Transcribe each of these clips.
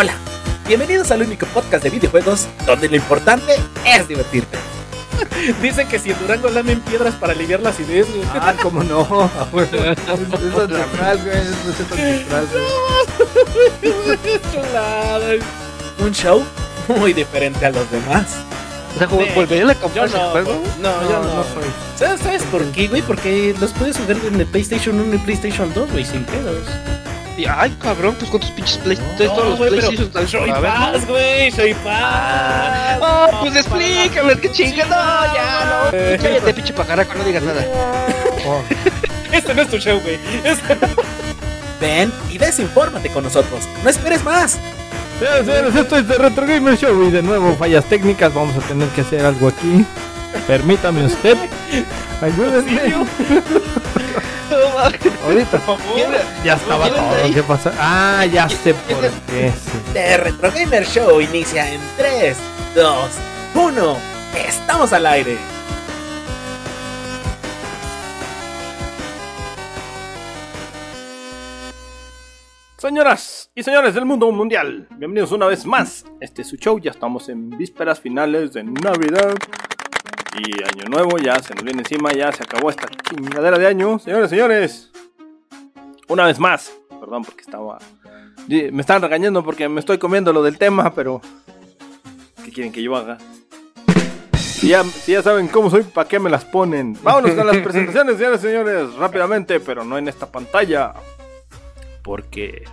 Hola, bienvenidos al único podcast de videojuegos donde lo importante es divertirte. Dicen que si en Durango lamen piedras para aliviar la acidez, güey. Ah, cómo no. Eso es natural, güey. Eso es. Chulada. Un show muy diferente a los demás. O sea, volverían a comprar no, juego. no, yo no. soy. ¿Sabes, ¿Sabes por qué, güey? Porque los puedes jugar en el PlayStation 1 y PlayStation 2, güey, sin pedos. Y, ay, cabrón, pues cuántos pinches Play... todos los güey, pero PlayStation están soy ¿no? paz, güey, soy paz. Ah, pues explícame, qué chinga. No, ya, no. Cállate, pinche pajaraco, no digas nada. Este no es tu show, güey. Este- Ven y desinfórmate con nosotros. No esperes más. Señores, esto es de Retro Gamer Show y de nuevo fallas técnicas. Vamos a tener que hacer algo aquí. Permítame usted. Ayúdenme. Ahorita. Ya estaba ¿Quién anda todo. ¿Qué pasa? Ah, ya sé por qué. The Retro Gamer Show inicia en 3, 2, 1. Estamos al aire. Señoras y señores del mundo mundial, bienvenidos una vez más. Este es su show, ya estamos en vísperas finales de Navidad y Año Nuevo, ya se nos viene encima, ya se acabó esta chingadera de año. Señores, señores, una vez más, perdón porque estaba... Me estaban regañando porque me estoy comiendo lo del tema, pero... ¿Qué quieren que yo haga? Si ya, si ya saben cómo soy, ¿para qué me las ponen? Vámonos con las presentaciones, señores señores, rápidamente, pero no en esta pantalla porque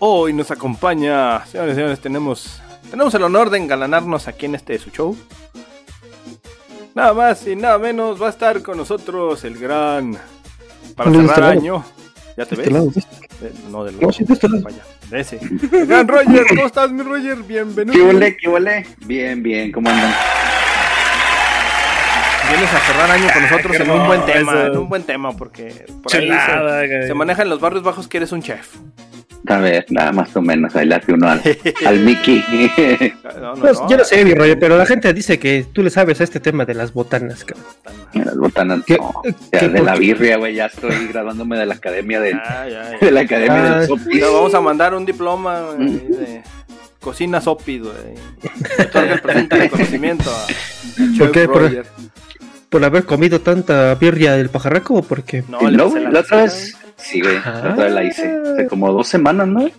hoy nos acompaña, señores y señores, tenemos, tenemos el honor de engalanarnos aquí en este su show. Nada más y nada menos va a estar con nosotros el gran para ¿Cuál es cerrar este año. ¿Ya te Este ves? lado, de este. Eh, no, del No, sí, de este lado. Vaya, de ese. El gran Roger, ¿cómo estás, mi Roger? Bienvenido. ¿Qué huele? ¿Qué huele? Bien, bien, ¿cómo andan? Vienes a cerrar año con nosotros qué en un buen tema, en un buen tema, porque por ahí se, güey. se maneja en los barrios bajos que eres un chef. A ver, nada más o menos, ahí le hace uno al, al Mickey. No, no, Pues, no. yo no sé, mi rollo, pero la gente dice que tú le sabes a este tema de las botanas, cabrón. Las botanas, ¿Qué- no. qué- Ya, de la birria, güey, ya estoy graduándome de la academia del, Ay, ay, de la academia Ah, del Sopi. No, vamos a mandar un diploma güey, de cocina Sopi, güey. Otorga el presente a ¿Por qué? Por- Roger. ¿Por haber comido tanta birria del pajarraco o por qué? No, Y le luego, hice la otra vez, sí, güey, Ah. la otra vez la hice. Hace como dos semanas, ¿no? güey.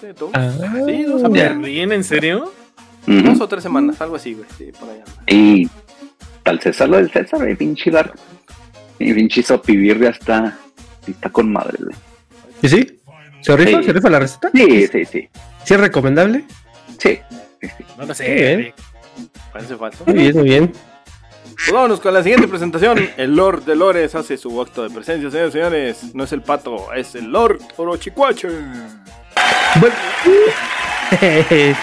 Sí, ¿tú? Ah. Sí, dos, semanas. ¿Bien? ¿En serio? Ujú. Dos o tres semanas, algo así, güey. Sí, por allá. Y tal César, lo del César, güey, pinche bar. Y pinche Sopi birria está, está con madre, güey. ¿Y sí? ¿Se rifa? Sí. ¿Se rifa la receta? Sí, sí, sí. ¿Sí es recomendable? Sí. sí, sí. No lo sé. Güey. Parece falso. Muy bien, muy bien. Pues vámonos con la siguiente presentación. El Lord de Lores hace su acto de presencia, señores y señores. No es el pato, es el Lord Orochicuache. Bueno.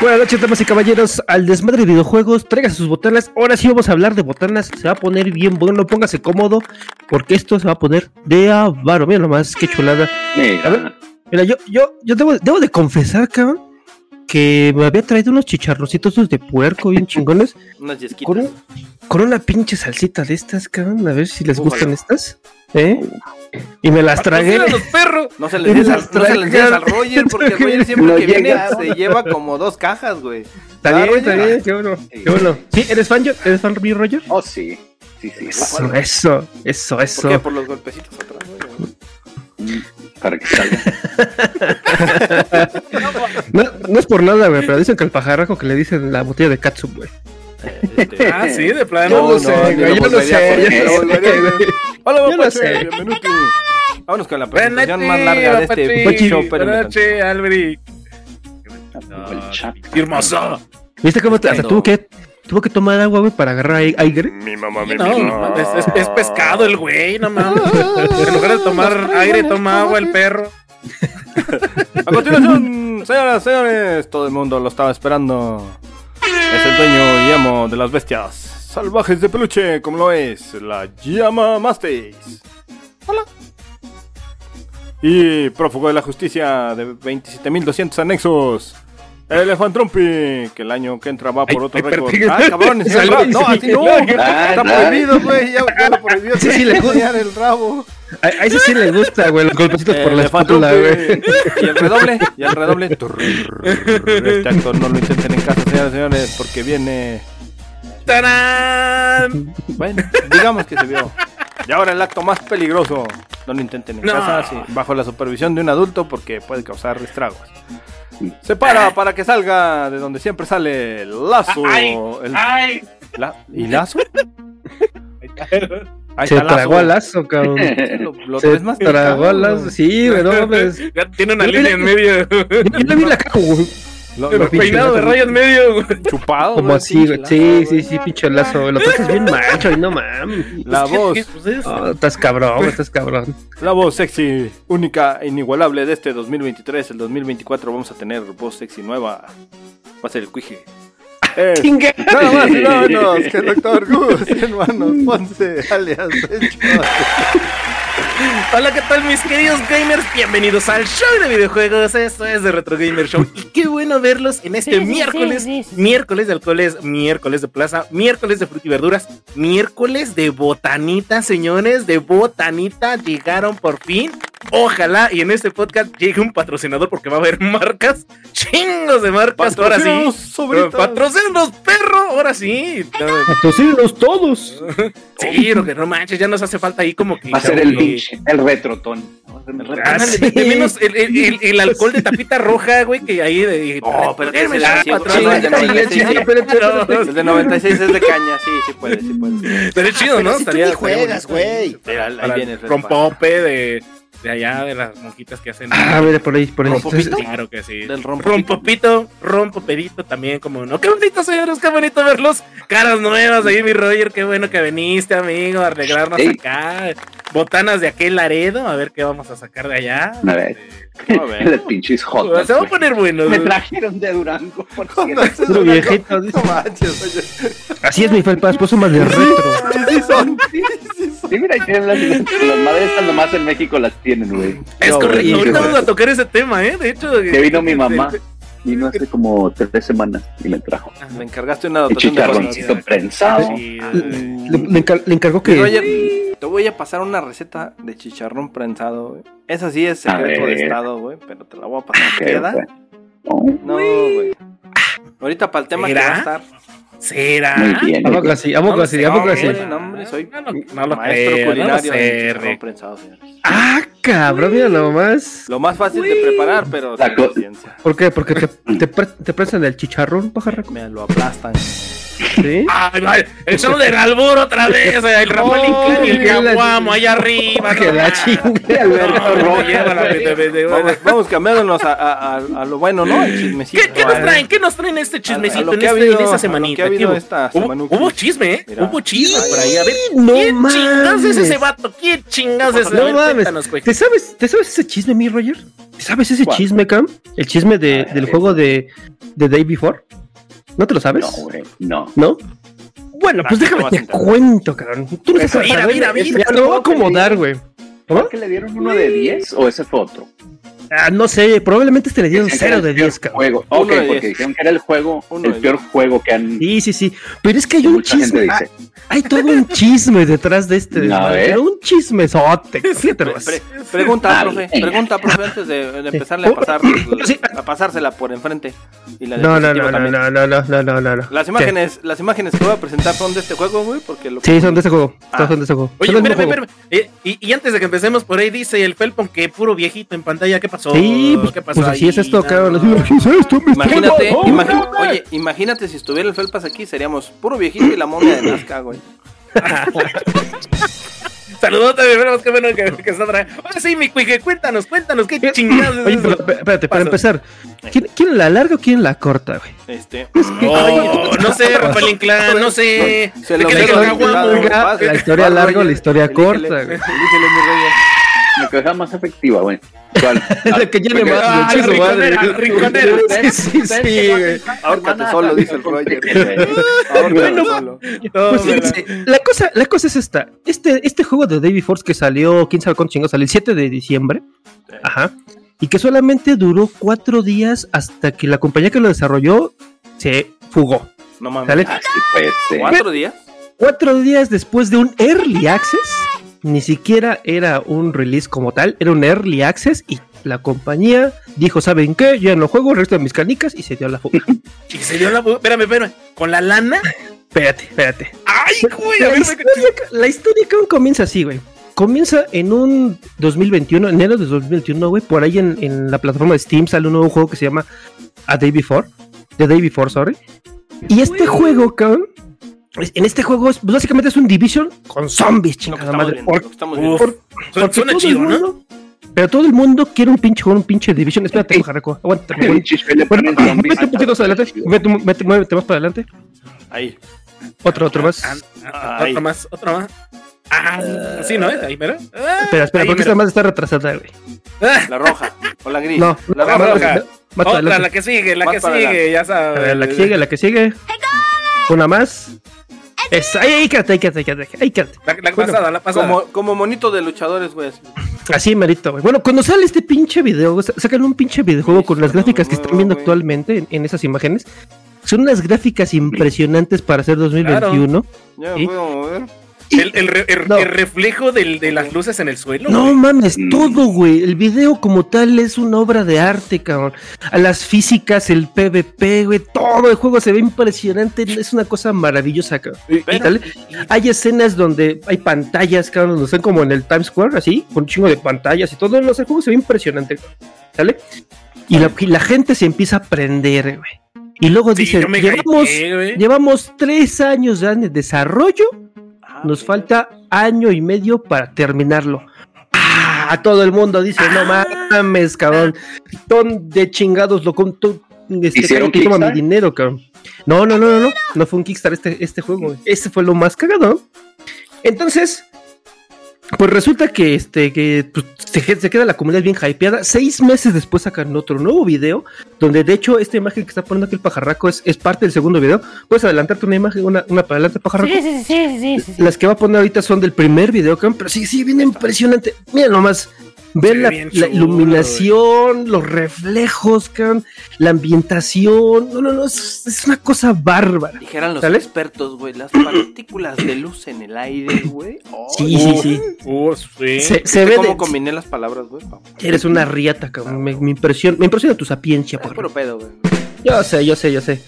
Buenas noches, damas y caballeros, al desmadre de videojuegos, tráigase sus botanas. Ahora sí vamos a hablar de botanas, se va a poner bien bueno, póngase cómodo, porque esto se va a poner de avaro. Mira nomás, qué chulada. Mira, A ver. Mira, yo, yo, yo debo, debo de confesar, cabrón, que me había traído unos chicharrocitos de puerco bien chingones, Unas yesquitas. con, un- con una pinche salsita de estas, cabrón, a ver si les gustan estas, ¿eh? Y me las tragué. A los perros! No se le des al, no se le des al Roger, porque el Roger siempre No que viene se lleva como dos cajas, güey. Está Ah, bien, está bien, qué bueno, qué bueno. ¿Sí? ¿Eres fan, yo? ¿Eres fan, mi Roger? oh, sí. Sí, sí. Eso, eso, eso, ¿Por eso. qué? Por los golpecitos. Para que salga. No, no es por nada, güey, pero dicen que el pajarraco que le dicen la botella de catsup, güey. Este, Ah, sí, de plano. Yo No, lo no, sé, güey, no yo lo volvería sé, yo no sé, güey. Hola, Yo lo Mapache, sé. bienvenido. Vámonos con la Buenas presentación noches, más larga de este pinche show, Buenas noches, Alberic. Hermoso. ¿Viste cómo te- hasta tuvo que, tuvo que tomar agua, güey, para agarrar ai- aire? Mi mamá No, no, es, es- es pescado el güey, no mames. En lugar de tomar aire, toma agua el perro. A continuación, señoras, señores, todo el mundo lo estaba esperando. Es el dueño y amo de las bestias salvajes de peluche, como lo es la Llama Mastis. Hola. Y prófugo de la justicia de 27.200 anexos. Elefantrumpy, que el año que entra va por otro récord. Ah, cabrón, rabo. No, sí, así no. Ah, Está no. prohibido, güey. Ya, ya lo prohibió. Sí, sí, le- el rabo. A, ese sí le gusta, güey, los golpecitos por la Elefantrupi. espátula, güey. Y el redoble, y el redoble. Este acto no lo intenten en casa, señoras y señores, porque viene. ¡Tarán! Bueno, digamos que se vio. Y ahora el acto más peligroso. No lo intenten en No. casa, sí, bajo la supervisión de un adulto, porque puede causar estragos. Se para para que salga de donde siempre sale el lazo. Ay, el- ¡Ay! la- ¿Y lazo? Ahí Se tragó al lazo, cabrón. Lo, lo Se más tragó al picado, lazo. Sí, güey, no mames. Ya tiene una línea en medio. Yo le vi la caja, güey. Lo, lo peinado de raya en medio, güey. chupado. Como así, güey. Sí, sí, sí, pinche lazo. Lo traes bien macho y no mames. La ¿Qué- voz, qué- pues es? Oh, estás cabrón, estás cabrón. la voz sexy, única e inigualable de este 2023. El 2024 vamos a tener voz sexy nueva. Va a ser el cuije. Chinga. nada más y nada menos que el Doctor Gus, hermanos Ponce, alias. Hola, ¿qué tal mis queridos gamers? Bienvenidos al show de videojuegos. Esto es de Retro Gamer Show. Y qué bueno verlos en este miércoles. Miércoles de alcoholes, miércoles de plaza, miércoles de fruta y verduras, miércoles de botanita, señores, de botanita. Llegaron por fin. Ojalá y en este podcast llegue un patrocinador porque va a haber marcas, chingos de marcas. Ahora sí. Patrocínanos, sobritas. Patrocínanos, perro. Ahora sí. Patrocínenos todos. Sí, lo que no manches, ya nos hace falta ahí como que. Va a ser el pinche, el retrotón. Ser el retrotón. Ah, de, de sí. menos el, el- el- el alcohol de tapita roja, güey, que ahí de. Oh, pero es de Ay, 96. sí, espérate, espérate. El de 96 es de caña, sí, sí puede, sí puede. Pero es chido, ¿no? Si tú Estaría- juegas, güey. Ahí viene el el rompope de, de allá, de las monjitas que hacen. Ah, mira, por ahí, por ahí. ¿Rompopito? Claro que sí. Del rompopito. rompopedito también, como no. Qué bonito, señores, qué bonito verlos. Caras nuevas ahí, mi Roger. Qué bueno que viniste, amigo, a arreglarnos acá. Botanas de aquel Laredo, a ver qué vamos a sacar de allá. A ver. A ver. Los pinches hot Se va a poner bueno. Me trajeron de Durango. por No, viejito. No manches, oye. Así es mi felpas, pues son más de retro. Sí, sí son. Sí, sí son. Sí, mira, tienen las, las madres están nomás en México las tienen, güey. Es No, correcto, güey. ahorita vamos a tocar ese tema, ¿eh? De hecho, Que vino mi mamá. Vino hace como tres semanas y me trajo. Me encargaste una dotación de chicharroncito prensado. Sí, Le, le encar- le encargó Que, que. Roger, te voy a pasar una receta de chicharrón prensado, güey. Esa sí es secreto de estado, güey, pero te la voy a pasar. Ok, ¿Queda? Oh, No, güey. Ahorita para el tema que ¿Será? va a estar. ¿Será? muy bien. ¿A muy poco bien. así? ¿A poco No así? sé, ¿A poco así? hombre, no, hombre, soy No, no, no lo maestro creo, no lo culinario sé, de chicharrón Rick. prensado, señores. Ah, cabrón, mira nomás. Lo más fácil de preparar, pero La ciencia. ¿Por qué? Porque te, te, pre- te prestan el chicharrón, pajarraco. Me lo aplastan. ¿Sí? Ay, el show del albur otra vez, el Rafael Inclán y el Caguamo allá arriba. Que la mames. chingue, Alberto Rojas. Vamos, cambiándonos a, a- a- a lo bueno, ¿no? El chismecito. ¿Qué, qué nos traen? ¿Qué nos traen este chismecito en, este- habido- en a esta lo semanita? ha esta Hubo, semanuki. hubo chisme, ¿eh? Mira. Hubo chisme por ahí. A ver, No ¿quién chingados es ese mames. vato? ¿Quién chingados es ese? A No mames. ¿Te sabes, ¿Te sabes ese chisme, mi Roger? ¿Te sabes ese ¿Cuál? chisme, Cam? El chisme de, del juego de, de Day Before. ¿No te lo sabes? No, güey, no. ¿No? Bueno, pues déjame te te cuento, cabrón. Tú no sabes. mira, mira, mira. Ya lo voy a acomodar, güey. ¿Cómo que le dieron uno de 10 o ese fue otro? Ah, no sé, probablemente este le dieron Decían que era 0 de el peor 10, cabrón. Juego. Ok, de porque 10. dijeron que era el juego, Uno el peor juego que han. Sí, sí, sí. Pero es que hay un chisme. dice. ah, Hay todo un chisme detrás de este. A desmadre, ver. Pero un chismesote. Fíjate Pre- pre- pregunta, Ay, profe. venga. Pregunta, profe, antes de, de empezarle a pasar Sí. a pasársela por enfrente. Y la No, no, no, no, no, no, no, no, no, no, no. Las ¿Qué? imágenes, las imágenes que voy a presentar son de este juego, güey, porque lo Sí, son de ese juego. Ah. Todos son de ese juego. Oye, espérame, espérame. Eh, y, y antes de que empecemos por ahí, dice el Felpon que puro viejito en pantalla. ¿Qué pasó? Sí, pues, ¿Qué pasó pues así ahí? es esto, No, cabrón. no. Así es esto, me está Imagínate, imagi- oye, imagínate si estuviera el Felpas aquí, seríamos puro viejito y la momia de Nazca, güey. Saludote, esperemos qué bueno que, que está. Ahora sí, mi cuique, cuéntanos, cuéntanos, qué chingados es Oye, pero, espérate, para empezar. ¿quién- ¿Quieren la larga o quieren la corta, güey? Este, Oh, no sé, Rafael Inclán, no sé. se ¿De lo qué larga, Vas, la historia larga o la historia corta, güey. Me queja más efectiva, güey. ¿Cuál? La que más, Ah, güey, su madre. rinconera. Sí, sí, sí, güey. Ahórcate solo, dice el Roger. Bueno, Ahórcate solo. Pues la- fíjense, la cosa, la cosa es esta. Este, este juego de Davy Force que salió, quién sabe cuándo chingó, salió el 7 de diciembre. Ajá. Y que solamente duró cuatro días hasta que la compañía que lo desarrolló se fugó. No mames. Ser. ¿Cuatro días? Cuatro días después de un early access, ni siquiera era un release como tal, era un early access y la compañía dijo, ¿saben qué? Ya no juego, resto de mis canicas y se dio la fuga. Y se dio la. Espérame, espérame. ¿Con la lana? espérate, espérate. ¡Ay, güey! A La ver, historia, la historia cabrón, comienza así, güey. Comienza en un 2021, enero de 2021, güey. Por ahí en, en la plataforma de Steam sale un nuevo juego que se llama A Day Before. The Day Before, sorry. Y este juego, cabrón. En este juego, es, pues, básicamente es un Division con zombies, chingada madre. Suena, chido, ¿no? Pero todo el mundo quiere un pinche juego, un pinche Division. Espérate. Aguanta, El aguanta. Bueno, vete un poquito más adelante. Muévete más para adelante. Ahí. Otro, otro más. Ah, ah, Ay. Otro más, otro más. Ah, sí, ¿no? Ahí, mira. Ah, Espera, espera, porque esta más está retrasada, güey. Ah, La roja. O la gris. No, La roja. roja. Más para Otra, adelante. la que sigue, la Más que sigue, ya A sabes. ver, la que sigue, la que sigue. Una más. Esa, ahí, ahí quédate, ahí quédate, ahí quédate, ahí quédate. La, la Bueno, pasada, la pasada. Como, como monito de luchadores, güey. así. Merito, güey. Bueno, cuando sale este pinche video, sacan un pinche videojuego con las gráficas que están viendo actualmente en, en esas imágenes. Son unas gráficas impresionantes para ser 2021. Ya ¿Sí? me puedo mover. El, el re- el- No. el reflejo del- de las luces en el suelo. No güey. mames, Mm. todo, güey. El video como tal es una obra de arte, cabrón. A las físicas, el PvP, güey. Todo el juego se ve impresionante. Es una cosa maravillosa, cabrón. Hay escenas donde hay pantallas, cabrón, donde están como en el Times Square, así, con un chingo de pantallas y todo. No sé, el juego se ve impresionante, ¿sale? Y la, y la gente se empieza a prender, güey. Y luego Sí, dice, yo me llevamos, llevamos tres años ya en el desarrollo, nos mira. falta año y medio para terminarlo. Ah, todo el mundo dice, no mames, cabrón. ¿Dónde chingados lo contó? Este, ¿Hicieron que toma mi dinero, cabrón. No, no, no, no, no. No fue un Kickstarter este, este juego. Este fue lo más cagado. Entonces, pues resulta que este, que pues, se, se queda la comunidad bien hypeada. Seis meses después sacan otro nuevo video, donde de hecho esta imagen que está poniendo aquí el pajarraco es, es parte del segundo video. Puedes adelantarte una imagen, una, una para adelante, pajarraco. Sí, sí, sí, sí, sí, sí. Las que va a poner ahorita son del primer video, pero sí, sí, bien impresionante. Mira nomás. Ver ve la, iluminación, los reflejos, cabrón, la ambientación. No, no, no, es, es una cosa bárbara. Dijeran los ¿Sale? expertos, güey, las partículas de luz en el aire, güey. Sí, sí, sí. Sí. Se, se ¿Viste ve cómo de, combiné las palabras, güey? Eres una riata, cabrón. Me, me impresiona, me impresiona tu sapiencia, Es por puro pedo, güey. Yo sé, yo sé, yo sé.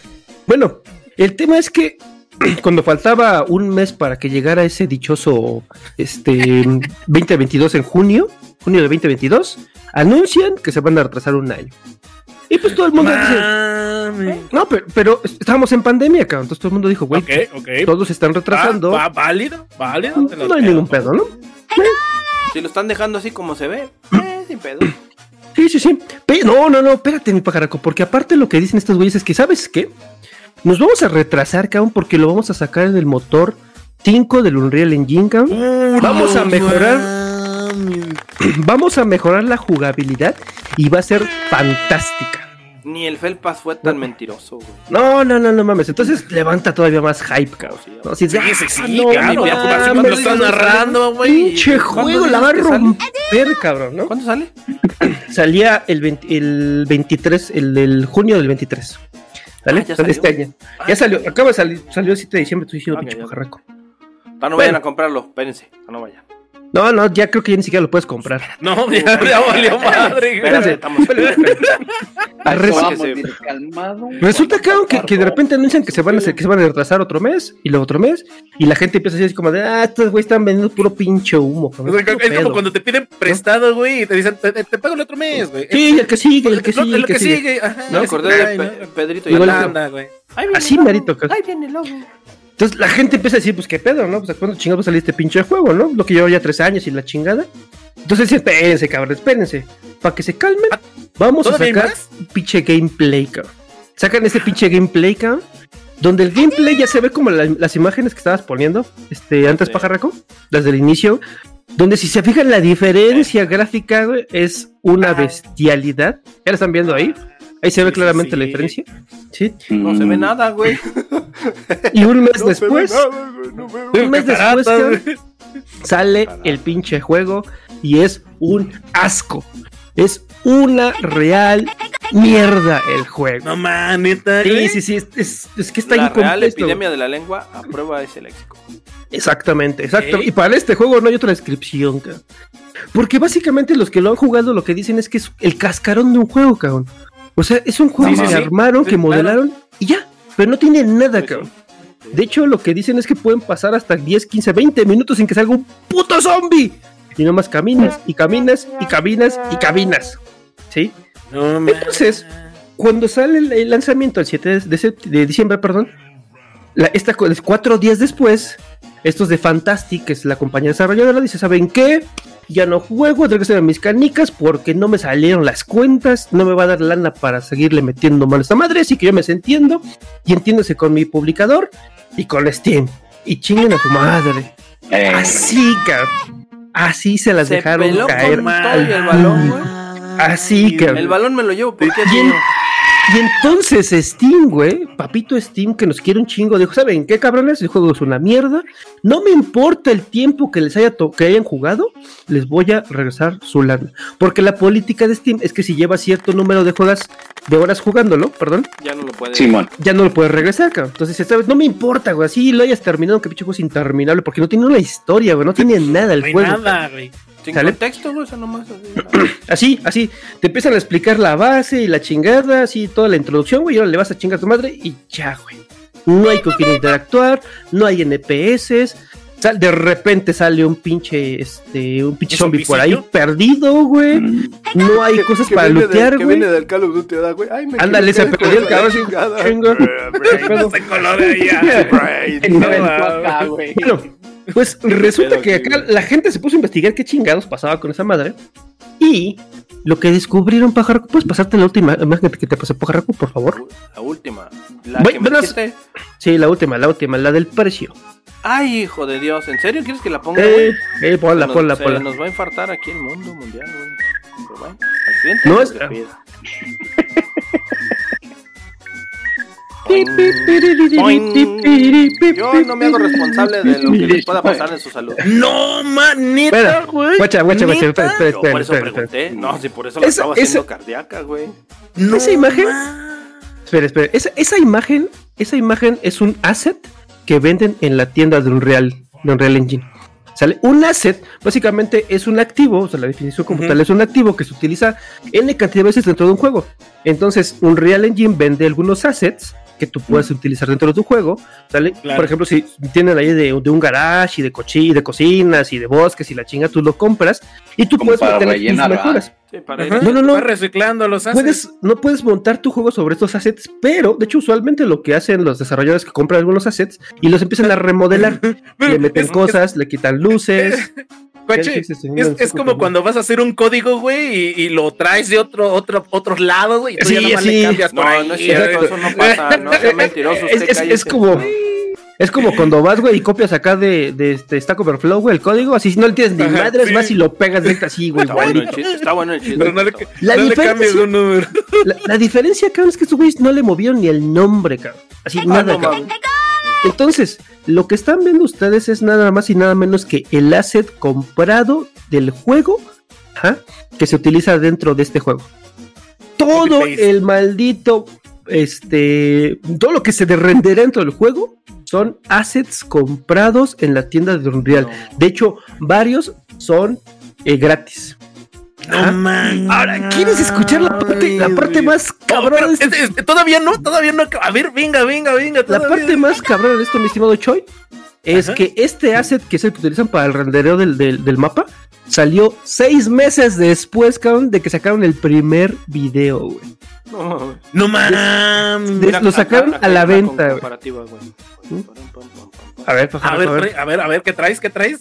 Bueno, el tema es que cuando faltaba un mes para que llegara ese dichoso este 2022 en junio, junio de 2022, anuncian que se van a retrasar un año. Y pues todo el mundo dice, no, pero, pero estábamos en pandemia, cabrón. Entonces todo el mundo dijo, güey, todos se están retrasando. Va, va, válido, válido. no hay ningún pedo, ¿no? Si lo están dejando así como se ve, eh, sin pedo. Sí, sí, sí. Pe- no, no, no, espérate, mi pajaraco, porque aparte lo que dicen estos güeyes es que, ¿sabes qué? Nos vamos a retrasar, cabrón, porque lo vamos a sacar del motor 5 del Unreal Engine, cabrón. Uh, Vamos no a mejorar. Vamos a mejorar la jugabilidad y va a ser fantástica. Ni el Felpas fue tan mentiroso, güey. No, no, no, no mames. Entonces levanta todavía más hype, cabrón. ¿no? Así Sí, sí, "Ah, sí, no claro. mames, así cuando lo estás narrando, güey. Pinche ¿Cuándo juego la va a sale? romper, cabrón, ¿no? ¿Cuándo sale? Salía el, 20 el 23, el del junio del 23. ¿Vale? Ah, ya Sale este salió. año. Ya salió, acaba de salir, salió el 7 de diciembre, estoy diciendo Ok, pinche pajarraco. Ah, no vayan Bueno. a comprarlo, espérense. Ah, no vayan. No, no, ya creo que ya ni siquiera lo puedes comprar. No, ya, ya valió madre, güey. Espérense, estamos. Se-. Resulta que, que, que de repente anuncian que se van a hacer- que se van a retrasar otro mes y luego otro mes y la gente empieza a decir así como de ah estos güeyes están vendiendo puro pinche humo. O cabrón, es como pedo". cuando te piden prestado, güey, y te dicen, te, te pago el otro mes, güey. Sí, el que sigue, el que sigue, lo el que sigue. ajá, No, el que acordé sigue, de. Pedrito y Igual el que- lobo. Anda, güey. Así el cabrón. Ahí viene el lobo. Entonces la gente empieza a decir, pues qué pedo, ¿no? Pues a cuándo chingados va a salir este pinche juego, ¿no? Lo que lleva ya tres años y la chingada. Entonces dicen, espérense, cabrón, espérense. Para que se calmen, vamos a ¿Todavía hay sacar un pinche gameplay, cabrón. Sacan este pinche gameplay, cabrón. Donde el gameplay ya se ve como la- las imágenes que estabas poniendo, este, antes, Sí. pajarraco, las del inicio. Donde si se fijan la diferencia gráfica, güey, es una bestialidad. ¿Ya la están viendo ahí? Ahí se ve Sí, sí, claramente sí. la diferencia. Sí. No se ve nada, güey. Y un mes No después, nada, no un mes después, sale el pinche juego y es un asco. Es una real mierda el juego. No man, neta. Sí, güey. sí, sí, es, es- es que está La real incompleto. epidemia de la lengua aprueba ese léxico. Exactamente, exacto. Y para este juego no hay otra descripción, cabrón. Porque básicamente los que lo han jugado lo que dicen es que es el cascarón de un juego, cabrón. O sea, es un juego que sí, armaron, Sí, que claro. modelaron y ya. Pero no tiene nada, sí. cabrón. De hecho, lo que dicen es que pueden pasar hasta 10, 15, 20 minutos sin que salga un puto zombie. Y nomás caminas y caminas y caminas y caminas. ¿Sí? No. Entonces, cuando sale el, el lanzamiento el 7 de, diciembre, perdón, la, esta, cu- cuatro días después, estos de Fantastic, que es la compañía desarrolladora, dice, ¿saben qué? Ya no juego, tengo que hacer mis canicas porque no me salieron las cuentas, no me va a dar lana para seguirle metiendo mano a esta madre, así que yo me entiendo y entiéndose con mi publicador y con Steam. Y chinguen a su madre. Eh, Así, cabrón. Así se las Se dejaron peló caer. con todo y el balón, güey. Así, cabrón. El balón me lo llevo porque. Y entonces Steam, güey, papito Steam, que nos quiere un chingo, dijo, ¿saben qué cabrones? El juego es una mierda. No me importa el tiempo que les haya que hayan jugado, les voy a regresar su lana. Porque la política de Steam es que si lleva cierto número de juegas, de horas jugándolo, perdón, Ya no lo puede. Simón. ya no lo puedes regresar, cabrón. Entonces, ¿sabes? No me importa, güey, así lo hayas terminado, que pinche juego es interminable, porque no tiene una historia, güey, no tiene nada el No hay juego. nada, güey. Sin ¿Sale? contexto, güey, eso nomás. así. Así, así, te empiezan a explicar la base y la chingada, así toda la introducción, güey, y ahora le vas a chingar a tu madre y ya, güey. No hay con quién interactuar, no hay NPS, sal- de repente sale un pinche, este, un pinche ¿Un zombie por ahí perdido, güey. Mm, No hay cosas para lootear, güey. viene del Call of Duty, ¿verdad, güey? Ay, me Ándale, se perdió el cabrón, chingo. No se acá, güey. Bueno, pues resulta que acá la gente se puso a investigar qué chingados pasaba con esa madre. Y lo que descubrieron, Pajarraco, ¿puedes pasarte la última imagen que te pasé, Pajarraco, por favor? La última. La Voy- que me. Sí, la última, la última, la del precio. Ay, hijo de Dios. ¿En serio quieres que la ponga? Eh, eh, ponla, Nos- ponla, se ponla. nos va a infartar aquí el mundo mundial, güey. No es- Yo no me hago responsable de lo que les pueda pasar en su salud. No man, neta, Espera, güey. guacha, guacha, guacha, ¿Neta? espera, espera, Yo por espera, eso pregunté. No, si por eso la Esa- estaba esa- haciendo cardíaca, güey. No ¿Esa imagen? man. Espera, espera. Esa, esa imagen, esa imagen es un asset que venden en la tienda de Unreal, de Unreal Engine. ¿Sale? Un asset básicamente es un activo, o sea, la definición como Ujú. tal es un activo que se utiliza N cantidad de veces dentro de un juego. Entonces, Unreal Engine vende algunos assets que tú puedes utilizar dentro de tu juego, ¿sale? Claro. Por ejemplo, si tienen ahí de, de un garage y de cochi, de cocinas y de bosques y la chinga, tú lo compras y tú Como puedes para meter tus mejoras. Sí, para Ajá. ir- No, no, no. Reciclando los haces. Puedes, no puedes montar tu juego sobre estos assets, pero de hecho usualmente lo que hacen los desarrolladores que compran algunos assets y los empiezan a remodelar, le meten cosas, le quitan luces. Coche, es, es como cuando vas a hacer un código, güey, y, y lo traes de otro, otro, otros lados, güey, y tú Sí, ya nomás sí. le cambias por No, ahí. no es cierto, eso no pasa. No sea mentiroso. Es, usted es- es como es como cuando vas, güey, y copias acá de, de este Stack Overflow, güey, el código, así si no le tienes ni madres, sí. vas y lo pegas directo así, güey, Está bueno el igualito. chiste. Está bueno el chiste. Pero no le, La no le diferencia- cambies un número. La, la diferencia, cabrón, es que estos güeyes no le movieron ni el nombre, cabrón. Así, Ah, nada, no cabrón. Entonces, lo que están viendo ustedes es nada más y nada menos que el asset comprado del juego ajá, que se utiliza dentro de este juego. Todo el maldito, este, todo lo que se renderá dentro del juego son assets comprados en la tienda de Unreal. De hecho, varios son eh, gratis. No man. Ahora, ¿quieres escuchar la parte, la parte más cabrona de este es- es- todavía no, todavía no. A ver, venga, venga, venga. La parte más cabrona de esto, mi estimado Choi, es que este asset, que es el que utilizan para el rendereo del, del- del mapa, salió seis meses después, cabrón, de que sacaron el primer video, güey. No mames. No mames. Lo sacaron acá a la venta, güey. comparativa, güey. ¿Mm? A ver, A ver, a ver. a ver, a ver, ¿qué traes? ¿Qué traes?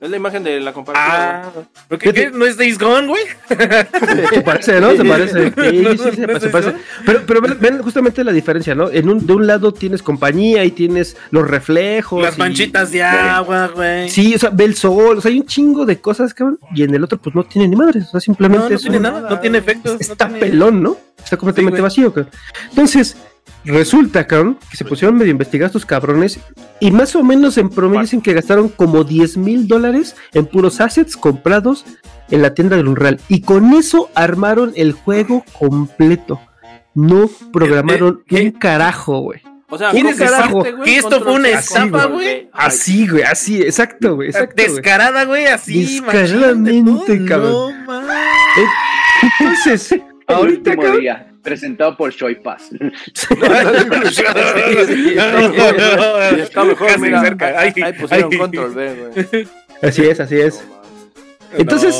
Es la imagen de la comparativa. Ah, ¿pero qué, qué? ¿No es Days Gone, güey? Se parece, ¿no? Se parece. Sí, sí, sí, se parece. no. Pero, pero ven, ven justamente la diferencia, ¿no? En un, de un lado tienes compañía y tienes los reflejos. Las y- manchitas de agua, güey. Sí, o sea, ve el sol, o sea, hay un chingo de cosas, cabrón. Y en el otro, pues no tiene ni madres. O sea, simplemente No, no es tiene un- nada, no tiene efectos. está tiene- pelón, ¿no? Está completamente Sí, vacío. cabrón. Entonces, Resulta, cabrón, que se pusieron medio a investigar estos cabrones y más o menos en promedio dicen que gastaron como 10 mil dólares en puros assets comprados en la tienda del Unreal. Y con eso armaron el juego completo. No programaron Eh, eh, un carajo, güey. O sea, ¿Quién es güey, que esto fue una estafa, güey? Así, güey, así, exacto, güey. Descarada, güey, así. Descaradamente, cabrón. No, man. Entonces, ahorita, cabrón, presentado por Shoy Pass. Está mejor, mira, cerca. ahí, pusieron control B, güey. así es, así es. Entonces,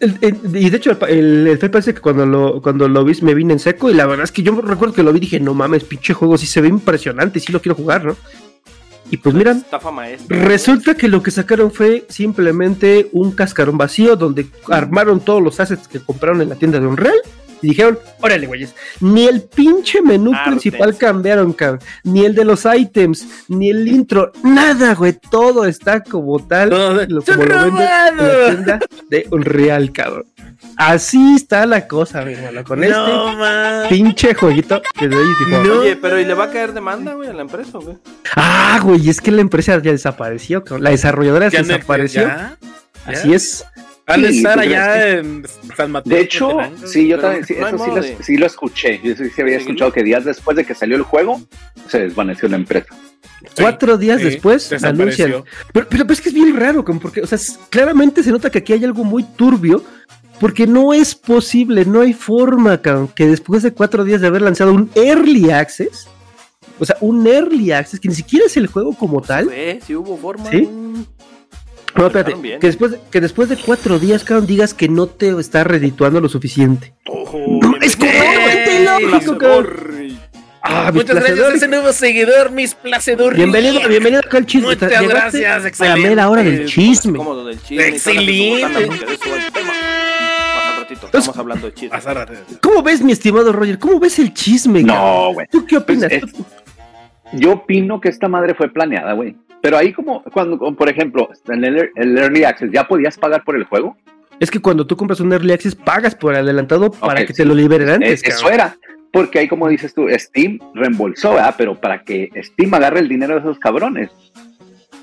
No, y de hecho, el, el, parece que cuando lo, cuando lo vi me vine en seco. Y la verdad es que yo recuerdo que lo vi y dije, no mames, pinche juego, sí se ve impresionante, sí lo quiero jugar, ¿no? Y pues maestra. resulta que lo que sacaron fue simplemente un cascarón vacío donde armaron todos los assets que compraron en la tienda de Unreal. Y dijeron, órale, güeyes, ni el pinche menú Artes. principal cambiaron, cabrón. Ni el de los items, ni el intro, nada, güey. Todo está como tal. Todo- lo- como lo venden en la tienda de Unreal, cabrón. Así está la cosa, mi hermano. Con No, este man. pinche jueguito que de ahí dijo, No. Oye, pero ¿y le va a caer demanda, güey, a la empresa, güey? Ah, güey, es que la empresa ya desapareció, cabrón. La desarrolladora Ya no- desapareció. ya, ya. Así es. Han de Sí, estar ¿tú allá en San Mateo. De hecho, sí, yo también, sí, no eso sí lo, sí lo escuché. Yo sí, sí había escuchado que días después de que salió el juego, se desvaneció la empresa. Sí, Cuatro días sí, después anuncian. Pero, pero, pero es que es bien raro, como porque, o sea, claramente se nota que aquí hay algo muy turbio. Porque no es posible, no hay forma, cabrón, que después de cuatro días de haber lanzado un Early Access, o sea, un Early Access, que ni siquiera es el juego como tal, Güey, sí hubo forma. ¿Sí? No, espérate, que después, de- que después de cuatro días, cabrón, digas que no te está redituando lo suficiente. Ojo, No, es completamente ilógico, cabrón. Ah, Muchas gracias a ese nuevo seguidor, mis placedores. Bienvenido, bienvenido acá al chisme. Muchas Llegaste gracias, A la excelente. mera hora del chisme. Del chisme. Excelente. estamos hablando de chisme. ¿Cómo ves, mi estimado Roger? ¿Cómo ves el chisme? No, güey. ¿Tú qué opinas? Pues, es- Yo opino que esta madre fue planeada, güey. Pero ahí como, cuando, como, por ejemplo, en el, el Early Access, ¿ya podías pagar por el juego? Es que cuando tú compras un Early Access, pagas por adelantado para que te sí. lo liberen antes. Eh, eso era. Porque ahí, como dices tú, Steam reembolsó, ¿verdad? Pero para que Steam agarre el dinero de esos cabrones,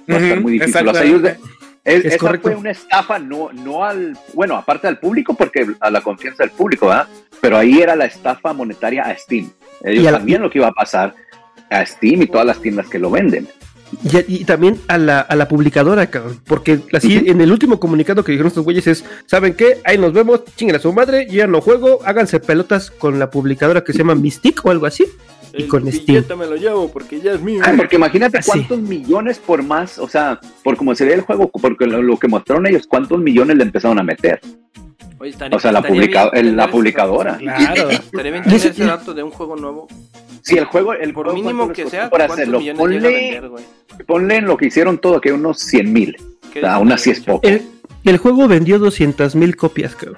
va a estar muy difícil. Es- Es esa correcto. fue una estafa, no, no al, bueno, aparte al público, porque a la confianza del público, ¿verdad? Pero ahí era la estafa monetaria a Steam. Ellos Y a la- sabían lo que iba a pasar a Steam y todas las tiendas que lo venden. Y, y también a la, a la publicadora, cabrón. Porque así, en el último comunicado que dijeron estos güeyes es: ¿Saben qué? Ahí nos vemos, chinguen a su madre, yo ya no juego, háganse pelotas con la publicadora que se llama Mystic o algo así. y El con Steam. me lo llevo porque ya es mío. Ah, porque imagínate Así. cuántos millones por más, o sea, por como se ve el juego, porque lo, lo que mostraron ellos, cuántos millones le empezaron a meter. Oye, estaría- O sea, la, publica- bien la publicadora. Claro. Estaría bien Y ese- tener ese dato de un juego nuevo. Si el juego, el Por juego, mínimo ¿cuánto que sea, Ponle, vender, ponle en lo que hicieron todo, que unos 100 mil. ¿Qué O sea, es aún así es poco. El, el juego vendió 200 mil copias, cabrón.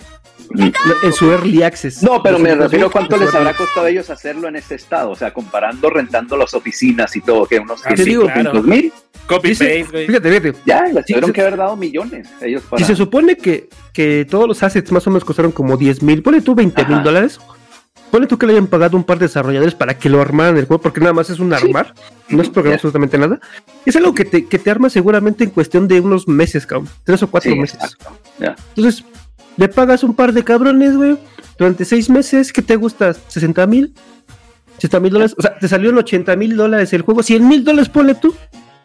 En su Early Access. No, pero me 200,000 refiero a cuánto les habrá costado a ellos hacerlo en este estado. O sea, comparando, rentando las oficinas y todo, que unos Ah, te 100 digo, claro. mil. Copy paste, güey. Fíjate, fíjate. Ya, les Sí, tuvieron se- que haber dado millones. Ellos para... Si se supone que, que todos los assets más o menos costaron como 10 mil, ponle tú 20 mil dólares. Ponle tú que le hayan pagado un par de desarrolladores para que lo armaran el juego, porque nada más es un Sí. armar, no es programar absolutamente nada. Es algo que te, que te arma seguramente en cuestión de unos meses, cabrón. Tres o cuatro Sí, meses. Entonces, le pagas un par de cabrones, güey, durante seis meses, ¿qué te gusta? ¿60 mil? ¿60 mil dólares? O sea, te salió en 80 mil dólares el juego. 100 mil dólares, ponle tú.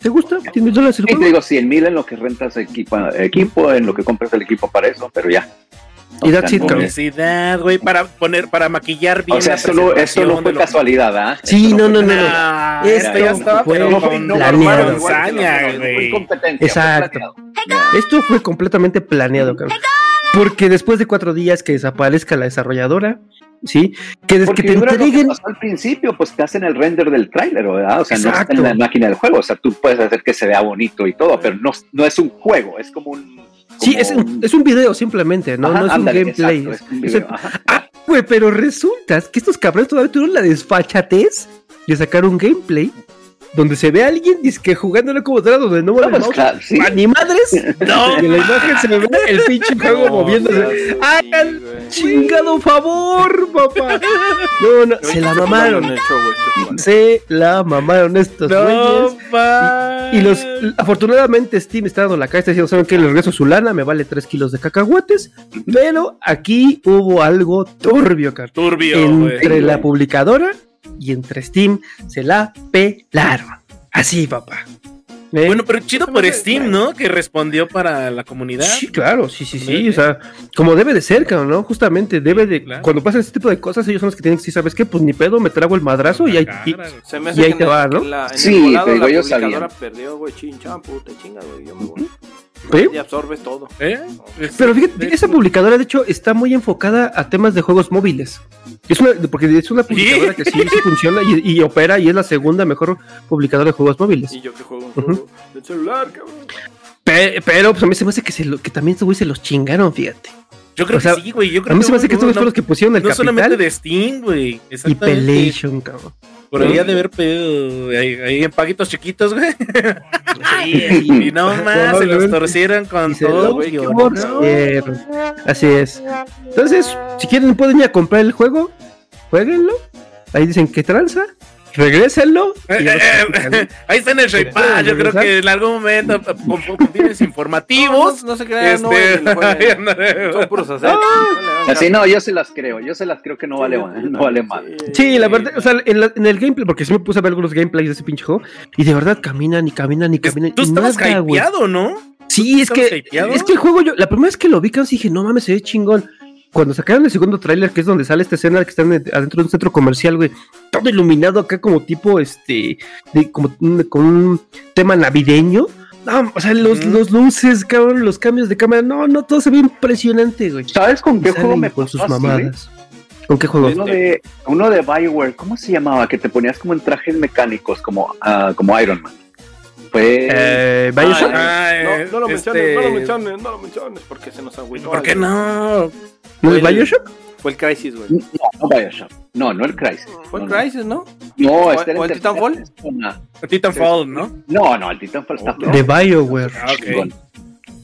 ¿Te gusta? 100 mil dólares el Y te juego. digo 100 mil en lo que rentas equipo, equipo, en lo que compras el equipo para eso, pero ya. Y that's it. Publicidad, güey, para poner, para maquillar bien O sea, esto no, esto no fue casualidad, ¿ah? Sí, no, no, no, no. esto ya estaba, fue pero No fue planeado. Esto fue completamente planeado, cabrón. Porque después de cuatro días que desaparezca la desarrolladora, ¿sí? Que, des- que te entreguen. al principio, pues te hacen el render del tráiler, ¿verdad? O sea, no está en la máquina del juego. O sea, tú puedes hacer que se vea bonito y todo, pero no, no es un juego, es como un. Sí, es un, es un video simplemente, no, Ajá, no es ándale, un gameplay. exacto, es un Es video, el- ajá. Ah, güey, pero resulta que estos cabrones todavía tuvieron la desfachatez de sacar un gameplay donde se ve a alguien que jugando en la computadora donde no mueve No, el pues, mouse. claro, sí. ¡Ah, ni madres! No, Y en la imagen se ve el pinche juego moviéndose. ¡Hagan chingado favor, papá! No, no, se la mamaron. Se la mamaron estos no, güeyes. pa. Y los, afortunadamente Steam está dando la cara, está diciendo, ¿saben qué? Les regreso su lana, me vale 3 kilos de cacahuates. Pero aquí hubo algo turbio, Carlos. Turbio, güey. Entre la publicadora y entre Steam se la pelaron. Así, papá. ¿Eh? Bueno, pero chido por Steam, ¿no? Que respondió para la comunidad. Sí, claro, sí, sí, sí. O sea, como debe de ser, cabrón, ¿no? Justamente debe de. Claro. Cuando pasan este tipo de cosas, ellos son los que tienen que decir, ¿sabes qué? Pues ni pedo, me trago el madrazo y ahí. y-. Se me Y hace ahí que te va, el- ¿no? la- en el Sí, volado te digo, la sabían. perdió, güey, chincha, puta, chinga, güey, yo me voy. ¿Sí? Y absorbes todo. ¿Eh? Pero fíjate, esa publicadora, de hecho, está muy enfocada a temas de juegos móviles. Es una, porque es una publicadora que sí, sí funciona y, y opera y es la segunda mejor publicadora de juegos móviles. Y yo que juego un juego del celular, cabrón. Pe- Pero, pues a mí se me hace que, se lo- que también estos güeyes se los chingaron, fíjate. Yo creo O sea, que sí, güey. Yo creo A mí se me hace que no, estos güeyes no, fueron los que pusieron el no solamente capital de Steam, güey. y. Pelation, cabrón. Por ahí ha de haber pedido ahí, ahí en paguitos chiquitos, güey. y no más, se los torcieron con todo, güey. Así es. Entonces, si quieren, pueden ir a comprar el juego, jueguenlo. Ahí dicen que tranza, regrésenlo. Eh, eh, eh, ahí está en el Shape ¿Pueden Yo creo que en algún momento, con, con fines informativos. No, no se crean, no, este. Son puros aceites. Así no, yo se las creo, yo se las creo que no vale, no vale mal. Sí, la verdad, o sea, en, la- en el gameplay, porque sí me puse a ver algunos gameplays de ese pinche juego, y de verdad caminan y caminan y caminan. Tú y estabas nada, güey. hypeado, ¿no? Sí, es que, es que el juego, yo, la primera vez que lo vi, casi dije, no mames, se ve chingón. Cuando sacaron el segundo tráiler, que es donde sale esta escena que están en- adentro de un centro comercial, güey, todo iluminado acá como tipo, este, de, como un- con un tema navideño. No, o sea, los, los luces, cabrón, los cambios de cámara, no, no, todo se ve impresionante, güey. ¿Sabes con qué juego me con pasó sus así, mamadas. ¿Con qué juego? Uno de, uno de Bioware, ¿cómo se llamaba? Que te ponías como en trajes mecánicos, como, ah, como Iron Man. Fue. Eh, Bioshock. Ah, No, no lo este- menciones, no lo menciones, no lo menciones, porque se nos agüitó. ¿Por qué no? ¿No es el- Bioshock? Fue el Crisis, güey. No, no Bioshock. No, no el Crisis. Fue el no, no. Crisis, ¿no? No, ¿O- este era o el Titanfall? persona. Titanfall, ¿no? No, no, el Titanfall está ¿No? De BioWare. Ah, ok.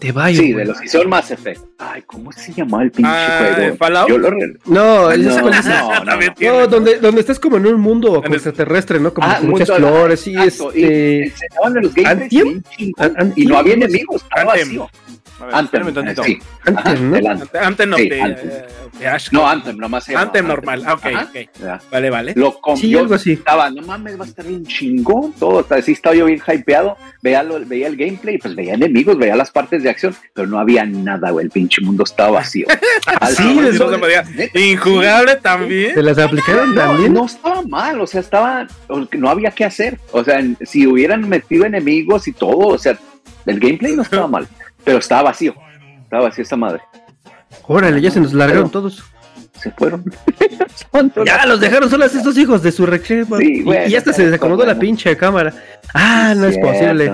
De BioWare. Sí, de los que hicieron Mass Effect. Ay, ¿cómo se llamaba el pinche Ah, juego? ¿Fallout? Yo lo re- No, el- No, no, no, no. Donde, donde estás como en un mundo extraterrestre, ¿no? Como Ah, con muchas flores y Exacto, y este. enseñaban en los y no había enemigos, estaba vacío. Anthem, eh, sí. Anthem, ¿no? Anthem. No, Sí, de, Anthem. de. No, Anthem, nomás se llama Anthem normal. Ah, ok, Ajá. ok. Ya. Vale, vale. Lo Sí, yo algo así. estaba, no mames, va a estar bien chingón todo. Así estaba yo bien hypeado. Veía, lo- veía el gameplay, pues veía enemigos, veía las partes de acción, pero no había nada, güey. El pinche mundo estaba vacío. Al Sí, no se Injugable también. ¿Se las aplicaron no, también? no estaba mal, o sea, estaba, no había que hacer. O sea, si hubieran metido enemigos y todo, o sea, el gameplay no estaba mal, pero estaba vacío. Estaba vacío esa madre. Órale, ya se nos largaron Pero- todos. Se fueron. Ya los dejaron solos estos hijos de su recreo. Sí, y, bueno, y hasta se desacomodó la pinche cámara. Ah, no es posible.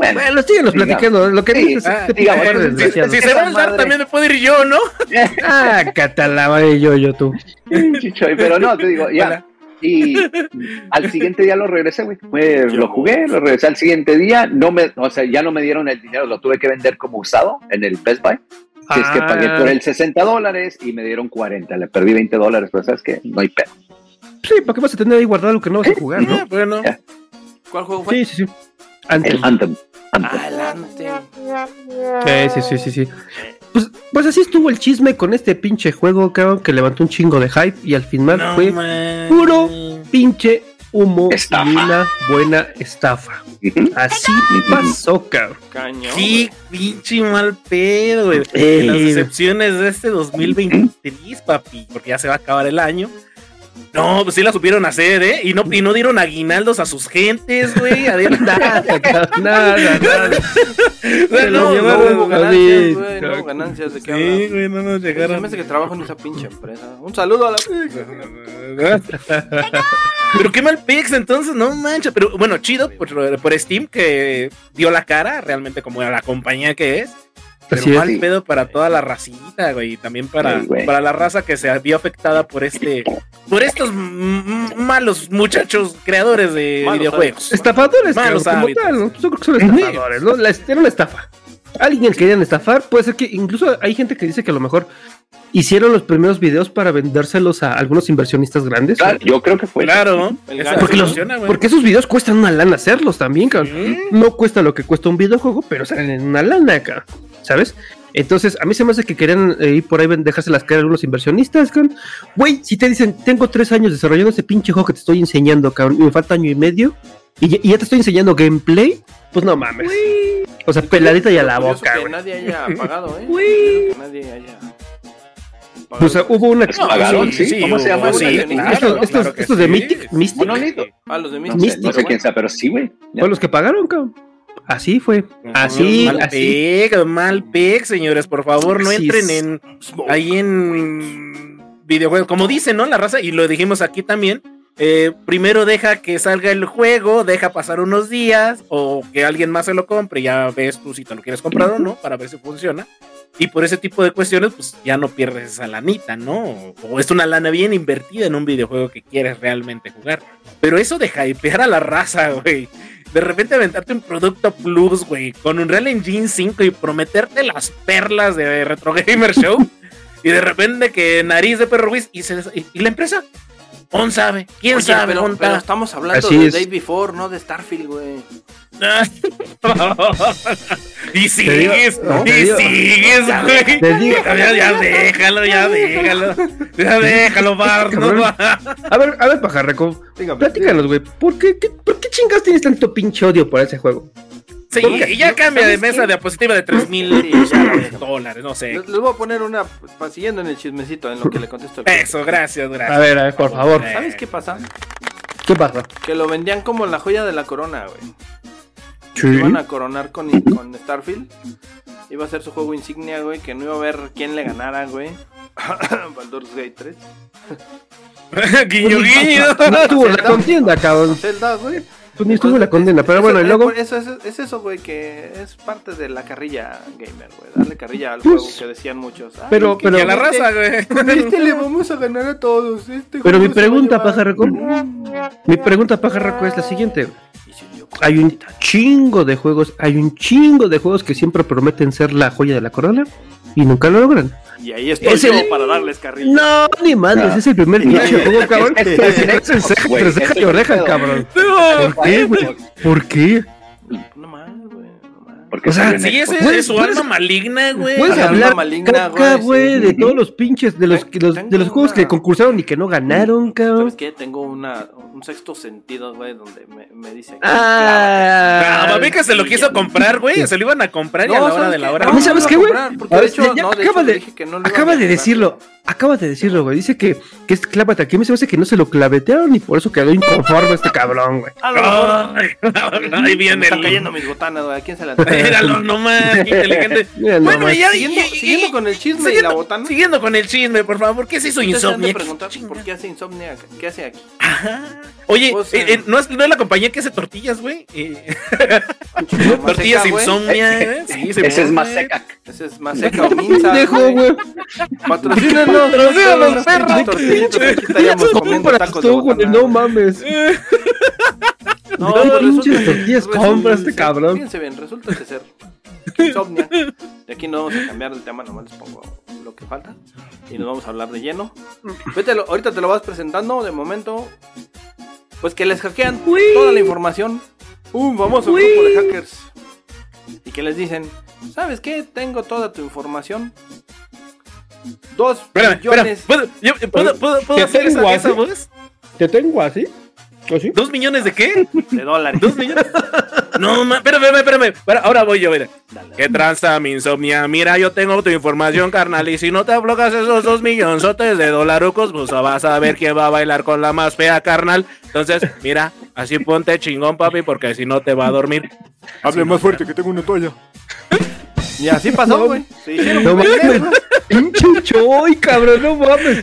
Bueno, Bueno, síguenos Digamos. platicando. Lo que Sí, dices ah, digamos, de si- Si, desgraciados. si se va a dar, también me puedo ir yo, ¿no? Ah, catalaba yo, yo, tú. Chichoy, pero no, te digo, ya. Hola. Y al siguiente día lo regresé, güey. Fue- Lo jugué, lo regresé al siguiente día. No me, o sea, ya no me dieron el dinero, lo tuve que vender como usado en el Best Buy. Si es que pagué Ah. por el 60 dólares y me dieron 40. Le perdí 20 dólares, pero sabes que no hay pedo. Sí, ¿para qué vas a tener ahí guardado lo que no vas a jugar, no? Ah, bueno. ¿Cuál juego fue? Sí, sí, sí. Anthem. El Anthem. Adelante. Sí, sí, sí, sí, sí. Pues, pues así estuvo el chisme con este pinche juego, cabrón, que levantó un chingo de hype y al final No, fue man. puro pinche humo Estafa. y una buena estafa. Así pasó, cabrón. Cañón. Sí, pinche mal pedo, güey. Eh. Las decepciones de este 2023, papi, porque ya se va a acabar el año. No, pues sí la supieron hacer, ¿eh? Y no, y no dieron aguinaldos a sus gentes, güey. Nada, nada, nada. O sea, Se lo no, llevaron No hubo ganancias, güey. No hubo ganancias. ¿De qué Sí, güey, no nos Se llegaron. me hace que trabajo en esa pinche empresa. Un saludo a la. Pero qué mal pix, entonces, no manches. Pero bueno, chido por, por Steam que dio la cara realmente como a la compañía que es. Pero mal Sí. pedo para toda la racita, güey. Y también para, Sí, güey. para la raza que se vio afectada por este. Por estos malos muchachos creadores de Malos videojuegos. Estafadores, Malos como tal, ¿no? Yo creo que son estafadores, ¿no? La- era una estafa. Alguien querían estafar, puede ser que incluso hay gente que dice que a lo mejor hicieron los primeros videos para vendérselos a algunos inversionistas grandes. Claro, yo creo que fue. Claro. Porque, los- funciona, güey. porque esos videos cuestan una lana hacerlos también, cabrón. No cuesta lo que cuesta un videojuego, pero salen en una lana, cabrón. ¿Sabes? Entonces, a mí se me hace que querían eh, ir por ahí dejárselas caer a algunos inversionistas, cabrón. Güey, si te dicen, tengo tres años desarrollando ese pinche juego que te estoy enseñando, cabrón, y me falta año y medio, y, ya- y ya te estoy enseñando gameplay, pues no mames. O sea, peladita y a la boca, que güey. nadie haya pagado, ¿eh? Que nadie haya pagado. O sea, hubo una... No, pagaron, sí. ¿Cómo se llama? Sí, claro, estos estos- claro que estos de. Mythic, Mystic, Monolith. Ah, los de No Mystic. sé, no sé quién sea, pero sí, güey. Fueron los que pagaron, cabrón. Así fue. Así, mal así. pick, mal pick, señores, por favor, no entren en ahí en videojuegos, como dice, ¿no? La raza, y lo dijimos aquí también. eh, primero deja que salga el juego, deja pasar unos días o que alguien más se lo compre, ya ves tú si te lo quieres comprar o no, para ver si funciona. Y por ese tipo de cuestiones, pues ya no pierdes esa lanita, ¿no? O es una lana bien invertida en un videojuego que quieres realmente jugar. Pero eso de hypear a la raza, güey. De repente aventarte un producto plus, güey, con un Real Engine 5 y prometerte las perlas de Retro Gamer Show. y de repente que nariz de perro Ruiz y, se- y- y la empresa. ¿On sabe? ¿Quién Oye, sabe? pero, estamos hablando Así de es. Day Before, no de Starfield, güey. y sigues, ¿no? y sigues, güey. Ya, ya déjalo, ya déjalo. Ya déjalo, Bart. no. A ver, a ver, pajarreco. Dígame. Platícanos, güey. ¿Por qué, qué- ¿Por qué chingas tienes tanto pinche odio por ese juego? Sí, y ya cambia de mesa de diapositiva de 3 mil dólares, no sé. Les, les voy a poner una, siguiendo en el chismecito, en lo que le contesto. Eso, gracias, gracias. A ver, a ver, por favor. Eh, ¿Sabes qué pasa? ¿Qué pasa? Que lo vendían como la joya de la corona, güey. Sí. Iban a coronar con, con Starfield. Iba a ser su juego insignia, güey, que no iba a ver quién le ganara, güey. Baldur's Gate 3. guiño, guiño. No estuvo la contienda, cabrón. Zelda, güey. Pues ni estuvo la condena, pero Eso- bueno, y eh, luego. Eso, eso- es eso, güey, que es parte de la carrilla gamer, güey. Darle carrilla al Pues, juego que decían muchos. Ay, pero- que pero- Y a la con este- raza, güey. Con este le vamos a ganar a todos. Este Pero mi pregunta, pajarraco. Mi pregunta, pajarraco, es la siguiente. Y se unió con Hay un chingo de juegos, hay un chingo de juegos que siempre prometen ser la joya de la corona y nunca lo logran. Y ahí estoy Es yo el- para darles carrilla. No, ni madres, No. es el primer pinche juego, cabrón. Entre ceja y oreja, cabrón. No. ¿Por qué, güey? ¿Por qué? Porque O sea, Sí, ese Puedes- es su puedes- alma maligna, güey. Puedes hablar maligna, caca, güey, sí. de todos los pinches, de los, de los juegos que una- concursaron y que no ganaron, cabrón. ¿Sabes qué? Tengo una, un sexto sentido, güey, donde me, me dice... Ah, Ah, mami que se lo quiso comprar, güey. Se lo iban a comprar y a la hora ¿sabes de la hora. A mí, No, ¿sabes no qué, güey? no, acaba de- le dije que no lo iba a Acaba de decirlo, acaba de decirlo, güey. Dice que, que es clávate aquí. Mí se me hace que no se lo clavetearon y por eso quedó inconforme este cabrón, güey. Ahí Me viene están cayendo mis botanas, güey. ¿A quién se la Míralo nomás, qué inteligente. Mira Bueno, nomás. ya, Siguiendo, y- y- siguiendo con el chisme y siguiendo- la botana. Siguiendo con el chisme, por favor. ¿Qué se hizo Insomnia? preguntar ¿Qué por qué hace Insomnia. ¿Qué hace aquí? Ajá. Oye, Pues, eh, eh, eh, ¿no, es, ¿no es la compañía que hace tortillas, güey? Eh, tortillas seca. Insomnia, ¿eh? Sí, se Ese es más seca. Ese es más seca o minza. Pendejo, güey. Patrocínanos. Patrocínanos, perros. Tortillitas no mames. No, ¿De pinches tortillas compra este cabrón? Fíjense bien, resulta que ser insomnia. De aquí no vamos a cambiar el tema, nomás les pongo lo que falta. Y nos vamos a hablar de lleno. Vete, ahorita te lo vas presentando, de momento. Pues que les hackean toda la información. Un famoso grupo de hackers. Y que les dicen, ¿sabes qué? Tengo toda tu información. Dos Espérame, espérame. millones. ¿Puedo, yo- ¿puedo, puedo, puedo ¿Qué hacer tengo esa, esa voz? ¿Te tengo así? ¿O sí? ¿Dos millones de qué? de dólares. ¿Dos millones? No, ma, espérame, espérame, Ahora voy yo, mira. ¿Qué tranza, mi insomnia? Mira, yo tengo tu información, carnal. Y si no te aflojas esos dos millonzotes de dolarucos, pues vas a ver quién va a bailar con la más fea, carnal. Entonces, mira, así ponte chingón, papi, porque si no te va a dormir. Hable más fuerte que tengo una toalla. Y así pasó, güey. Se hicieron No mames. Pinche Choy, cabrón, no mames.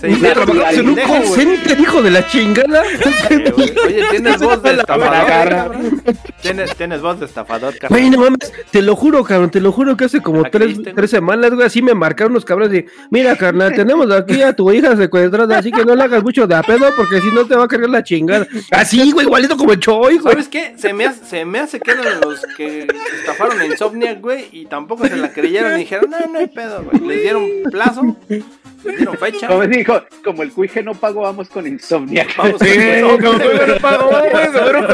Se dice trabajamos en un call center, hijo de la chingada. Oye, tienes voz de estafador. Tienes, tienes voz de estafador, Güey, cabrón. no mames, te lo juro, cabrón, te lo juro que hace como tres, tres semanas, güey, así me marcaron unos cabrones de, mira, carnal, tenemos aquí a tu hija secuestrada, así que no le hagas mucho de a pedo porque si no te va a cargar la chingada. Así, güey, igualito como el Choy, güey. ¿Sabes qué? Se me, hace, se me hace que eran los que estafaron a Insomniac, güey, y tampoco se la creyeron y dijeron, no, no hay pedo, güey. Les dieron plazo, les dieron fecha. Como dijo, como el cuije no pagó, vamos con insomnia. Vamos Sí, con como que me pagó, güey, con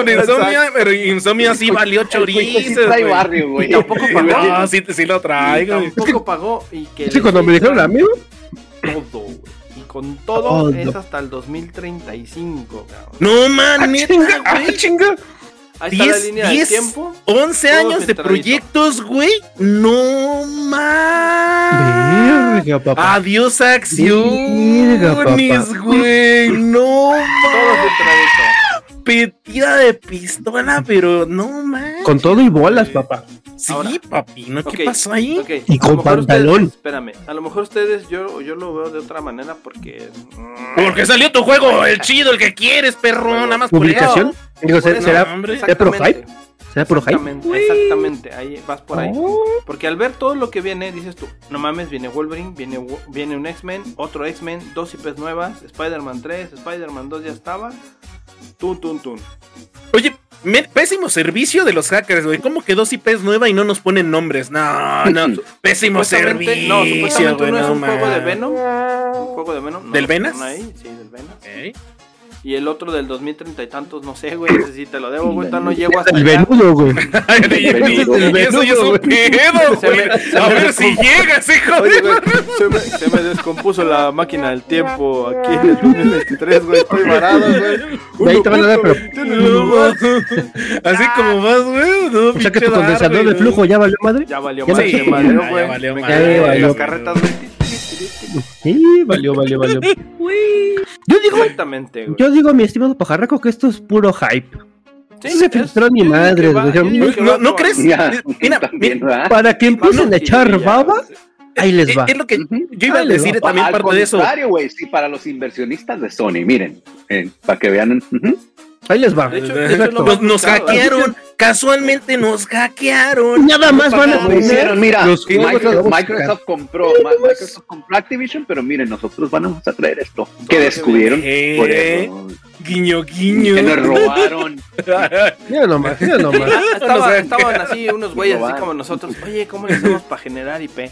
Exacto. insomnia, pero insomnia sí valió El cuije sí trae güey. barrio, güey. Y tampoco pagó. No, sí, sí lo Y traigo. güey. tampoco pagó y que Sí, cuando me dijeron a mí, todo, güey. Y con todo Todo. es hasta el 2035, cabrón. No, man, neta, Chinga, ah, chinga. Ahí está la 10, línea 10, de tiempo. 11 Todo años de proyectos, güey. No más. Verga, papá. Adiós acciones, güey. No Todo más. centradito. Petida de pistola, pero no más. Con todo y bolas, papá. Sí, Ahora. papi, ¿no? ¿Qué pasó ahí? Y con pantalón. ustedes- espérame, a lo mejor ustedes, yo, yo lo veo de otra manera porque. Porque salió tu juego, el chido, el que quieres, perro. Nada más por ¿Publicación? Digo, Por ¿será, eso, será, hombre. ¿será pro hype? Exactamente. ¿Será pro hype? Exactamente, ahí vas por ahí. Oh. Porque al ver todo lo que viene, dices tú, no mames, viene Wolverine, viene, viene un X-Men, otro X-Men, dos IPs nuevas, Spider-Man 3, Spider-Man 2 ya estaba. Tun, tun, tun. Oye, me- pésimo servicio de los hackers, güey. ¿Cómo que dos IPs nueva y no nos ponen nombres? No, no. Pésimo servicio, no, supuestamente güey. uno es no un juego de. Venom. Un juego de Venom. no ¿Del Venas? Ahí, sí, del Venas. Ok. Y el otro del 2030 y tantos, no sé, güey. Ese sí te lo debo, güey. No llego hasta El venudo, güey. Eso ya es un pedo, güey. A ver si llegas, hijo de... güey, se me, se me descompuso la máquina del tiempo aquí en el 2023, güey. Estoy varado, güey. De ahí te van a dar, pero. Así como vas, güey. No, O sea que pinche tu condensador de güey. flujo ya valió madre. Ya valió más, güey. madre. en valió. las carretas, güey. Sí, valió, valió, valió. Yo digo, Exactamente, güey. yo digo, mi estimado pajarraco, que esto es puro hype. Sí, se filtró digo madre, va- yo ¿No, va ¿No por- crees? Ya, Mira, también, mira. Para que empiecen a echar ya, baba, ahí les va. es lo que yo iba a decir va. también Al parte de eso. güey, sí, para los inversionistas de Sony, miren, eh, para que vean. Ahí les va. De hecho, de hecho, lo Nos, nos hackearon, casualmente nos hackearon. Nada más van a poner mira, los Microsoft, compró, Microsoft compró Activision, pero miren, nosotros vamos a traer esto, que descubrieron Eh, por Guiño, guiño. que nos robaron. Mira nomás, mira nomás. Estaban así unos güeyes así como nosotros. Oye, ¿cómo le hacemos para generar IP?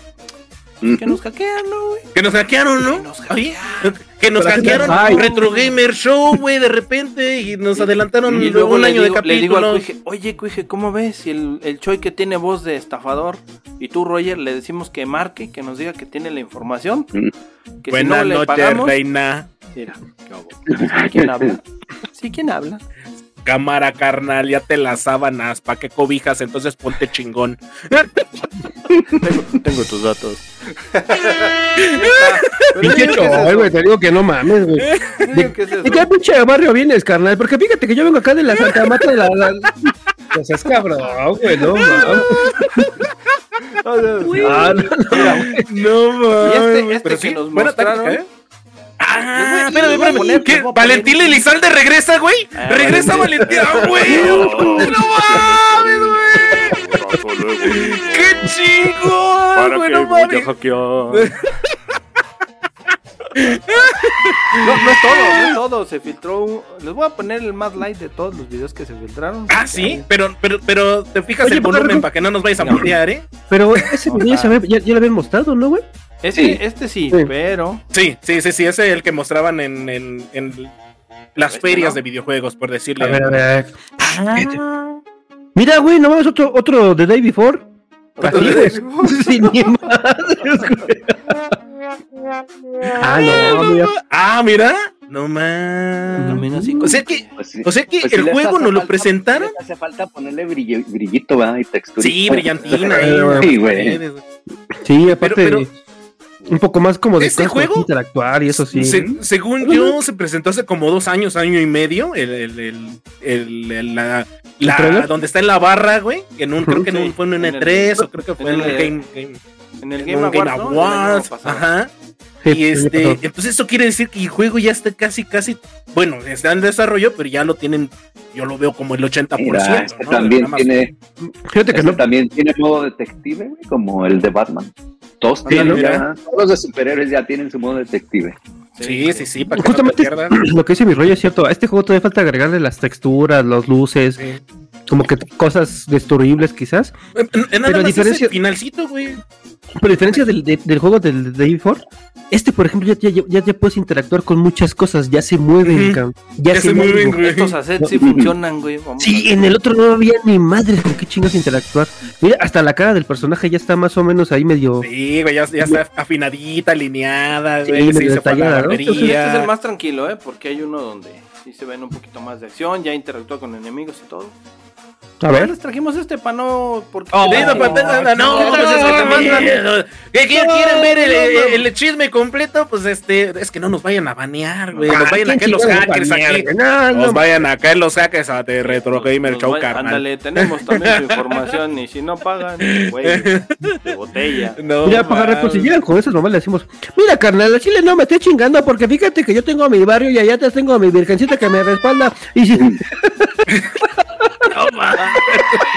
Que nos hackean, ¿no, güey? Que nos hackearon, ¿no? Que nos hackearon. que nos hackearon. Retro Gamer Show, güey, de repente y nos adelantaron Y luego un año digo, de le digo al. Cuije, oye Cuije, ¿cómo ves? Si el, el Choi que tiene voz de estafador y tú, Roger, le decimos que marque, que nos diga que tiene la información, que Buenas si no le noches, reina. Mira, ¿qué hago? ¿Sí, ¿quién habla? ¿Sí, quién habla? Cámara carnal, ya te las sábanas, ¿pa' qué cobijas? Entonces ponte chingón. Tengo, tengo tus datos. Pinche güey, te digo que no mames, güey. ¿De qué es eso? ¿De qué pinche barrio vienes, carnal? Porque fíjate que yo vengo acá de la Santa Mata de la... la... O sea, es cabrón, güey, no mames. Ah, no, no, No Y este- mames. este que nos buena mostraron- táctica, ¿eh? Ah, espérame, espérame. ¿Qué? ¿Valentín Elizalde regresa, güey? Ah, regresa Valentín, ah, güey. No mames, güey. ¡Qué chingón! güey, no mames. No, no es todo, no es todo. Se filtró. un- Les voy a poner el más light de todos los videos que se filtraron. Ah, sí, pero, pero, pero te fijas Oye, el volumen Pajarraco. para que no nos vayas a No. mutear, ¿eh? Pero ese video había- ya, ya lo habían mostrado, ¿no, güey? Este Sí. este sí, Sí. pero. Sí, sí, sí, sí, ese es el que mostraban en, en, en las Este, ferias ¿no? de videojuegos, por decirle. A ver, a ver. Ah. Mira, güey, no mames, otro, otro de Day Before. Así. Sí, ni güey. Ah, no, mira. Ah, mira. No más. O sea que, Pues sí. o sea que Pues sí el les juego nos lo falta- presentaron. hace falta ponerle brilli- brillito, ¿verdad? Y textura. Sí, brillantina. Sí, güey. Sí, aparte, Pero- un poco más como de ¿Este juego? interactuar y eso sí. Se- según yo, se presentó hace como dos años, año y medio, el, el, el, el- el- la, la- donde está en la barra, güey, en un, creo que en un, fue en un en el- E3 o creo que fue en el- Game, Game- En el Game Game Awards, ¿no? Awards, ajá. Sí, Y este, entonces eso quiere decir que el juego ya está casi, casi, bueno, está en desarrollo, pero ya lo tienen, yo lo veo como el 80%. Mira, este ¿no? también tiene, Fíjate que este no. también tiene modo detective, güey, como el de Batman. Todos tienen ya, todos los de superhéroes ya tienen su modo detective. Sí, sí, sí, para que no te Justamente pierdas. lo que dice mi rollo es cierto. A este juego todavía falta agregarle las texturas, las luces, Sí. como que cosas destruibles quizás. En- en- nada Pero más diferencia- finalcito, güey. Pero a diferencia del, de- del juego del Day Before, este, por ejemplo, ya, ya, ya, ya puedes interactuar con muchas cosas, ya se mueven, Ujú. cabrón. ya, Ya se, se mueven. mueven, güey. Estos assets sí funcionan, güey. Vamos Sí, en el otro no había ni madres con qué chingas interactuar. Mira, hasta la cara del personaje ya está más o menos ahí medio. Sí, güey, ya, ya está afinadita, alineada, Sí, güey. Sí, se detallada, ¿no? Entonces, este es el más tranquilo, ¿eh? Porque hay uno donde sí se ven un poquito más de acción, ya interactúa con enemigos y todo. A ver. Les trajimos este para no. Porque Oh, sí, no, no, pa- pa- no, no, pues es que también, no. ¿Qué quieren, ver el, el- el chisme completo? Pues este, es que no nos vayan a banear, güey. Nos vayan a caer los hackers aquí. No, Nos no, vayan a caer los hackers a de Retro Gamer Nos Show, carnal. Ándale, tenemos también su información y si no pagan, güey, de botella. No, Mira, pagar mames. si llegan con esas nomás le decimos, mira carnal, al chile no me esté chingando porque fíjate que yo tengo a mi barrio y allá te tengo a mi virgencita que me respalda y si No, mames.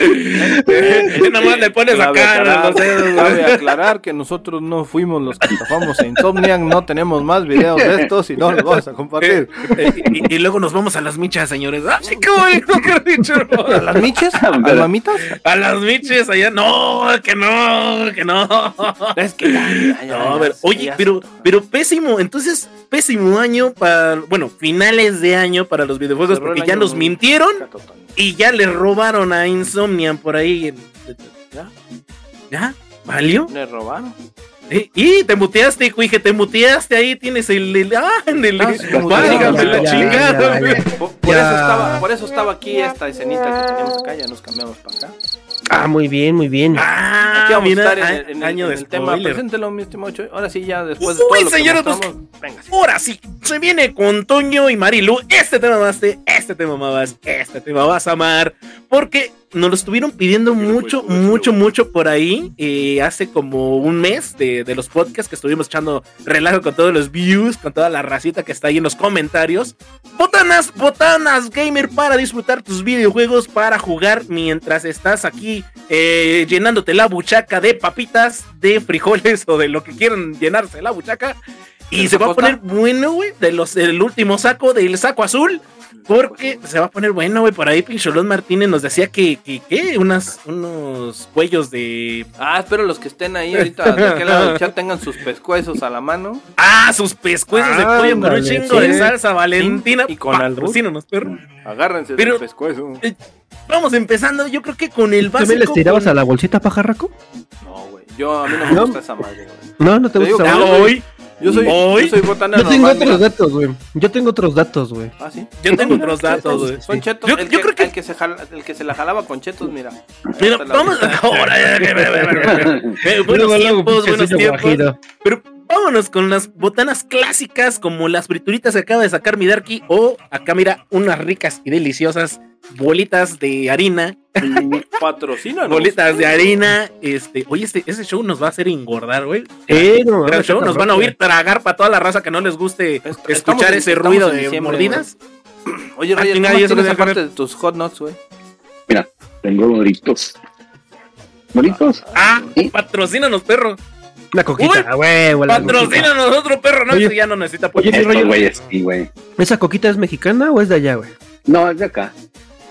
Nada más le pones los dedos, cabe aclarar que nosotros no fuimos los que estafamos a Insomniac, no tenemos más videos de estos y no los vamos a compartir. Eh, y, y luego nos vamos a las michas, señores. ¡Ay, qué bonito que has dicho! ¿A las miches? ¿A las mamitas? A las miches allá. No, que no, que no. Es que ya, ya, ya, No, a ya, ver, sí, oye, pero, pero pésimo, entonces pésimo año para, bueno, finales de año para los videojuegos porque ya nos mintieron catotón. Y ya le robaron a Insomnian por ahí. ¿Ya? ¿Ya? ¿Valió? Le robaron. Y te muteaste, cuije, te muteaste ahí, tienes el, el- ah, en el, Ah, válgame la chingada. Por, eso estaba, por eso estaba aquí esta escenita que teníamos acá, ya nos cambiamos para acá. Ah, muy bien, muy bien. Ah, Aquí vamos mira, a estar en, a- el- en año en de el tema. Preséntelo, mi estimado. Ahora sí, ya después de todo lo que señores, pues, mostramos, venga. Ahora sí, se viene con Toño y Marilu. Este tema amaste, este tema amabas, este tema vas a amar. Porque nos lo estuvieron pidiendo mucho, mucho, mucho por ahí. eh, hace como un mes de, de los podcasts que estuvimos echando relajo con todos los views, con toda la racita que está ahí en los comentarios. Botanas, botanas gamer para disfrutar tus videojuegos, para jugar mientras estás aquí eh, llenándote la buchaca de papitas, de frijoles o de lo que quieran llenarse la buchaca. Y ¿Del se va a poner bueno, güey, de los del último saco, del saco azul. Porque se va a poner bueno, güey. Por ahí Pincholón Martínez nos decía que, que, que unas, unos cuellos de. Ah, espero los que estén ahí ahorita de aquel lado del chat tengan sus pescuezos a la mano. ¡Ah! Sus pescuezos de pollo con un chingo sí. de salsa valentina. Y con albur. Patrocínanos, perro. Agárrense Pero- del pescuezo. Vamos empezando, yo creo que con el básico. ¿También les tirabas con- a la bolsita pajarraco? No, güey. Yo a mí no me ¿No? gusta esa madre, güey. No, no te Te gusta. Ah, madre? hoy, Yo soy, ¿Hoy? yo soy botana Yo tengo normal, otros mira. datos, güey. Yo tengo otros datos, güey. Ah, sí. yo tengo otros datos, güey. Son chetos. Yo, el, yo que, creo que. el que se jala- el que se la jalaba con chetos, mira. Mira, vamos. Ahora, buenos tiempos, buenos tiempos. Pero vámonos con las botanas clásicas como las frituritas que acaba de sacar mi Darky o acá mira unas ricas y deliciosas bolitas de harina, Patrocínanos. bolitas de harina, este, oye, este, ese show nos va a hacer engordar, güey. Eh, no, Gran show, nos van a oír tragar para toda la raza que no les guste escuchar ese ruido de mordidas. Oye, Ah, Roger, ¿qué chingada, más ¿y eso tienes qué aparte de tus hot nuts, güey? Mira, tengo doritos. ¿Doritos? Ah, Sí. patrocínanos, perro. Una coquita, güey. la. Patrocínanos otro perro, no, Oye. Ese ya no necesita Oye, apoyo. Estos güeyes, sí, güey. ¿Esa coquita es mexicana o es de allá, güey? No, es de acá.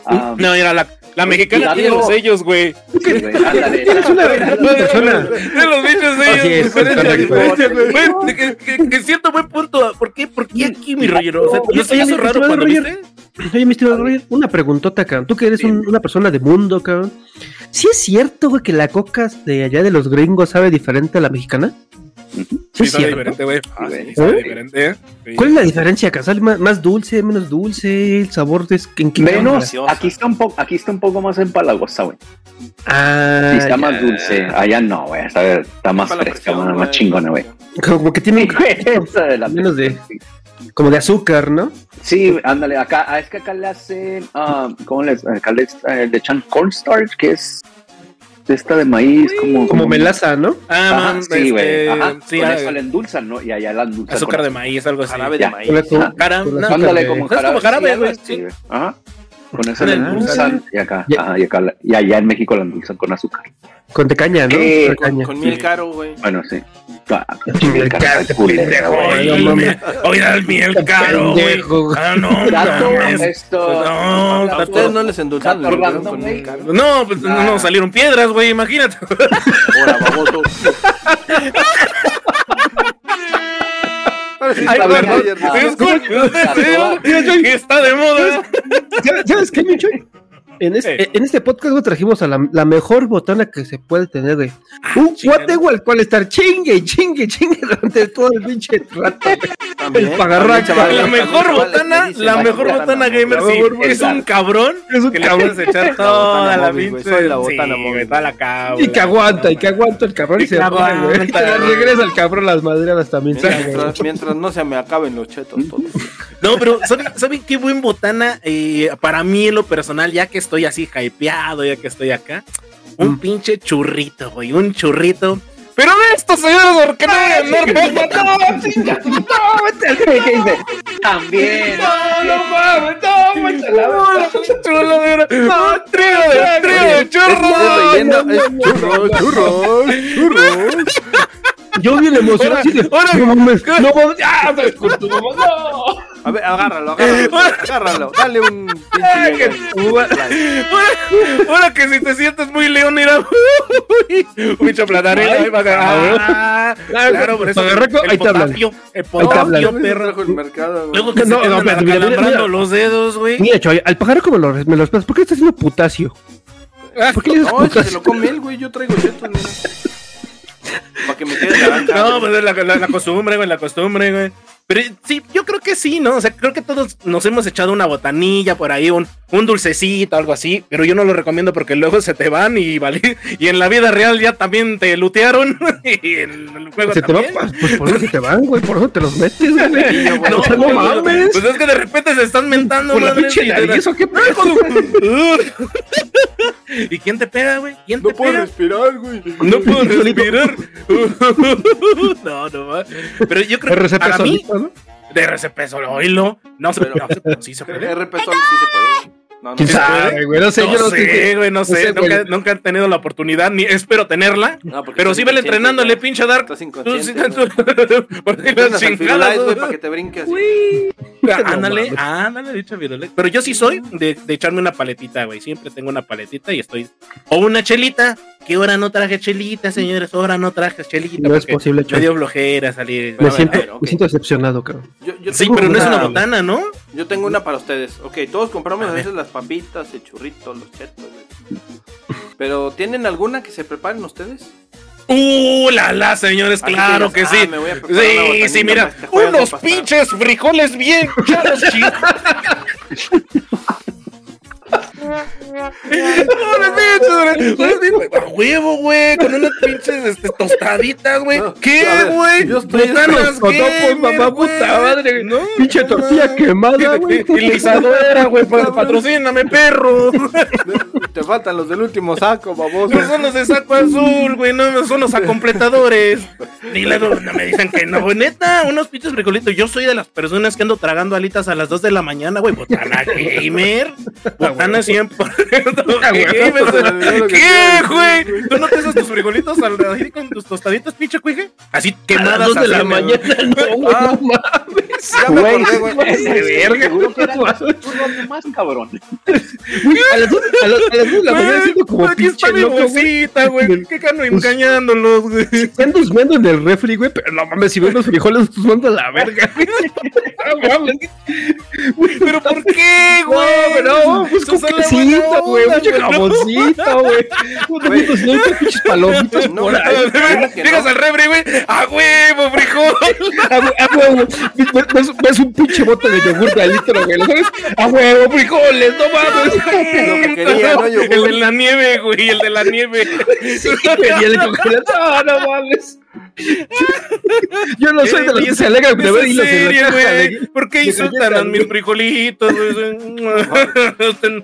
Ah, No, mira, la, la mexicana tiene los sellos, güey. Es una persona. De los bichos Así ellos. es, diferencia, es diferencia, güey. Güey, que, cierto buen punto. ¿Por qué? ¿Por qué aquí, mi rollo? O sea, ¿no se Oye, hizo mi raro cuando Roger. viste? Oye, mi estimado Roger, una preguntota, cabrón. Tú que eres un- una persona de mundo, cabrón. ¿Sí es cierto, güey, que la coca de allá de los gringos sabe diferente a la mexicana? Sí, Sí, es diferente, güey. Ah, sí. ¿Eh? diferente. Sí. ¿Cuál es la diferencia, cabrón? ¿Sale más, más dulce, menos dulce? ¿El sabor de en qué Menos, aquí está un poco, aquí está un poco más empalagosa, güey. Ah, Sí, está ya. más dulce. Allá no, güey. Ver, está más fresca, presión, más, chingona, güey. Como que tiene de la Menos de- como de azúcar, ¿no? Sí, ándale, acá, ah, es que acá le hacen, ah, ¿cómo les, acá le, eh, le echan cornstarch, que es esta de maíz, como. Como melaza, ¿no? Ah, Ajá, sí, güey. este, Ajá. sí, con eso la endulzan, ¿no? Y allá la endulzan. azúcar con de maíz, algo así. Jarabe de Ya. maíz. Azúcar Ándale, como jarabe. jarabe, güey, sí. güey. Ajá. Con eso el endulzan y acá. Ajá, y acá. la- Y allá en México la endulzan con azúcar. Con de caña, ¿no? Con miel caro, güey. Bueno, sí. Miel caro, me- Oiga, el miel caro, güey. Pendejo. Ah, no, mames. esto. No, ¿A ustedes no les caro? No, pues no, no salieron piedras, güey, imagínate. Ahora, baboso. Ay, está perdón. ¿no? está de moda. ¿Sabes- ¿Sabes qué, Micho? En este, Eh. en este podcast güey, trajimos a la, la mejor botana que se puede tener, güey. Ah, Un cuate, güey, al cual estar chingue, chingue, chingue durante todo el pinche rato. El chavales, La mejor botana, la "Ay, mejor botana gamer, sí, es un cabrón Es un que cabrón. echar La toda botana la pinche. soy la botana güey, toda la cabra. Y que aguanta, y que aguanta el cabrón y, se va, regresa el cabrón las madreadas también. Mientras no se me acaben los chetos todos. No, pero ¿saben, ¿saben qué buen botana? Eh, para mí, en lo personal, ya que estoy así hypeado, ya que estoy acá, un Mm. pinche churrito, güey, un churrito. Pero de estos señores, ¿por qué no voy a andar ¿Qué dice? También. Chulo, mira. Un trío de, trío de Es churros. churros, churros, churros. Yo bien emocionado. Ahora, así de, ahora, no mames, no mames, ya, sabes, con tu mamá, no. A ver, agárralo, agárralo, agárralo. Dale un pinche. Tú, Ahora, ahora que si te sientes muy león, mira. Un pinche platanero. ahí va a- Ah, claro, por eso. Ahí te hablan. El potapio, perro. el mercado, güey. Luego que No, se no, acalambrando los dedos, güey. Mira, Choy, al pajarraco me lo, me lo. ¿Por qué estás haciendo potasio? ¿Por qué le dices No, se lo come él, güey. Yo traigo chetos, mira. Para que me quede naranja. No, pues es la, la, la costumbre, güey, la costumbre, güey. Pero sí, yo creo que sí, ¿no? O sea, creo que todos nos hemos echado una botanilla por ahí, un, un dulcecito, algo así, pero yo no lo recomiendo porque luego se te van y vale, y en la vida real ya también te lutearon y en el juego Se te van, también. pues por eso se te van, güey, por eso te los metes, güey. No, no pues, mames. Pues es que de repente se están mentando, Con la madre, y te- nariz, ¿o qué pedo? ¿Y quién te pega, güey? ¿Quién No te puedo pega? respirar, güey. No puedo respirar. no, no, va. pero yo creo que RCP para mí, solito, ¿no? de RCP solo oílo. No se, no sí se puede. RP Sol sí se puede. No, no ¿Quién se sabe, güey? No sé, no yo no sé, güey, no sé. sé, nunca, nunca he tenido la oportunidad, ni espero tenerla. No, Pero sí vele entrenándole, pinche Dark. Estás inconsciente. para que te brinques. así. Ándale, ándale, dicho Virulet. Pero yo sí soy de, de echarme una paletita, güey. Siempre tengo una paletita y estoy. O una chelita. Que ahora no traje chelita, señores. Ahora no traje chelita. No es posible, Me dio flojera salir. Me siento, me siento decepcionado, cabrón. Sí, pero no es una botana, ¿no? Yo tengo una para ustedes. Ok, todos compramos A veces las papitas, el churrito, los chetos. Pero ¿tienen alguna que se preparen ustedes? Uh, la la, señores, Así claro que que digas, sí. ah, me voy a Sí, sí, mira, este unos pinches frijoles bien. Unos pinches, unos pinches- a huevo, güey, con unas pinches este, tostaditas, güey. No, ¿Qué, güey? yo estoy- Botanas, ¿qué, pues, mamá, puta madre. No, Pinche tortilla no. quemada, Y- güey. Y y la Isadora, güey, pa- patrocíname, perro. Te faltan los del último saco, baboso. No son los de saco azul, güey, no son los acompletadores. Y luego no me dicen que no, güey, neta, unos pinches frijolitos. Yo soy de las personas que ando tragando alitas a las 2 de la mañana, güey. Botana gamer. Botana 100%. gamer. ¿Qué, güey? ¿Tú no te haces tus frijolitos al- así con tus tostaditas, pinche cuije? Así A las quemadas. de la mañana, no, güey, Ah. no mames. Ya me acordé, güey. ese verga. seguro que churros nomás, cabrón. Güey, a las dos a las- a las dos de la mañana Güey, siento como aquí pinche está mi bolsita, güey. ¿Qué cano engañándolos, güey? Están durmiendo en el refri, güey, pero no mames, si ven los frijoles, estos mandan a la verga, güey. No mames. ¿Pero por qué, güey? No, pues Sos con buena güey, onda, mucho güey, no. jamoncito, güey. Unos pinches palomitas No, por no, ahí. Llegas al refri, güey. ¡A huevo, frijol! A hue- a huevo. Ves, un pinche bote de yogur de litro, güey. ¿Lo sabes? A huevo, frijoles, no mames. Lo que quería, ¿no? Yo, El de la nieve, güey, el de la nieve. Quería el chocolate. No, no mames. Yo no soy de los que se alegran de ver ¿Es en hilos en serio, la caja güey? ¿Por qué insultan a mis frijolitos?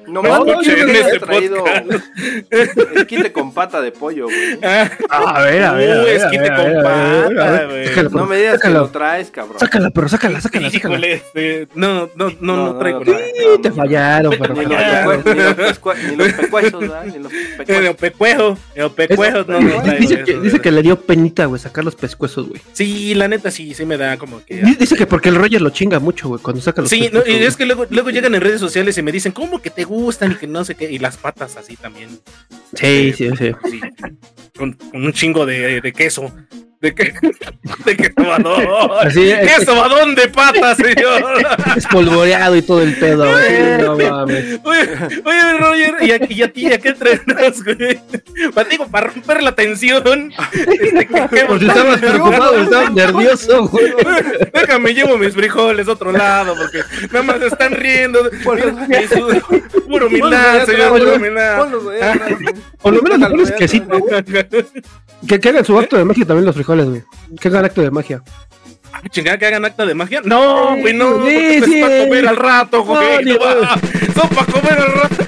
No, me no, yo este he traído podcast. el quite con pata de pollo, güey. Ah, A ver, a ver. Uh, ver, es a que ver, te a ver, a ver, compata, a ver. güey. No me digas que lo traes, cabrón. Sácala, pero sácala, sácala, sácala. Híjole, este, no, no, no, no, traigo nada. Te fallaron, pero Ni los, fallaron. pecue- ni los pescue- ni los Dice que le dio penita, güey, sacar los pescuezos, güey. Sí, la neta sí, sí me da como que... Di- Dice que porque el Roger lo chinga mucho, güey, cuando saca los Sí, no, y es que luego, luego llegan en redes sociales y me dicen, ¿cómo que te gustan? Y que no sé qué, y las patas así también. Sí, sí, sí. Sí, con, con un chingo de, de queso. ¿De qué? ¿De queso badón? Así es. ¡Queso badón de patas, señor! Espolvoreado y todo el pedo, güey. Sí, No mames. Oye, oye, Roger, ¿y a, y a ti a qué entrenas, güey? Para, digo, para romper la tensión. Este, ¿qué- qué Por si botana? estabas preocupado, estabas nervioso, güey. Déjame, llevo mis frijoles a otro lado, porque nada más están riendo. Puro milán, señor, milán. Por lo menos le pones quesito. Que, que hagan su acto de magia también los frijoles, güey. Que hagan acto de magia. Ah, Chingada que hagan acta de magia. No, güey, no. Sí, porque sí. es para comer al rato, güey. No, ni No, va. Son para comer al rato.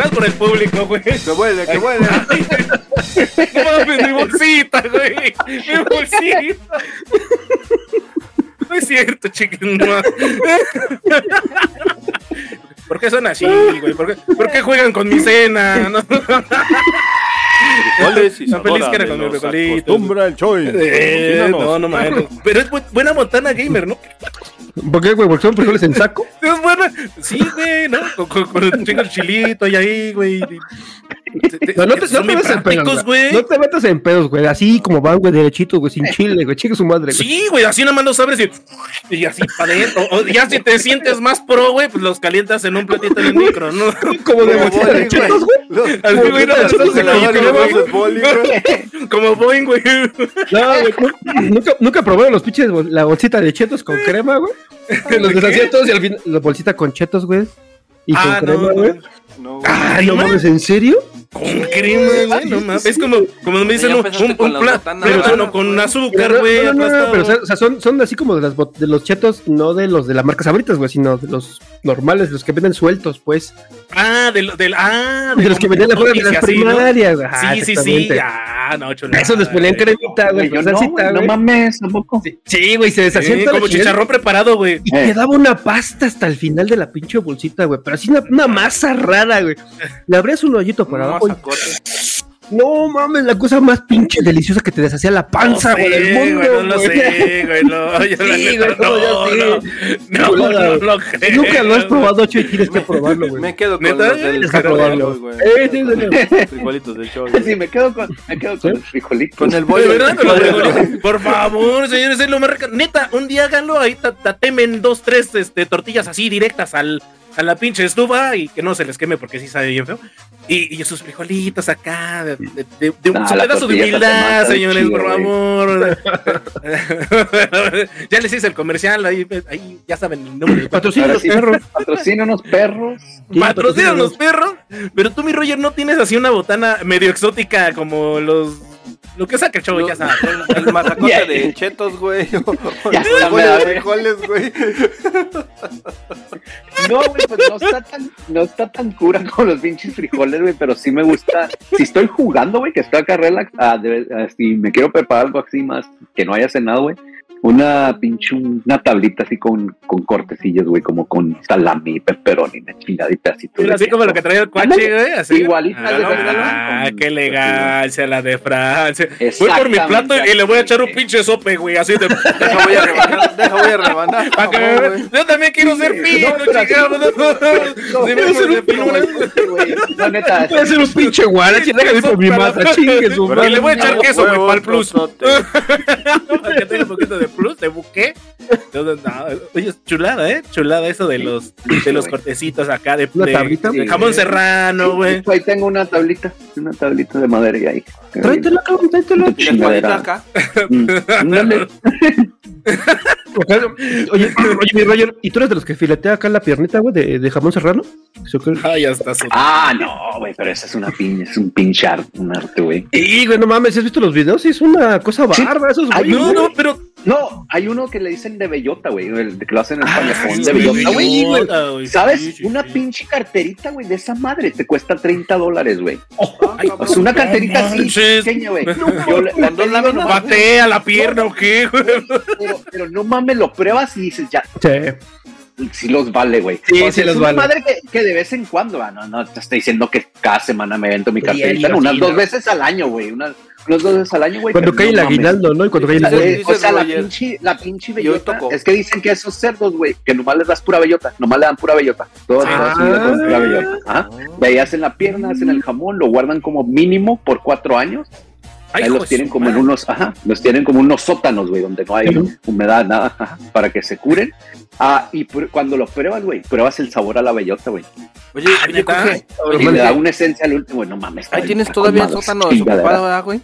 Es por el público, güey. Que vuele, que vuele. No mames, mi bolsita, güey. Mi bolsita. No es cierto, chiquín. no. ¿Por qué son así, güey? ¿Por qué, por qué juegan con mi cena? No, Frijoles y Está feliz sabor que era a con frijolitos. acostumbra el choy. Eh, no, no mames. Pero es bu- buena botana gamer, ¿no? ¿Por qué, güey? Porque son frijoles en saco. Es buena. Sí, güey, ¿no? Con, con, con el chilito y ahí, güey. No, no te, no te metas en pedos, güey. No te metas en pedos, güey. Así como van, güey, derechitos, güey, sin chile, güey. Chica su madre, güey. Sí, güey, así nada más los abres y, y así para adentro. O ya si te sientes más pro, güey, pues los calientas en un platito en el micro, ¿no? Como de Como bolsita boli, de chetos, güey. Así, güey, no, Como Boeing, güey. No, güey, nu- nunca, nunca probaron los pinches, bol- la bolsita de chetos con crema, güey. Que los deshacían todos y al final, la bolsita con chetos, güey. Y con Ah, crema, no, güey. No. Ay, no mames, ¿en serio? Con crema, güey, no mames. Es como, como me dicen, un, un, con un las plato, pero no, con azúcar, No, güey. no, no, no, pero o sea, son, son así como de, las bot- de los chetos, no de los de la marca Sabritas, güey, sino de los normales, los que venden sueltos, pues. Ah, de, lo- del, ah, De los que vendían afuera de las así, ¿no? primarias, güey. Ajá, Sí, sí, sí. Ah, no, chulada. A Eso les ponían cremita, güey, con no, salsita, güey, no güey. mames, tampoco. Sí, güey, se deshacían como chicharrón preparado, güey. Y quedaba una pasta hasta el final de la pinche bolsita, güey. Pero así una, masa rara, güey. Le abrías un hoyito para abajo. Mazacote. No mames, la cosa más pinche deliciosa que te deshacía la panza, güey, del mundo. güey, no lo güey. sé, güey, no, yo Sí, no, no, sí. no, no, Chulada, no güey. lo creo. Nunca lo has probado, Cho, y tienes que probarlo, güey. Me quedo con ¿Neta? los del probarlo. güey. Sí, sí, sí. Frijolitos del choy. Sí, me quedo con, me quedo con los frijolitos. Con el De bollo. verdad, con los frijolitos. Por favor, señores, es lo más. Neta, un día háganlo ahí, ta- tatemen dos, tres este, tortillas así directas al, a la pinche estufa y que no se les queme porque sí sabe bien feo. Y, y sus frijolitos acá, de, de- de- de un Ah, pedazo de humildad, señores, chido, por favor. ya les hice el comercial, ahí, ahí ya saben el número. de Patrocina los perros. Patrocina unos perros. Sí, Patrocinan los perros. Pero tú, mi Roger, no tienes así una botana medio exótica como los. Lo que saca el chavo, ya sabes. El, el mazacote de chetos, güey. O, Ya el de da- frijoles, güey. No, güey, pues no está tan, no está tan cura con los pinches frijoles, güey, pero sí me gusta. Si estoy jugando, güey, que estoy acá relax, ah, de- ah, si me quiero preparar algo así más que no haya cenado, güey, una pinche, una tablita así con, con cortecillos, güey, como con salami, pepperoni, una chingada y pedacitos. de Así como lo que traía el cuache, güey. Así. Igualita, Ah, míralo. Ah, qué elegancia la de Francia. Voy por mi plato y le voy a echar un pinche sope, güey. Así de. Deja, voy a rebanar. Deja, voy a rebanar. Pa' que me. Yo también quiero ser fino, No, pero así- chingado. No, No, Sí, pero me un pero, güey, No, neta, Voy a hacer un pinche guarache, déjame por mi masa, chingue su Y le voy a echar queso, güey, el plus. que tenga un poquito de plus, de buque. Entonces, no, oye, chulada, ¿eh? Chulada eso de los, de los cortecitos acá de, ¿Una de- tablita? de jamón serrano, güey. Ahí tengo una tablita, una tablita de madera y ahí. Tráetela, cabrón, Y chingadera. acá. Mm. Oye, oye, mi Roger, ¿y tú eres de los que filetea acá la piernita, güey, de, de jamón serrano? Ay, ya está. Ah, no, güey, pero esa es una pin, es un pinche arte, un arte, güey. Sí, güey, no mames, ¿has visto los videos? Sí, es una cosa Sí. bárbara, esos Ay, güeyes. No, no, pero... No, hay uno que le dicen de bellota, güey, el que lo hacen en Ah, España, sí, de bellota, güey. ¿Sabes? Sí, sí, una sí. pinche carterita, güey, de esa madre te cuesta 30 dólares, güey. Ay, O sea, una carterita así, pequeña, güey. Una- ¿Patea la pierna o qué, güey? pero, pero no mames, lo pruebas y dices, ya, Sí. sí los vale, güey. Sí, O sea, sí es los una vale. madre que, que de vez en cuando, ah, no, no te estoy diciendo que cada semana me vento mi carterita, no, unas sí, dos no. veces al año, güey, unas, unas dos veces al año, güey. Cuando cae el no aguinaldo, ¿no? Y cuando cae el dice o sea, la pinche, la pinche bellota. Es que dicen que esos cerdos, güey, que nomás les das pura bellota, nomás le dan pura bellota. Todas Ah. con pura bellota. Ajá. De ahí hacen la pierna, hacen el jamón, lo guardan como mínimo por cuatro años. Ahí los tienen como en unos, ajá, los tienen como unos sótanos, güey, donde no hay humedad, nada, ajá, para que se curen. Ah, y cuando lo pruebas, güey, pruebas el sabor a la bellota, güey. Oye, Ah, Y le da una esencia al último, güey, no mames. ahí tienes todavía el sótano chingadera. desocupado, ¿verdad, güey?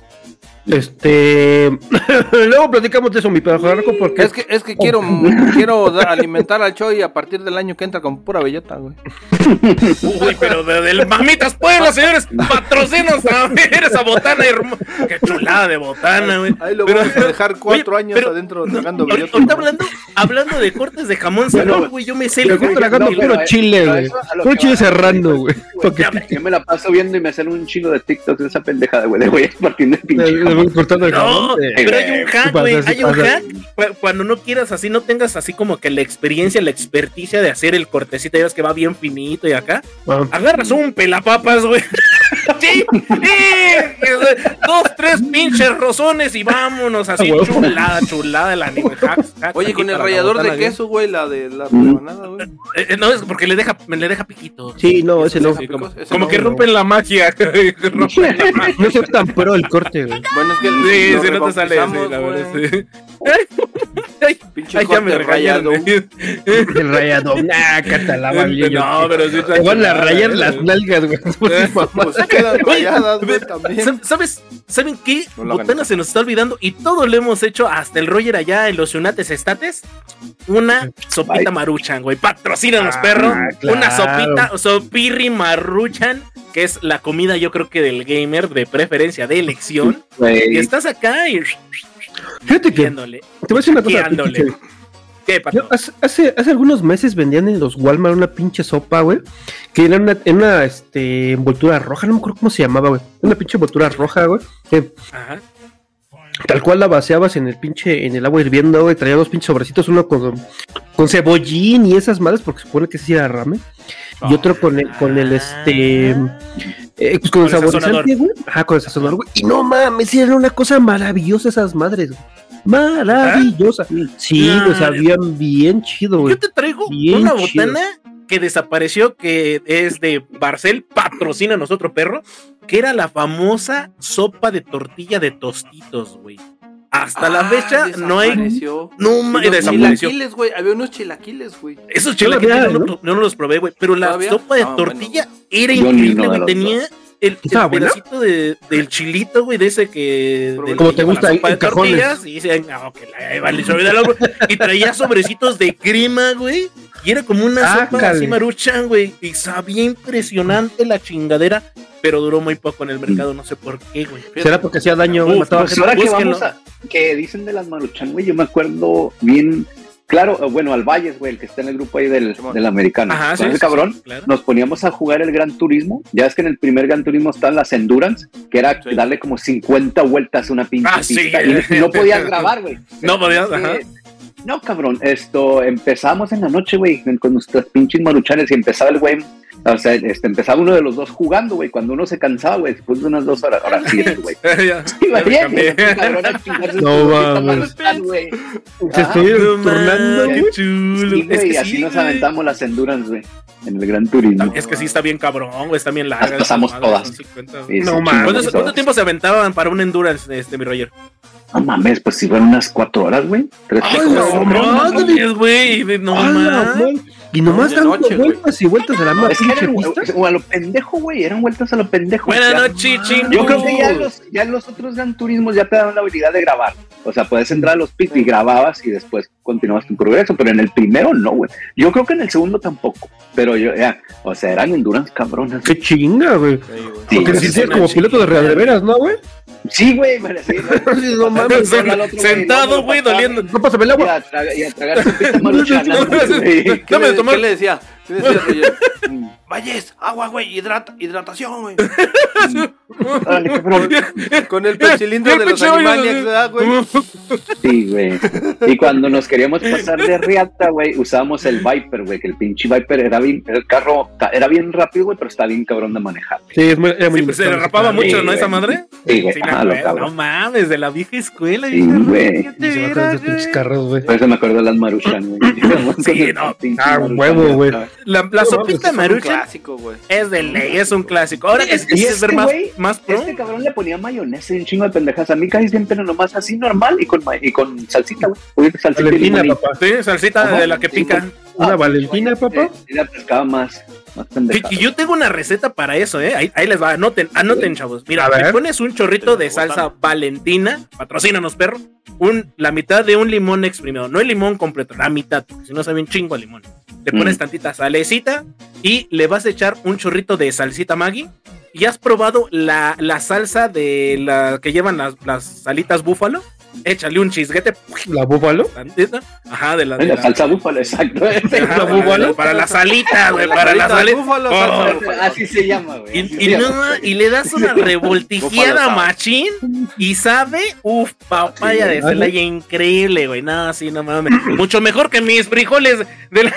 Este. Luego platicamos de eso, mi pedazo porque. Es que, es que quiero, quiero alimentar al Choi a partir del año que entra con pura bellota, güey. Uy, pero de- del Mamitas Puebla, señores, patrocinos a ver esa botana hermosa. Qué chulada de botana, güey. Ahí lo Pero- vamos a dejar cuatro Oye, años pero- adentro tragando bellota. ahorita hablando, hablando de cortes de jamón serrano, güey, yo me sé corte tragando puro eh, chile, güey. a Puro chile va, serrano, güey. Yo me la paso viendo y me salen un chingo de TikToks de esa pendejada, güey, de güey partiendo el pinche le jamón. Voy cortando el No, pero hay un hack, güey. Hay un hack. cu- Cuando no quieras así, no tengas así como que la experiencia, la experticia de hacer el cortecito, ya ves que va bien finito y acá. Ah, Agarras un pelapapas, güey. Sí, sí, dos, tres pinches rozones y vámonos así, Ah, chulada, chulada el anime. Hacks, hacks Oye, con el rallador de queso, güey, la de la rebanada, güey. Eh, eh, no, es porque le deja, me le deja piquito. Sí, no, ese no. Como, que no. rompen la magia. rompen la magia. No soy tan pro el corte, güey. Bueno, es que Sí, lo sí, no te sale, sí, la verdad, sí. Ay, Pinche ay, ya me rayado. regañaron. El rayado. Nah, catalaba, No, pero sí. Te van a rayar las nalgas, güey. Pues se quedan rayadas, güey, también. ¿Sab- ¿Sabes? ¿Saben qué? Botana se nos está olvidando y todo lo hemos hecho hasta el Roger allá en los Yunates Estates. Una sopita maruchan, güey. Patrocínanos, Ah, perro. claro. Una sopita, sopirri maruchan, que es la comida, yo creo que del gamer de preferencia de elección. Y estás acá y Fíjate que. viéndole. Te voy a decir una cosa. ¿Qué, Yo hace, hace, algunos meses vendían en los Walmart una pinche sopa, güey. Que era una, en una este, envoltura roja, no me acuerdo cómo se llamaba, güey. Una pinche envoltura roja, güey. Ajá. tal cual la vaciabas en el pinche, en el agua hirviendo, güey. Traía dos pinches sobrecitos, uno con, con cebollín y esas madres, porque se supone que sí era ramen. Y otro con el, con el este. eh, pues con, Con el saborizante, güey. Ajá, con el sazonador, güey. Y no mames, eran una cosa maravillosa esas madres, güey. Maravillosa. Sí, Ah, güey, sabían bien chido, güey. Yo te traigo Bien una chido. botana que desapareció, que es de Barcel, patrocina a nosotros, perro, que era la famosa sopa de tortilla de tostitos, güey. Hasta la Ah, fecha no hay... No, Y desapareció. chilaquiles, güey. Había unos chilaquiles, güey. Esos chilaquiles no, ¿no? lo- no los probé, güey. Pero la ¿Todavía? sopa de Ah, tortilla era Yo increíble, güey. los Tenía dos. El, el pedacito de, del chilito, güey, de ese que. Como te gusta, en de cajones. tortillas. Y dice, no, que la ahí va, le sobe del agua. Y traía sobrecitos de crema, güey. Y era como una sopa así maruchan, güey. Y sabía impresionante la chingadera. Pero duró muy poco en el mercado, no sé por qué, güey. ¿Será porque hacía daño, güey? Uf, Mataba Pues gente. ahora que vamos a. Que dicen de las maruchan, güey, yo me acuerdo bien. Claro, eh, bueno, al Valles, güey, el que está en el grupo ahí del, del americano. Ajá, Con sí, sí, cabrón, sí, claro. nos poníamos a jugar el Gran Turismo. Ya es que en el primer Gran Turismo están las Endurance, que era Sí. darle como 50 vueltas a una pinche Ah, sí, pista. Y no podías grabar, güey. No podías, Es que- ajá. No, cabrón, esto empezamos en la noche, güey, con nuestras pinches maruchanes y empezaba el güey. O sea, este, empezaba uno de los dos jugando, güey. Cuando uno se cansaba, güey, después de unas dos horas, ahora sí, güey. Chingarse No mames. Se estuvieron No turnando, mames, güey. qué chulo. Sí, Es güey, que y así sí, nos aventamos las endurance, güey, en el Gran Turismo. Es que sí está bien cabrón, güey, está bien larga. Las pasamos todas. son 50, Sí, No sí, mames. ¿Cuánto, tiempo se aventaban para un endurance, este, mi Roger? No mames, pues si fueron unas cuatro horas, güey. Tres, Ay, cuatro no, horas. No mames, güey. No ¡Hala, mames. Y nomás dando noche, vueltas y vueltas a la misma Es que pinche eran pista. o a lo pendejo, güey. Eran vueltas a lo pendejo. Buenas noches, chingos. Yo creo que ya los, ya los otros Gran Turismos ya te daban la habilidad de grabar. O sea, puedes entrar a los pits y grababas y después continuabas tu progreso. Pero en el primero no, güey. Yo creo que en el segundo tampoco. Pero yo, ya, o sea, eran endurance cabronas. ¡Qué chinga, güey! Sí, güey. Sí, Porque tienes una como piloto de real de veras, ¿no, güey? Sí, güey, sí. Sí, no mames. Sentado, no, güey, no, doliendo. No pásame el Y agua. a, tragar, y a tragar su pita maruchana, güey. ¿Qué, Dame le, de tomar. ¿Qué le decía? Valles, agua, güey, hidrata, hidratación, güey. Con el cilindro de los Animaniacs, ¿verdad, güey? Sí, güey. Y cuando nos queríamos pasar de riata, güey, usábamos el Viper, güey, que el pinche Viper era bien, el carro era bien rápido, güey, pero está bien cabrón de manejar. Sí, es muy, era muy Sí, pues, se le rapaba Sí, mucho, ¿no? Esa madre. Sí, güey, acuerdo. No mames, de la vieja escuela. Sí, güey. pinches carros, güey. Por eso me acuerdo de las Maruchan, güey. Sí, no. Ah, huevo, güey. La, la No, sopita Es un maruchan clásico, güey. es de ley, es un clásico. Ahora que este ver más, güey, más pro. Este cabrón le ponía mayonesa y un chingo de pendejas. A mí casi siempre nomás así normal y con, y con salsita, güey. Salsita Valentina, papá. Sí, salsita Ajá, de la que sí, pica. ¿Una Ah, Valentina, papá? La pescaba más, y yo tengo una receta para eso, ¿eh? Ahí, ahí les va, anoten, anoten, chavos. Mira, le pones un chorrito de salsa valentina, patrocínanos, perro. Un, la mitad de un limón exprimido, no el limón completo, la mitad, porque si no sabe un chingo a limón. Le pones Mm. tantita salecita y le vas a echar un chorrito de salsita Maggi. ¿Y has probado la, la salsa de la que llevan las, las salitas búfalo? Échale un chisguete, ¿La búfalo? Ajá, de la, de la la- salsa búfalo, exacto. Ajá, ¿La búfalo? Para la salita, güey, para la Salita búfalo, Oh, salsa de búfalo. Así se llama, güey. Y, no, le das una revoltijeada machín y sabe, uff, papaya de Celaya increíble, güey. No, sí, no mames. Mucho mejor que mis frijoles del,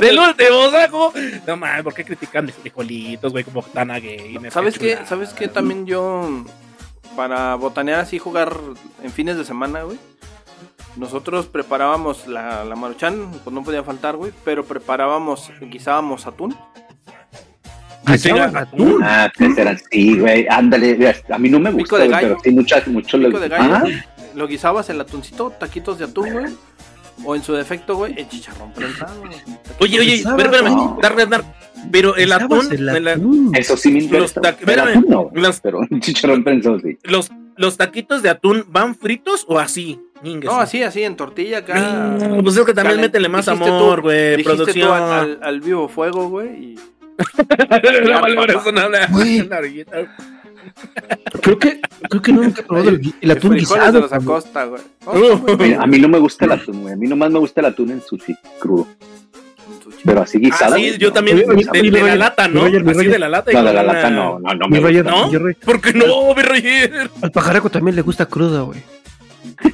del último saco. No mames, ¿por qué critican mis frijolitos, güey? Como tan gay. ¿Sabes qué? ¿Sabes qué? También yo, para botanear así, jugar en fines de semana, güey. Nosotros preparábamos la, la maruchan, pues no podía faltar, güey. Pero preparábamos, guisábamos atún. ¿Guisaban atún? Ah, era así, güey. Ándale, a mí no me gusta, güey, pero sí, muchas, muchos Pico de gallo. Lo guisabas el atuncito, taquitos de atún, güey. O en su defecto, güey, el chicharrón prensado. güey. Oye, oye, pero espérame, no. dar, dar, dar. Pero el ¿Guisabas atún, el el- atún? Eso sí me interesa. Pero atún no, pero un chicharrón prensado sí. los, los taquitos de atún van fritos o así. No, así, así, en tortilla acá. No, pues es que también Calen- métele más dijiste amor, güey. dijiste tú Producción. al, al- al vivo fuego, güey. Y... No. Creo que, creo que nunca he probado el, el atún guisado. de los cabrón. Acosta, güey. Mira, a mí no me gusta el atún, güey. A mí nomás me gusta el atún en sushi crudo. Pero así Ah, guisado. sí, yo también. De, oye, de la lata, ¿no? Roger, Así Roger. de la lata. No, de la lata no, no, no Mi Roger, ¿No? ¿Por qué no, mi Roger? Al pajareco también le gusta cruda, güey.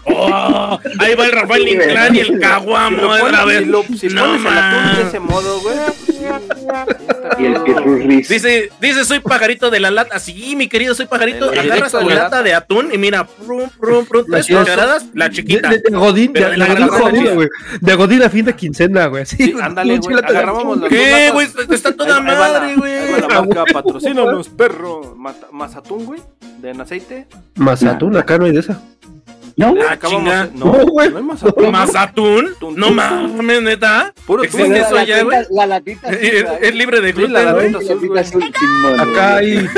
Oh, ahí va el Rafael Sí. Inclán y el Si Caguamo lo otra vez. si lo, si No, pones el atún man. de ese modo, güey. pues Y el ris. Dice, dice, soy pajarito de la lata. Sí, mi querido, soy pajarito. El Agarras tu de la lata de atún y mira, prum, prum, prum, tres cucharadas, la De, chiquita. de, de Godín, de, Pero de la Godín jodido, güey. De Godín a fin de quincena, güey. Sí, Sí, ándale, güey. de las ¿Qué, güey? Está toda madre, güey. ahí va la Ah, marca, güey. patrocínanos, perro. Mata- Más atún, güey. De en aceite. Más atún, acá no hay de esa. No, güey. Ah, Acabamos. chinga. No, No, güey. no hay más atún. ¿Más atún? Tun, No mames, neta. Puro Existe atún. eso ya, güey. La latita. Es, güey. es libre de Sí, la gluten, güey. latita azul, güey. Acá güey. hay.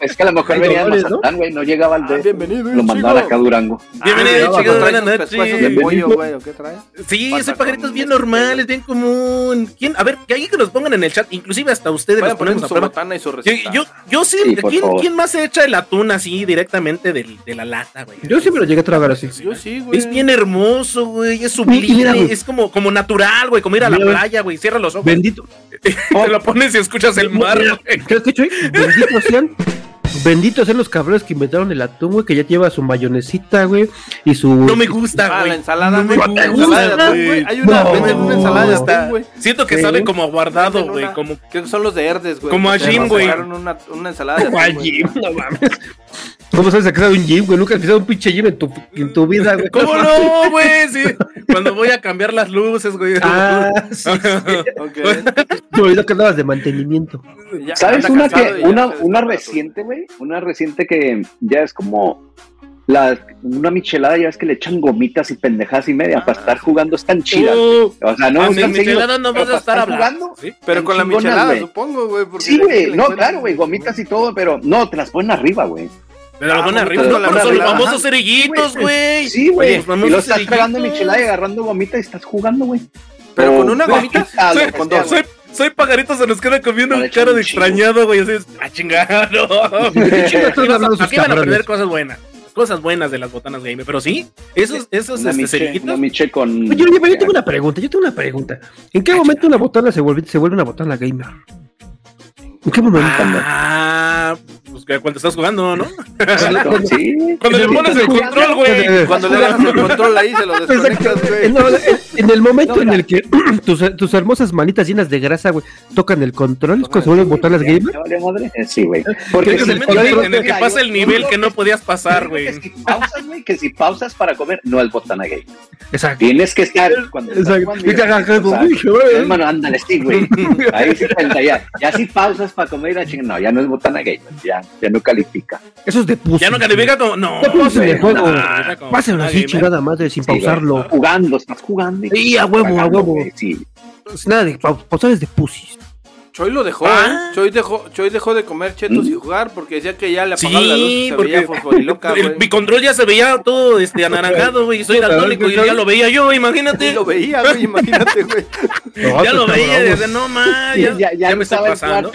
Es que a lo mejor venía de ¿no? Mazatlán, güey. No llegaba al Ah, de. bienvenido, Lo mandaban acá a Durango. Bienvenido, Ah, chicos, buenas noches. de pollo, güey, ¿o qué trae? Sí, soy pajaritos con bien este- normales, bien común. ¿Quién? A ver, que alguien que nos pongan en el chat, inclusive hasta ustedes los ponemos a prueba. Yo, yo, sí, ¿quién, más se echa el atún así directamente del- de la lata, güey? Yo siempre lo llegué a tragar Yo sí, güey. Es bien hermoso, güey, es mira, sublime, güey. es como, como natural, güey, como ir a la Mira, güey. playa, güey, cierra los ojos, Bendito. te lo pones y escuchas el mar, Mira, güey. ¿Qué qué, Chuy? Bendito sean. Benditos sean los cabrones que inventaron el atún, güey, que ya lleva su mayonesita, güey, y su... No me gusta, Ah, güey. la ensalada, No me güey. gusta, güey. güey. Hay una, No, venden una ensalada de atún, güey. Siento que Sí. sabe como a guardado, güey, una- como... Que son los de Herdes, güey. Como a que Jim, güey. Una, una ensalada de Como atún, al güey. gym, no mames. ¿Cómo sabes a que sabe un gym, güey? Nunca has pisado un pinche gym en tu, en tu vida, güey. ¿Cómo no, güey? Sí. Cuando voy a cambiar las luces, güey. Ah, sí, olvidó que andabas de mantenimiento. Ya ¿Sabes una que una, una la reciente, güey? Una reciente que ya es como las, una michelada ya es que le echan gomitas y pendejadas y media para estar jugando están chidas. Uh, O sea, no seguidas, michelada no vas a estar hablando. ¿sí? Pero con la michelada, supongo, güey. Sí, güey, no, claro, güey, gomitas y todo, pero no, te las ponen arriba, güey. Pero lo Ah, bueno, arriba pero con lo los famosos cerillitos, güey. Sí, güey. Y lo estás pegando michelada y agarrando gomita y estás jugando, güey. Pero con una gomita. Soy, con dos. soy, soy pajarito, se nos queda comiendo No, un cara de extrañado, güey. Así es, ah, chingado. Aquí van a aprender cosas buenas. Cosas buenas de las botanas gamer. Pero sí, esos, esos este, miche, cerillitos. una miche con... Oye, oye, pero yo tengo una pregunta, yo tengo una pregunta. ¿En qué momento una botana se vuelve, se vuelve una botana gamer? ¿En qué momento? Ah, pues que cuando estás jugando, ¿no? Sí. Cuando le pones el control, güey. Cuando le das el control ahí, se lo desconectas, güey. En, el momento en el que tus, tus hermosas manitas llenas de grasa, güey, tocan el control, es cuando se vuelven botanas ¿Ya gamer. Sí, güey. Porque Es si el momento control- en el que pasa el nivel que no podías pasar, güey. Que si pausas, güey, que si pausas para comer, no es botana gay. Exacto. Tienes que estar cuando Exacto. Hermano, ándale, sí, güey. Ahí sí cuenta, ya. Ya si pausas para comer y la chingada, no, ya no es botana gay, güey, ya, ya no califica. Eso es de pussy. Ya no califica como. No, el juego. no, califica como Pásenlo así, gamer. chingada madre, sin Sí, pausarlo. Jugando, estás jugando. y- Sí, a huevo, a huevo. Sí. Es Nada de pau- pausar es de pussies. Choy lo dejó, Ah. ¿eh? Choy dejó, Choy dejó de comer chetos y jugar porque decía que ya le apagaba la luz y Sí, se porque veía fosforiloca, el- mi control ya se veía todo este anaranjado, güey. Soy daltónico y ya lo veía yo, imagínate. lo veía, güey, imagínate, güey. Ya lo veía desde no más. Ya, Ya- ya ya me está pasando.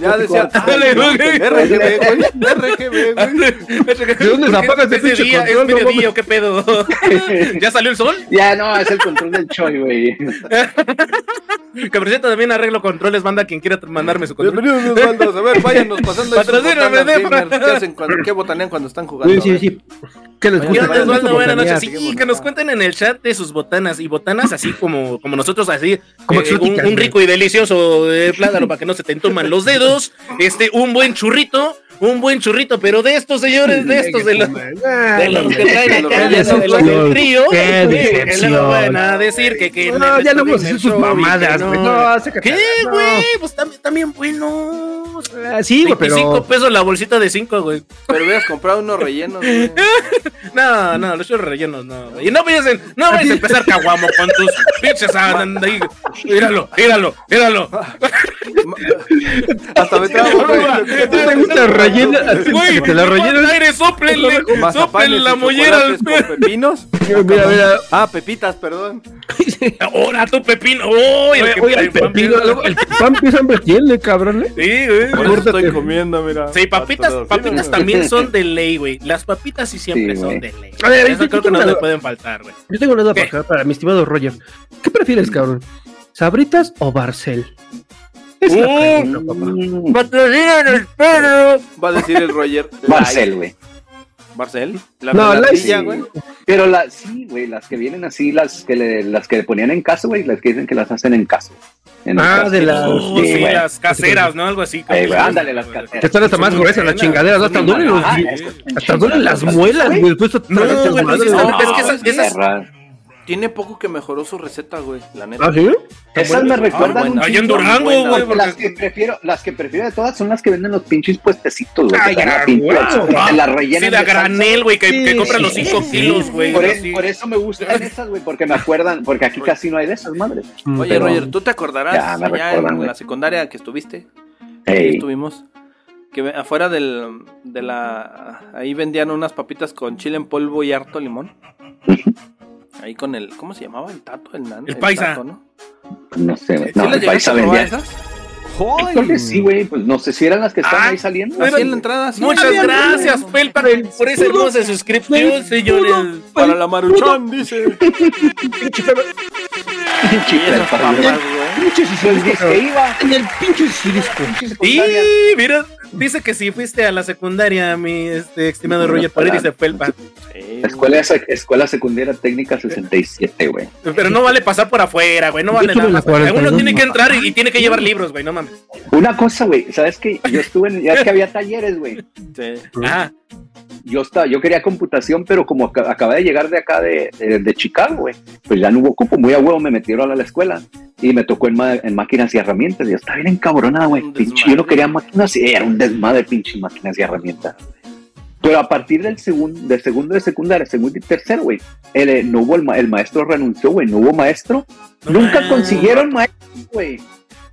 Ya decía, Dale, "Ay, no, güey. RGB, güey, RGB, güey. ¿De dónde se apaga ese pinche día? ¿Es control, no mediodía qué pedo? ¿Ya salió el sol? Ya no, es el control del Choi, güey. Que por cierto, también arreglo controles, banda, quien quiera mandarme su control. Bienvenidos, mis bandas. A ver, váyanos pasando Patrocíname. ¿Qué hacen qué botanean cuando están jugando? Sí, sí, sí. ¿Qué les. ¿Qué Buenas noches. Sí, que nos cuenten en el chat de sus botanas. Y botanas así como, como nosotros, así. Como eh, un, rico y delicioso de plátano para que no se te entuman los dedos. Este, un buen churrito. Un buen churrito, pero de estos, señores, de estos, de los, de los que traen acá, de los del trío. Qué que decepción. luego van a decir que, que No, ya no vamos a sus que mamadas, no. No. ¿Qué, No. güey? Pues también, también Ah, Sí, güey, 25 pero. pesos la bolsita de 5, güey. Pero hubieras comprado unos rellenos, güey. No, no, los churros rellenos no. güey. Y no vayas, en- no vayas a empezar caguamo con tus pinches andan ahí. Míralo, míralo, míralo. Hasta me trago, güey. ¿Te gusta rellena? Güey, Que te la rellenan. aire, sóplenle y la mollera. al- pepinos. Mira, mira. Ah, pepitas, perdón. Ahora tu pepino. ¡Oh! el Oye, que oye, el pepino, el pan hambre tiene, cabrón. ¿eh? Sí, güey. Por eso estoy comiendo, mira. Sí, papitas, papitas también son de ley, güey. Las papitas sí siempre Sí, son de ley. A ver, Eso yo creo que no le pueden faltar, güey. Yo tengo una duda para, acá, para mi estimado Roger. ¿Qué prefieres, cabrón? ¿Sabritas o Barcel? Es la Uh, pregunta, papá. Mm, el perro. Va a decir el Roger. Marcel, güey. Marcel. La No, la- güey. Pero la, sí, güey, las que vienen así, las que le, las que le ponían en casa, güey, las que dicen que las hacen en casa. En Ah, caso. de las- Oh, Sí, sí, las caseras, ¿no? Algo así. Eh, güey, ándale, las caseras. Que están hasta más gruesas las chingaderas, ¿no? son hasta duelen los. Ah, Hasta duelen las muelas, güey. No, es que esas- Perra. Tiene poco que mejoró su receta, güey. La neta. ¿Ah, sí? Esas me recuerdan buena. un Allá en Durango, güey, porque Las que prefiero, las que prefiero de todas son las que venden los pinches puestecitos, güey. Ay, que ah, a pinche- huevo. que te las Sí, rellenan de granel, güey, que, Sí, que compran sí, los 5 sí. kilos, güey. Por, eso me gustan esas, güey, porque me acuerdan, porque aquí casi no hay de esas madres. Mm, Oye, pero- Roger, ¿tú te acordarás Ya, me allá recuerdan, en güey. la secundaria que estuviste? Ahí Ey, estuvimos. Que afuera del, de la... Ahí vendían unas papitas con chile en polvo y harto limón. Ahí con el... ¿Cómo se llamaba? El tato, el nan. El paisa. tato, ¿no? no sé. ¿Sí No, el paisa vendía. esas? Creo que sí, güey, pues no sé si eran las que estaban Ah, ahí saliendo. Así en la entrada, sí. Muchas gracias, Felpa, por esa hermosa suscripción, señores. Para la maruchón, dice. Pinche. Pinche. En el pinche secundaria. mira, dice que si fuiste a la secundaria, mi este, estimado Roger, por ahí dice Felpa. Sí, Escuela, escuela secundaria técnica 67, güey. Pero no vale pasar por afuera, güey, no vale nada más. 42, Uno tiene que entrar y, y tiene que llevar libros, güey, no mames. Una cosa, güey, ¿sabes qué? Yo estuve en, ya es que había talleres, güey. sí. Ah, Yo estaba, yo quería computación, pero como aca- acabé de llegar de acá de, de, de Chicago, güey, pues ya no hubo cupo, muy a huevo me metieron a la escuela y me tocó en, ma- en máquinas y herramientas. Y yo estaba bien encabronada, güey. Yo no quería máquinas y era un desmadre, pinche máquinas y herramientas. Pero a partir del segundo, del segundo de secundaria, segundo y tercero, güey, el, eh, no hubo el, ma- el maestro renunció, güey, no hubo maestro. No Nunca consiguieron maestro, güey.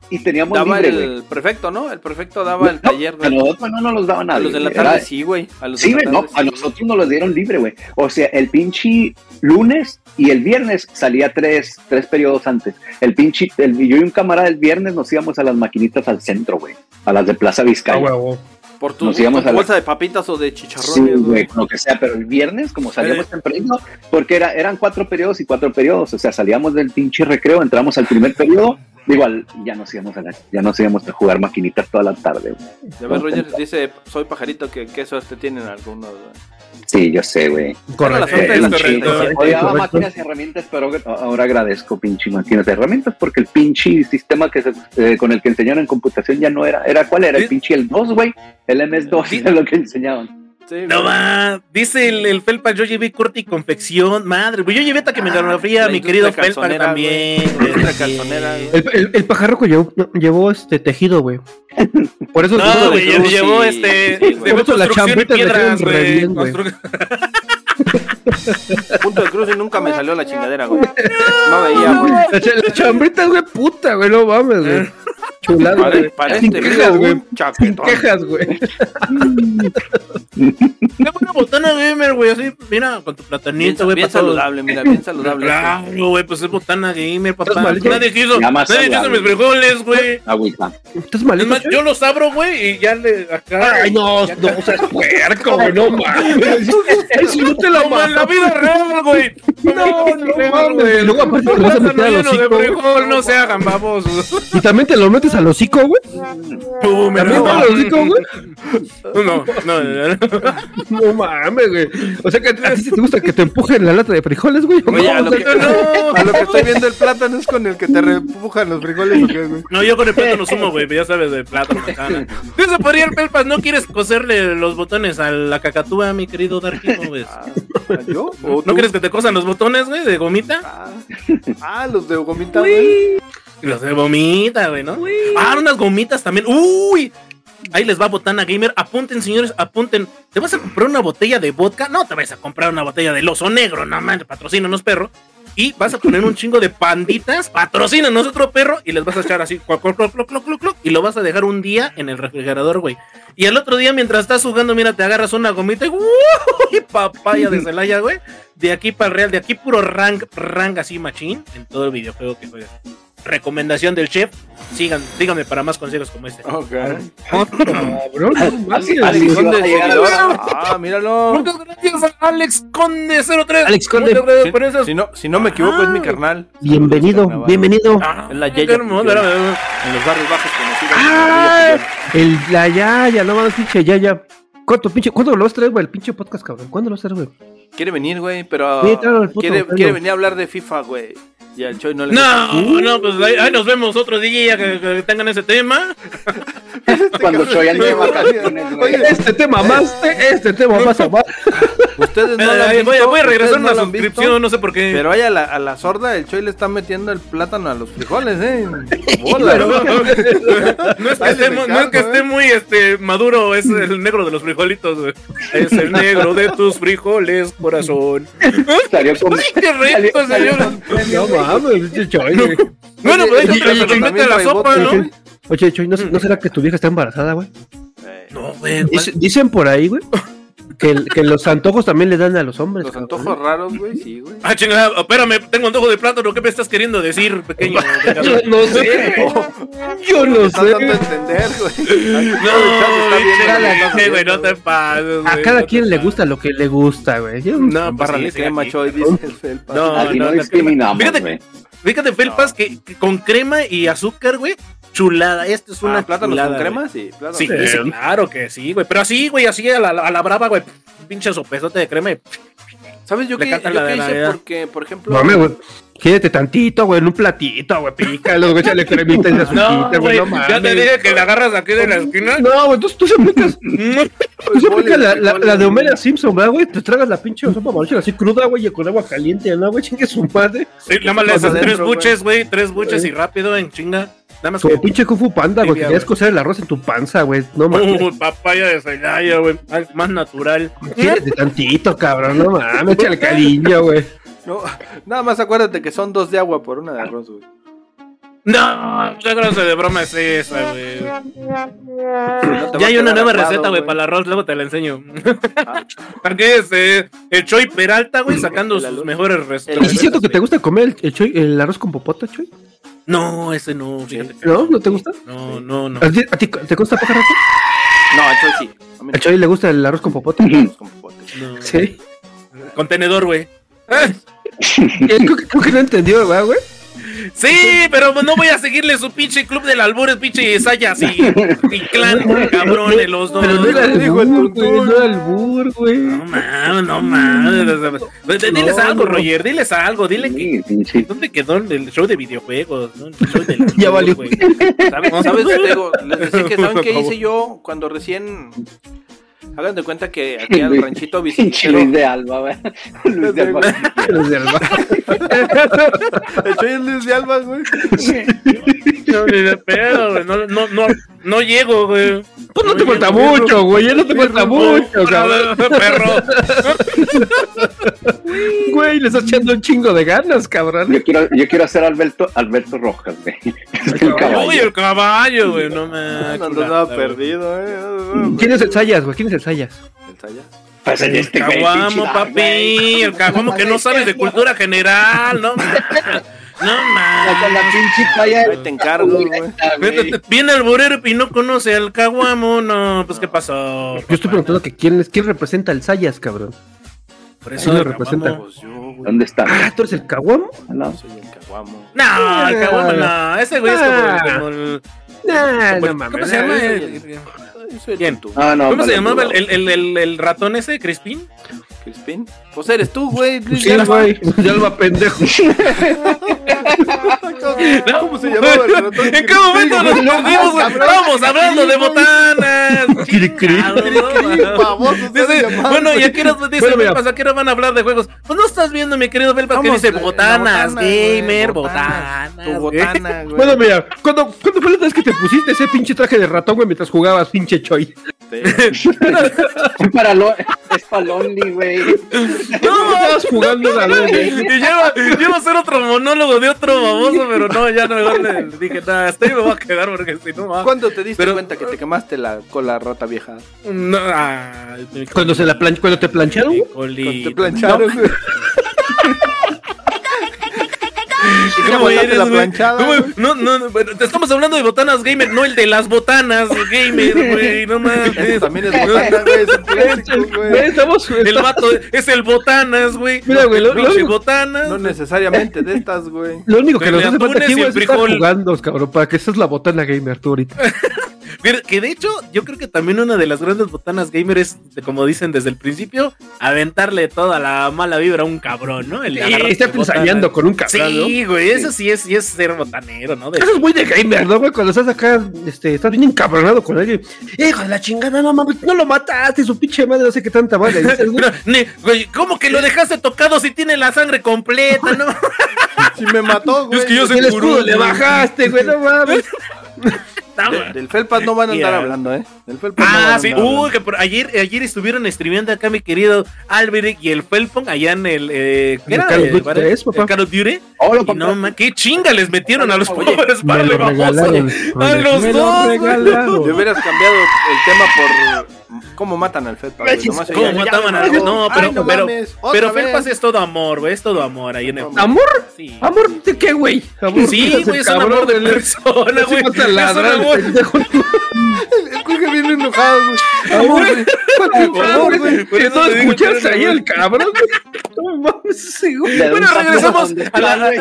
Y teníamos Daba libre, el prefecto, ¿no? El prefecto daba el No, taller, a güey. nosotros no nos los daban A nadie. los de la tarde Era- sí, güey. A Sí, de güey, no, a sí. nosotros nos los dieron libre, güey. O sea, el pinche lunes y el viernes salía tres, tres periodos antes. El pinche, el, yo y un camarada el viernes nos íbamos a las maquinitas al centro, güey. A las de Plaza Ah, Vizcaya. huevo. Por tu, Nos íbamos tu a la- bolsa de papitas o de Sí, chicharrones, güey, güey. lo que sea, pero el viernes, como salíamos Eh. temprano, porque era, eran cuatro periodos y cuatro periodos, o sea, salíamos del pinche recreo, entramos al primer periodo, igual ya nos íbamos a la- ya nos íbamos a jugar maquinitas toda la tarde. Ya ves, Roger, dice, soy pajarito, que qué suerte tienen algunos. Sí, yo sé, güey. Correcto. Odiaba correcto. máquinas y herramientas, pero ahora agradezco pinche máquinas y herramientas porque el pinche sistema que se- eh, con el que enseñaron en computación ya no era. ¿Era cuál era? El pinche el 2, güey. El MS2 Sí. era lo que enseñaban. Sí, No va, dice el, el Felpa, yo llevé corte y confección, madre, pues yo llevé taquimecanografía, la mi querido Felpa también. calzonera, güey. El, el, el pajarroco llevó, llevó este tejido, güey. Por eso No, güey, llevó sí, este, sí, Por eso la chambita le piedras, quedan re güey. bien, güey. Punto de cruz y nunca me salió la chingadera, güey. No veía, güey. La, cha- la chambrita, güey, puta, güey, no mames, güey. Chulada, güey. Sin mira, quejas, güey. chaquetón. quejas, güey. Qué buena botana gamer, güey, así, mira, con tu platanito, güey, bien para saludable, mira, bien saludable. Claro, güey, pues es botana gamer, papá. Nadie quiso, Ya más nadie quiso mis frijoles, güey. Agüita. ¿Estás Es malito, yo los abro, güey, y ya le acá. Ay, no, no, o sea, es puerco, güey, no mames. Eso no te la Como en la vida real, güey. No, no mames. Luego aparte te vas a meter al hocico, no se hagan babosos. Y también te lo metes al hocico, güey. Tú, me También te no, al hocico, güey. no, no, no. No mames, güey. O sea que a ti te gusta que te empujen la lata de frijoles, güey. Oye, a lo, que, No. a lo que estoy viendo el plátano es con el que te repujan los frijoles, ¿o qué, güey? No, yo con el plátano sumo, güey, ya sabes, de plátano, manzana. Eso podría el Pelpas, ¿no quieres coserle los botones a la cacatúa, mi querido Darky? ¿No ves? ¿Yo? ¿O ¿No tú? quieres que te cosan los botones, güey, de gomita? Ah, ah, los de gomita, güey. Los de gomita, güey, ¿no? Ah, unas gomitas también. ¡Uy! Ahí les va Botana Gamer. Apunten, señores, apunten. ¿Te vas a comprar una botella de vodka? No te vas a comprar una botella del oso negro, no man, patrocínanos, perro. Y vas a poner un chingo de panditas, patrocínanos otro perro, y les vas a echar así, y lo vas a dejar un día en el refrigerador, güey. Y al otro día, mientras estás jugando, mira, te agarras una gomita y papaya de Celaya, güey. De aquí para el real, de aquí puro rank, rank así machín en todo el videojuego que juegas. Recomendación del chef. Sigan, díganme para más consejos como este. Ok. Ah, míralo. Muchas gracias a Alex Conde 03. Alex Conde. Muchas gracias Si no, si no me equivoco, es mi carnal. Bienvenido, Carnaval. bienvenido. Ah, Es la Yaya En los barrios bajos conocidos. Ah, el, la Yaya, no mames, pinche Yaya. ¿Cuánto, pinche, ¿Cuándo lo vas a traer, güey? El pinche podcast, cabrón. ¿Cuándo lo vas a traer, güey? Quiere venir, güey, pero Sí, claro, el puto quiere, Antonio. quiere venir a hablar de FIFA, güey. Y al Choy no le No, no, pues ahí, ahí nos vemos otro día que, que tengan ese tema. Cuando Choy ande de vacaciones, güey. Este tema más, este tema más abajo. Ustedes no lo han Eh, voy, a- voy a regresar no una visto, suscripción, no sé por qué. Pero ahí a la, a la sorda, el Choy le está metiendo el plátano a los frijoles, ¿eh? Bola, ¿no? no es que, esté, no es que esté ¿eh? muy este, maduro, es el negro de los frijolitos, güey. Es el negro de tus frijoles, corazón. Salió con- ¡Ay, qué rico, salió- salió No. Mames, pinche Choy, güey. Bueno, pues ahí oye, mete la sopa, ¿no? Oye, Choy, ¿no, ¿no será que tu vieja está embarazada, güey? Eh, No, güey. Dice- Dicen por ahí, güey, que, que los antojos también le dan a los hombres. Los cabrón. antojos raros, güey, sí, güey. Ah, chingada, espérame, tengo antojo de plátano. ¿Qué me estás queriendo decir, pequeño? pecador? No sé, yo no Estás dando a sé. entender, güey. No, está bien, chingada, güey, no te pases. A cada no quien le gusta lo que le gusta, güey. Yo- No, pues Bárrale sí, sí, crema, aquí. Choy, dice el. No, no no, discriminamos, Fíjate, güey. Fíjate, Felpas, que, que con crema y azúcar, güey, chulada. Esto es una Ah, plátanos chulada, con crema, sí. Crema. claro que sí, güey. Pero así, güey, así a la, a la brava, güey. Pinche sopesote de crema. y- ¿Sabes yo Le yo la hice? Porque, por ejemplo... Mame, güey. Quédate tantito, güey, en un platito, güey. Pícalo, güey, échale cremita y No, azuquita, güey. No mames. ya te dije que la agarras aquí de la esquina. No, güey, tú, tú se aplicas, Pues tú se aplicas la, la, la de Homera Simpson, ¿verdad, güey? Te tragas la pinche sopa maruchan así cruda, güey, y con agua caliente, ¿no, güey? Chingue su madre. Sí, nada más le haces tres buches, güey. Tres buches y rápido, en chinga. Nada más Como que. pinche Kung Fu Panda, güey, que querías cocer el arroz en tu panza, güey. No mames. Uh, papaya de Celaya, güey. Más natural. Quédate tantito, cabrón. No mames, échale cariño, güey. No, nada más acuérdate que son dos de agua por una de arroz, güey. No, qué clase de broma es esa, güey. No Ya hay una nueva receta, güey, para el arroz, luego te la enseño. Aquí es eh, el Choy Peralta, güey, sacando sus mejores recetas. ¿Y sí siento que te gusta comer el, el, choy- el arroz con popota, Choy? No, ese no, fíjate. ¿No? ¿No te gusta? No, no, no. ¿A ti, a ti te gusta pajarraco? No, eso sí. A mí ¿Al Choy le gusta el arroz con popota? no, con popote. no. Sí. Contenedor, güey. Eh, Creo que, creo que no entendió, ¿verdad, güey? Sí, pero no voy a seguirle su pinche club del albur, pinche Sayas y, y clan, cabrones, los dos. Pero no era el dijo el albur, güey. No mames, no mames. Diles algo, no. Roger, diles algo, dile que. ¿Dónde quedó el show de videojuegos? ¿no? El show del Ya valió. güey. ¿Sabes? ¿Sabes? Les decía que ¿saben qué hice yo cuando recién... Hagan de cuenta que aquí al ranchito Pinche visitero... Luis de Alba, güey. Luis de Alba. Los del bar. El Choy es Luis de Alba, güey. No, ni de pedo, güey. No, no, no, no llego, güey. Pues no te falta mucho, güey. Ya no te falta mucho, cabrón. Perro. Güey, le estás echando un chingo de ganas, cabrón. Yo quiero, yo quiero hacer Alberto, Alberto Rojas, güey. El caballo. Uy, el caballo, güey. No me. No andaba perdido, eh. ¿Quién es el Sayas, güey? ¿Quién es el Sayas? ¿El Saya? Pues en este Caguamo, papi. El caguamo que no sabes de cultura general, ¿no? No Con mames. la pinche talla. Ahí te encargo, güey. Viene el burero y no conoce al caguamo, no, pues qué pasó. Yo estoy preguntando que quién, es, quién representa al Sayas, cabrón. Por ¿Quién lo representa? caguamo. Pues yo, güey. ¿Dónde está? Ah, ¿tú eres el caguamo? No. Soy el caguamo. No, el caguamo no. Ese güey es como, Ah. como el. No mames. ¿Cómo se llama? el Bien. tuntún. Ah, no, ¿Cómo se llamaba el, culo. el, el, el, el ratón ese, Crispin? Crispin. Pues eres tú, güey. Pues Luis sí, güey. Pendejo. ¿Cómo se llamaba el ratón? ¿En qué momento nos perdimos? güey? Estábamos hablando de botanas. Bueno. ¿y a qué hora dice. Felpas, ¿a qué hora van a hablar de juegos? Pues no estás viendo, mi querido Felpas, que dice botanas, gamer, botanas. botanas. Tu güey. botana, güey. Bueno, mira, ¿cuándo, ¿cuándo fue la vez que te pusiste ese pinche traje de ratón, güey, mientras jugabas, pinche Choy? Es para Lonely, güey. No, estabas jugando la Y lleva, lleva a hacer otro monólogo de otro baboso, pero no, ya no mejor le, dije, nada, hasta ahí me voy a quedar porque si no va. ¿Cuándo te diste Pero- cuenta que te quemaste la cola rata vieja? No, ah, Cuando se la plan cuando te plancharon. Cuando te plancharon, güey. ¿Y ¿Cómo ¿Cómo eres, la güey? planchada? ¿Cómo? güey? No, no, no, te estamos hablando de botanas gamer, no el de las botanas gamer, güey, no mames. también es botana, güey. Es un clásico, Güey, güey. estamos. El vato es el botanas, güey. Mira, güey, lo- lo- botanas. No necesariamente de estas, güey. Lo único que nos hace falta aquí, güey, el es estar jugando, cabrón, para que esta es la botana gamer tú ahorita. Pero que de hecho, yo creo que también una de las grandes botanas gamer es, como dicen desde el principio, aventarle toda la mala vibra a un cabrón, ¿no? El estás botanas. ensayando con un cabrón, ¿no? Sí, güey, eso sí es, sí es ser botanero, ¿no? De- Eso es muy de gamer, ¿no, güey? Cuando estás acá, este, estás bien encabronado con alguien. Hijo de la chingada, no mames, no lo mataste, su pinche madre, no sé qué tanta madre. dices, güey. Pero, ne- güey, ¿Cómo que lo dejaste tocado si tiene la sangre completa, no? Si me mató, güey. Es que yo soy el escudo gurú, le bajaste, güey, no mames. De- del Felpas no van a andar Yeah. hablando, ¿eh? Del Felpas no van a Ah, sí, uy, que por ayer, ayer estuvieron streameando acá mi querido Alberic y el Felpon allá en el, eh, ¿qué era? Call of Eh, Duty ¿vale? 3, papá. El Duty. Oh, no, man, qué chinga les metieron a los Oye, pobres para lo regalaron. A los Me dos, hubieras cambiado el tema por cómo matan al Felpas. ¿Cómo mataban al ya, No, ay, pero, no pero, mames. Felpas es todo amor, güey, es todo amor ahí en el... ¿Amor? Sí. ¿Amor de qué, güey? Amor, Sí, güey, es un amor de persona, güey. Es un amor-. El cuije viene enojado, güey. Amor. Por Amor, favor, güey. por Que no espérame, ahí el cabrón, güey. No mames, ese güey. Bueno, regresamos a la-.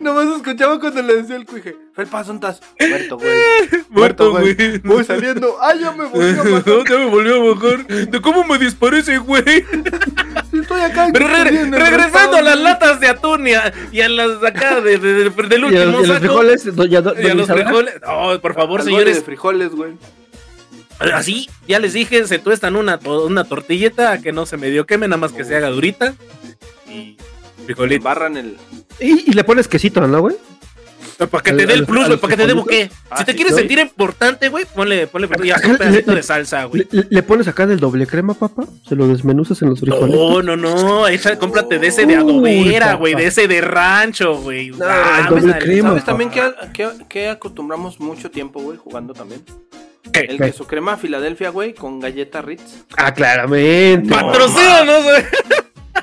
Nomás escuchaba cuando le decía el cuije. Felpas, ¿dónde estás? Muerto, güey. Muerto, güey. Voy saliendo. Ay, ya me volví a. No, ya me volvió a bajar. ¿De cómo me disparé ese güey? Estoy acá. Pero corriendo, regresando a las latas de atún y a, y a las acá de, de- de- del Y a, último y a los saco. frijoles, doña, y a doña los frijoles. No, por favor, Al señores. de frijoles, güey. Así, ya les dije, se tuestan una, una tortilleta a que no se medio queme, nada más que se haga durita. Y Le frijolito. barran el. Y, y le pones quesito, ¿no, güey? Para que te dé el plus, güey, para que te dé buque. Ah, Si te quieres ¿no? sentir importante, güey, ponle, ponle y haz un pedacito le- de salsa, güey. Le, le pones acá del doble crema, papá. Se lo desmenuzas en los frijoles. No, no, no, echa, cómprate de ese de adobera, güey, de ese de rancho, güey. No, Ah, el doble dale, crema. ¿Sabes papá. también que, que, que acostumbramos mucho tiempo, güey, jugando también? ¿Qué? El queso crema Filadelfia, güey, con galleta Ritz. Ah, claramente. Patrocínanos, güey.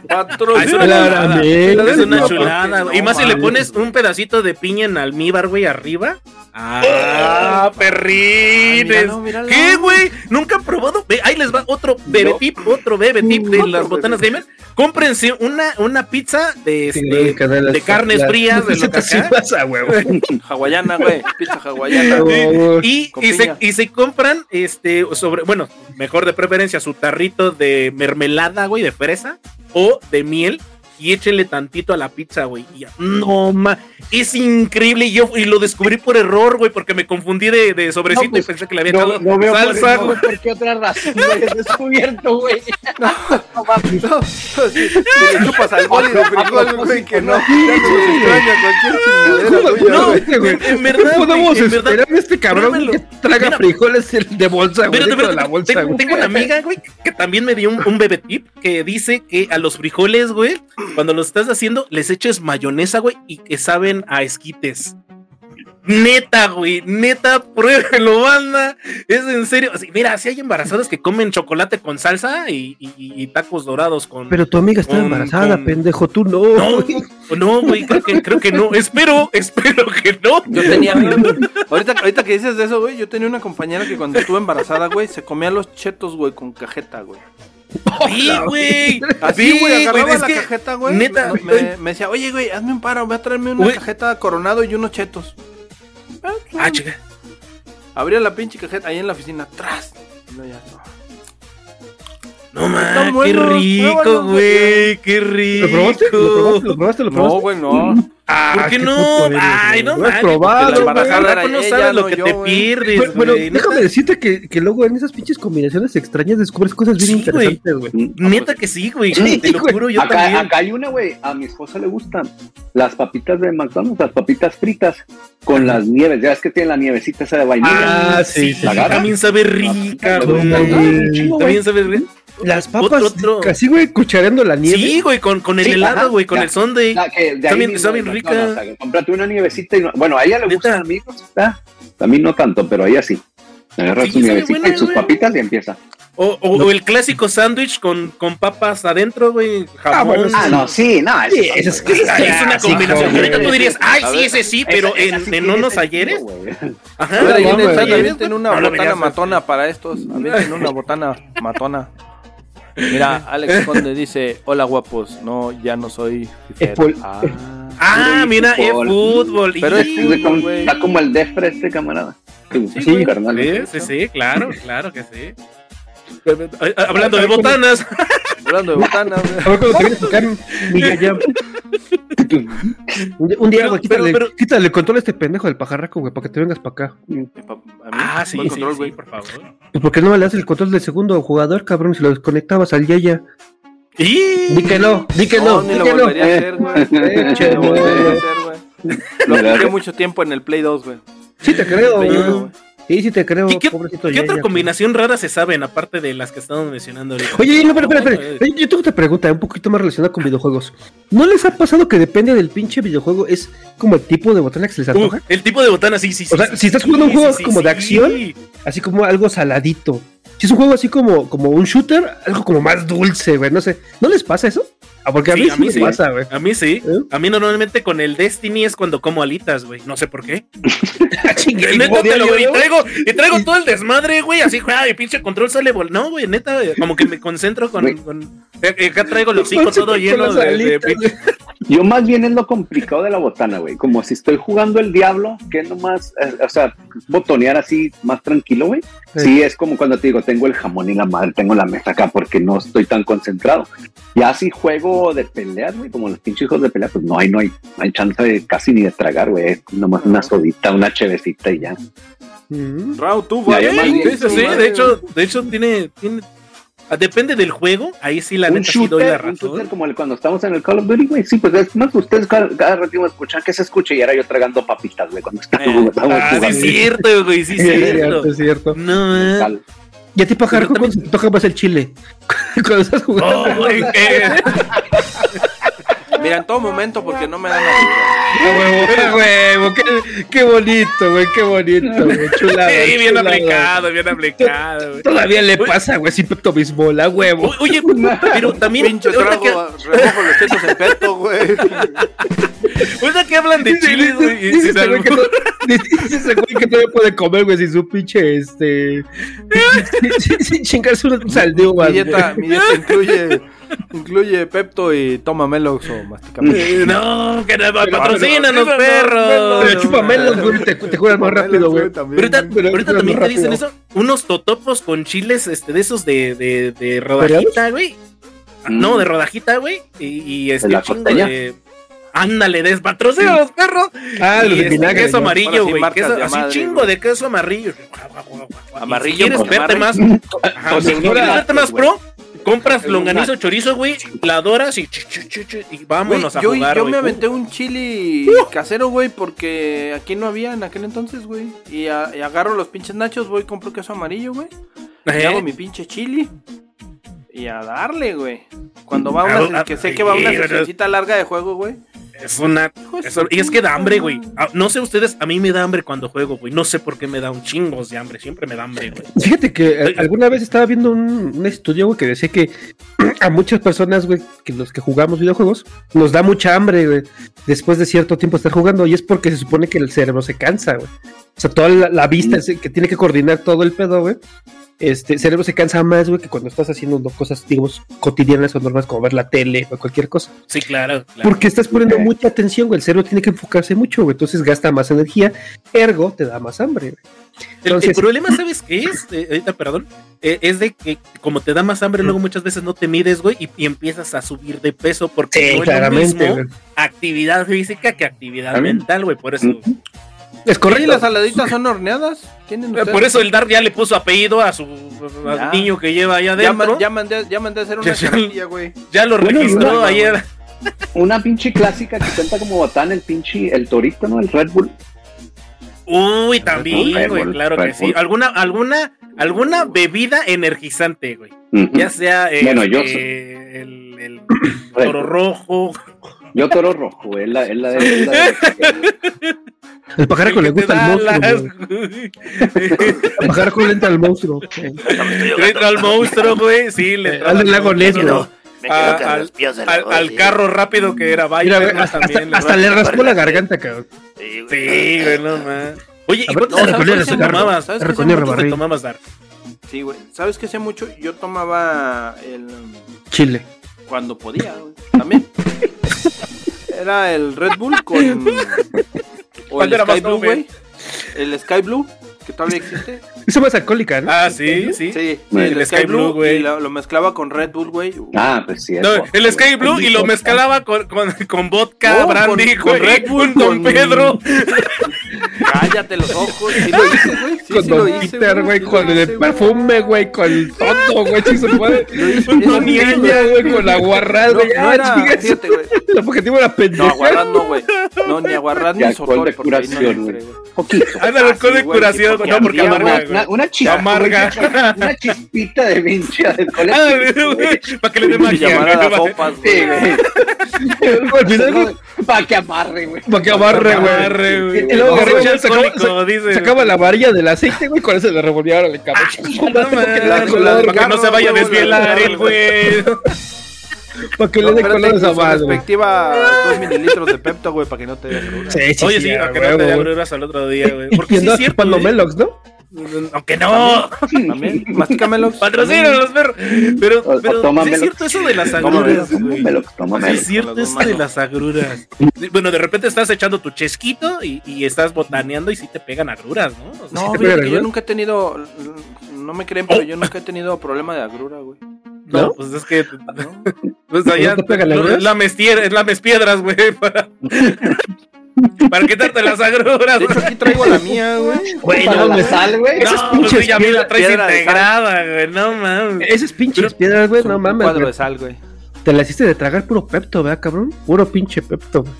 Patrocina. Ah, es una chulada. Es una No, chulada, güey. Y no más si le pones un pedacito de piña en almíbar, güey, arriba. Ah, perrines. míralo, míralo. ¿Qué, güey? ¿Nunca han probado? Ve, ahí les va otro bebé No. tip, otro bebé tip de las bebé botanas gamer. Cómprense una, una pizza de, Sí, este, de es- carnes la- frías, de lo que acá. pasa, güey. Hawaiana, güey. Pizza hawaiana. Y, y, se, y se compran, este, sobre, bueno, mejor de preferencia, su tarrito de mermelada, güey, de fresa o de miel. Y échenle tantito a la pizza, güey. y ya. No, ma. Es increíble. Y yo y lo descubrí por error, güey, porque me confundí de, de sobrecito No, pues, y pensé que le había No, echado no veo por, salsa, no güey. veo por qué otra razón lo hayas descubierto, güey. No mames. No, si, si le chupas al boli de frijol, güey, que no. Ya nos cualquier No, güey. güey. en, verdad, ¿Cómo güey, podemos en esperar este cabrón que traga Mira. frijoles de bolsa, güey? De la bolsa, tengo, güey. tengo una amiga, güey, que también me dio un, un bebé tip que dice que a los frijoles, güey, cuando los estás haciendo, les eches mayonesa, güey, y que saben a esquites. Neta, güey, neta, pruébelo, banda. Es en serio. Así, mira, si hay embarazadas que comen chocolate con salsa y, y- y tacos dorados con. Pero tu amiga está Con- embarazada, con- pendejo. Tú no. no, güey. no, güey, creo que, creo que no. Espero, espero que no. Yo tenía. ahorita, ahorita que dices de eso, güey, yo tenía una compañera que cuando estuvo embarazada, güey, se comía los chetos, güey, con cajeta, güey. Sí, güey. Así, Sí, güey, agarraba es la cajeta, güey. neta, me, me- me decía, oye, güey, hazme un paro, voy a traerme una cajeta coronado y unos chetos. Ah, sí. Chica. Abría la pinche cajeta ahí en la oficina, tras. No, ya, no. No mames, qué rico, güey, qué rico. ¿Lo probaste? ¿Lo probaste? ¿Lo probaste? ¿Lo No, güey, no. Ah, ¿Por qué no? eres, Ay, no mames. probado, embarazada era no ella, sabes lo no que yo, te pierdes, Bueno, déjame decirte que, que luego en esas pinches combinaciones extrañas descubres cosas bien interesantes, güey. neta que sí, güey. Sí, Te lo juro, yo acá, también. acá hay una, güey. A mi esposa le gustan las papitas de McDonald's, las papitas fritas con las nieves. Ya es que tienen la nievecita esa de vainilla. Ah, sí, sí. También sabe rica, chingo, güey. También sabe rica. Las papas, Otro- otro. así, güey, cuchareando la nieve. Sí, güey, con, con el Sí, helado, ajá, güey, con ya. el sundae. La que de Está ahí bien- está bien rica. McDonald's, o sea, cómprate una nievecita y no- bueno, a ella le Neta. gustan amigos, ¿verdad? A mí no tanto, pero a ella sí. Agarra Sí, su nievecita buena, y sus güey. papitas y empieza. O, o- o el clásico sándwich con, con papas adentro, güey. Jamón. bueno, Ah, no, sí, no. Sí, eso eso es que- Es una combinación. güey. Ahorita tú dirías, ay, A sí, ese sí, Esa- pero esa en, sí en tiene unos ayeres. güey. Ajá. A ver, ahí en no, el güey. chat avienten una No botana matona para estos. Avienten una botana matona. Mira, Alex Conde dice, hola guapos, no, ya no soy fifer". Epol- Ah. Ah, mira, es Fútbol. Pero es como- güey. Está como el defre este camarada. Sí, güey. carnal. Sí, sí, sí, claro, claro que sí. Eh, Hablando de botanas, Hablando de botanas, güey. A ver cuando te vienes a tocar. Un día, güey, quítale, quítale el control a este pendejo del pajarraco, güey, para que te vengas para acá. A mí, Ah, sí, ¿cuál sí, control, sí, güey? por favor. Pues porque no le das el control del segundo jugador, cabrón, si lo desconectabas al Yaya. Y... Di que no, di que no, No, ni di lo que no. volvería a hacer, güey. Eh, Ni lo volvería a hacer, güey. Lo apliqué mucho tiempo en el Play 2, güey. Sí te creo, güey. Sí, sí te creo, ¿Y qué, pobrecito qué otra combinación rara se saben, aparte de las que estamos mencionando ahorita? Oye, no, espera, espera, espera. Yo tengo otra pregunta, un poquito más relacionada con videojuegos. ¿No les ha pasado que depende del pinche videojuego? Es como el tipo de botana que se les Uh, antoja. el tipo de botana, sí, sí, sí. O sea, sí, si estás sí, jugando un juego sí, como de acción, Así como algo saladito. Si es un juego así como, como un shooter, algo como más dulce, güey. No sé. ¿No les pasa eso? Ah, porque a Sí, mí a sí mí me sí. pasa, güey. A mí sí. ¿Eh? A mí normalmente con el Destiny es cuando como alitas, güey. No sé por qué. Y neta, como te lo, diario, y ¿no? traigo, y traigo todo el desmadre, güey. Así, güey, el pinche control sale vol- No, güey, neta, como que me concentro con. Güey. con- eh, acá traigo el hocico todo lleno de, de alitas, pinche- Yo más bien es lo complicado de la botana, güey. Como si estoy jugando el diablo, que es nomás, eh, o sea, botonear así más tranquilo, güey. Sí. Sí, es como cuando te digo, tengo el jamón y la madre, tengo la mesa acá porque no estoy tan concentrado. Ya si juego de peleas, güey, como los pinches hijos de pelea, pues no hay, no hay, no hay chance de casi ni de tragar, güey. Es Nomás una sodita, una chevecita y ya. Mm. Raúl, tú, Ya, güey. Sí, sí, sí, de hecho, de hecho tiene, tiene, Ah, Depende del juego, ahí sí la un neta sí doy la shooter, un shooter razón. como el cuando estamos en el Call of Duty, güey. Sí, pues es más, ustedes cada, cada a escuchar que se escuche y era yo tragando papitas, güey, cuando estábamos estábamos Ah, sí jugando. es cierto, güey, sí es Es cierto, cierto. es cierto. No, eh. Y a ti, pajarco, también- ¿cuándo se te toca más el chile? Cuando estás jugando. Oh, güey, qué- Mira, en todo momento porque no me dan la huevo, qué, qué bonito, güey, qué bonito, güey, chulada. Sí, bien aplicado, bien aplicado, güey. Todavía le pasa, güey, sin pepto bismol, a huevo. Oye, pero también, Pinche ahorita que, trago, remojo los tetos en peto, güey. ahorita que hablan de chiles, güey, y dice ese güey que albur. no- dice ese güey que todavía puede comer, güey, sin su pinche, este... sin, sin chingarse un saldeo, Mi güey. dieta, mi dieta incluye, incluye Pepto y toma Melox o masticame. Eh, No, que no, patrocínanos, perros. Pero chúpamelos, güey, te, te curas más rápido, güey. Ahorita, Pero- ahorita también te dicen eso, unos totopos con chiles este, de esos de, de, de rodajita, güey. Mm. No, de rodajita, güey. Y, y este ¿De la chingo costeña? de. Ándale, despatrocina los perros. Ah, los de este, vinagre, queso amarillo, güey. así madre, chingo de queso amarillo. Amarillo Si quieres verte más, si quieres verte más pro, compras longanizo una- chorizo, güey. La doras y, y Güey, vámonos a yo, jugar, yo güey. me aventé un chili casero, güey, porque aquí no había en aquel entonces, güey. Y, a- y agarro los pinches nachos, voy, compro queso amarillo, güey. Y ¿Eh? hago mi pinche chili. Y a darle, güey. Cuando va Ah, una, que sé que va una sí, pero- sesioncita larga de juego, güey. Es una. Y es que da hambre, güey. Ah, No sé ustedes, a mí me da hambre cuando juego, güey. No sé por qué me da un chingos de hambre. Siempre me da hambre, güey. Fíjate que eh, alguna vez estaba viendo un, un estudio, güey, que decía que a muchas personas, güey, que los que jugamos videojuegos, nos da mucha hambre, güey, después de cierto tiempo estar jugando, y es porque se supone que el cerebro se cansa, güey. O sea, toda la, la vista es- que tiene que coordinar todo el pedo, güey. Este, el cerebro se cansa más, güey, que cuando estás haciendo cosas, digamos, cotidianas o normales, como ver la tele o cualquier cosa. Sí, claro. claro. Porque estás poniendo mucha atención, güey. El cerebro tiene que enfocarse mucho, güey. Entonces gasta más energía, ergo te da más hambre, güey. El, el Entonces- problema, ¿sabes qué es? Eh, ahorita, perdón. Eh, es de que como te da más hambre, luego muchas veces no te mides, güey, y, y empiezas a subir de peso porque Sí, no es lo mismo actividad física que actividad También. mental, güey. Por eso. Es ¿Y correcto. las saladitas son horneadas? ¿Tienen eh, por eso el Dar ya le puso apellido a su al niño que lleva allá Ya, adentro. ya mandé, ya mandé a hacer una Ya- carretilla, güey. Ya lo Bueno, registró no, ayer. Una pinche clásica que cuenta como botán, el pinche, el torito, ¿no? El Red Bull. Uy, también, güey, claro que sí. Alguna, alguna, alguna bebida energizante, güey. Ya sea eh, Bueno, yo eh, el, toro rojo. Yo toro rojo. Es la, es la de, es la de- El pajarco le gusta el da monstruo. El pajarco le entra al monstruo. Eh, Le entra al monstruo, güey. Sí, le entra Hazle al el lago Me Ah, al- Al, al carro rápido que era güey, hasta, también. hasta- hasta le raspó la garganta, cabrón. Sí, güey. Sí, güey, no más. Oye, ¿y cuántos no, te tomabas? ¿Sabes? ¿Cuántos te tomabas, Dar? Sí, güey. ¿Sabes qué hacía mucho? Yo tomaba el... Chile. Cuando podía, güey. También. Era el Red Bull con... O el ¿Cuál era más Sky Blue, güey. El Sky Blue, que todavía existe. Eso más alcohólica, ¿no? Ah, sí, sí. Sí, sí, Bueno, el, Sky, Blue, güey. y lo, lo mezclaba con Red Bull, güey. Ah, pues sí. No, el. Sky Blue y lo mezclaba con, con, con vodka, No, brandy, con- Red Bull, Don con- Pedro. Cállate los ojos. Sí lo hice, güey. Sí, con sí lo Don hice, Peter, güey, sí con el perfume, güey, con todo, güey. Lo hice, Con eso niña, güey, con No, güey. no era, chinga su- fíjate, güey. El objetivo era No, pendejo. no, güey. No, ni ni de porque ahí no güey. Poquito. Ándale, alcohol de sí, güey, curación, porque no, porque amarga, Una, una, chispa, Amarga. Una chispita de pinche alcohol. Ándale, güey, Para que le dé magia. Para que amarre, güey. para que amarre, güey. Y luego dice. Sacaba la varilla del aceite, güey, con eso le revolvía ahora el color, la- Para que no se vaya a desvielar el güey. Para que No, le dé espérate, color a madre, güey. respectiva 2 mililitros de Pepto, güey, para que no te dé cruda. Sí, sí, Oye, sí, a aunque no te dé agruras al otro día, güey. Porque sí es cierto, chupando ¿eh? Melox, ¿no? Aunque no. También, mastícamelos. Patrocínanos los perros. Pero, O- o pero sí es cierto eso de las agruras, Melox. es cierto eso dos de las agruras. Bueno, de repente estás echando tu chesquito y, y estás botaneando y sí te pegan agruras, ¿no? O sea, No, ¿Te fíjate pegan, que yo nunca he tenido. No me creen, pero yo nunca he tenido problema de agrura, güey. No, ¿no? pues es que ¿No? pues allá es la mestier, es la piedras, güey, para Para quitarte las agruras. De hecho, aquí traigo la mía, güey. Güey, no mames. sal, güey. Esas No, pues pinches tú ya me la traes piedra de integrada, güey. No mames. Esas pinches piedras, güey, no Un mames. cuadro de sal, güey. Te la hiciste de tragar puro pepto, ¿verdad, cabrón? Puro pinche pepto, güey.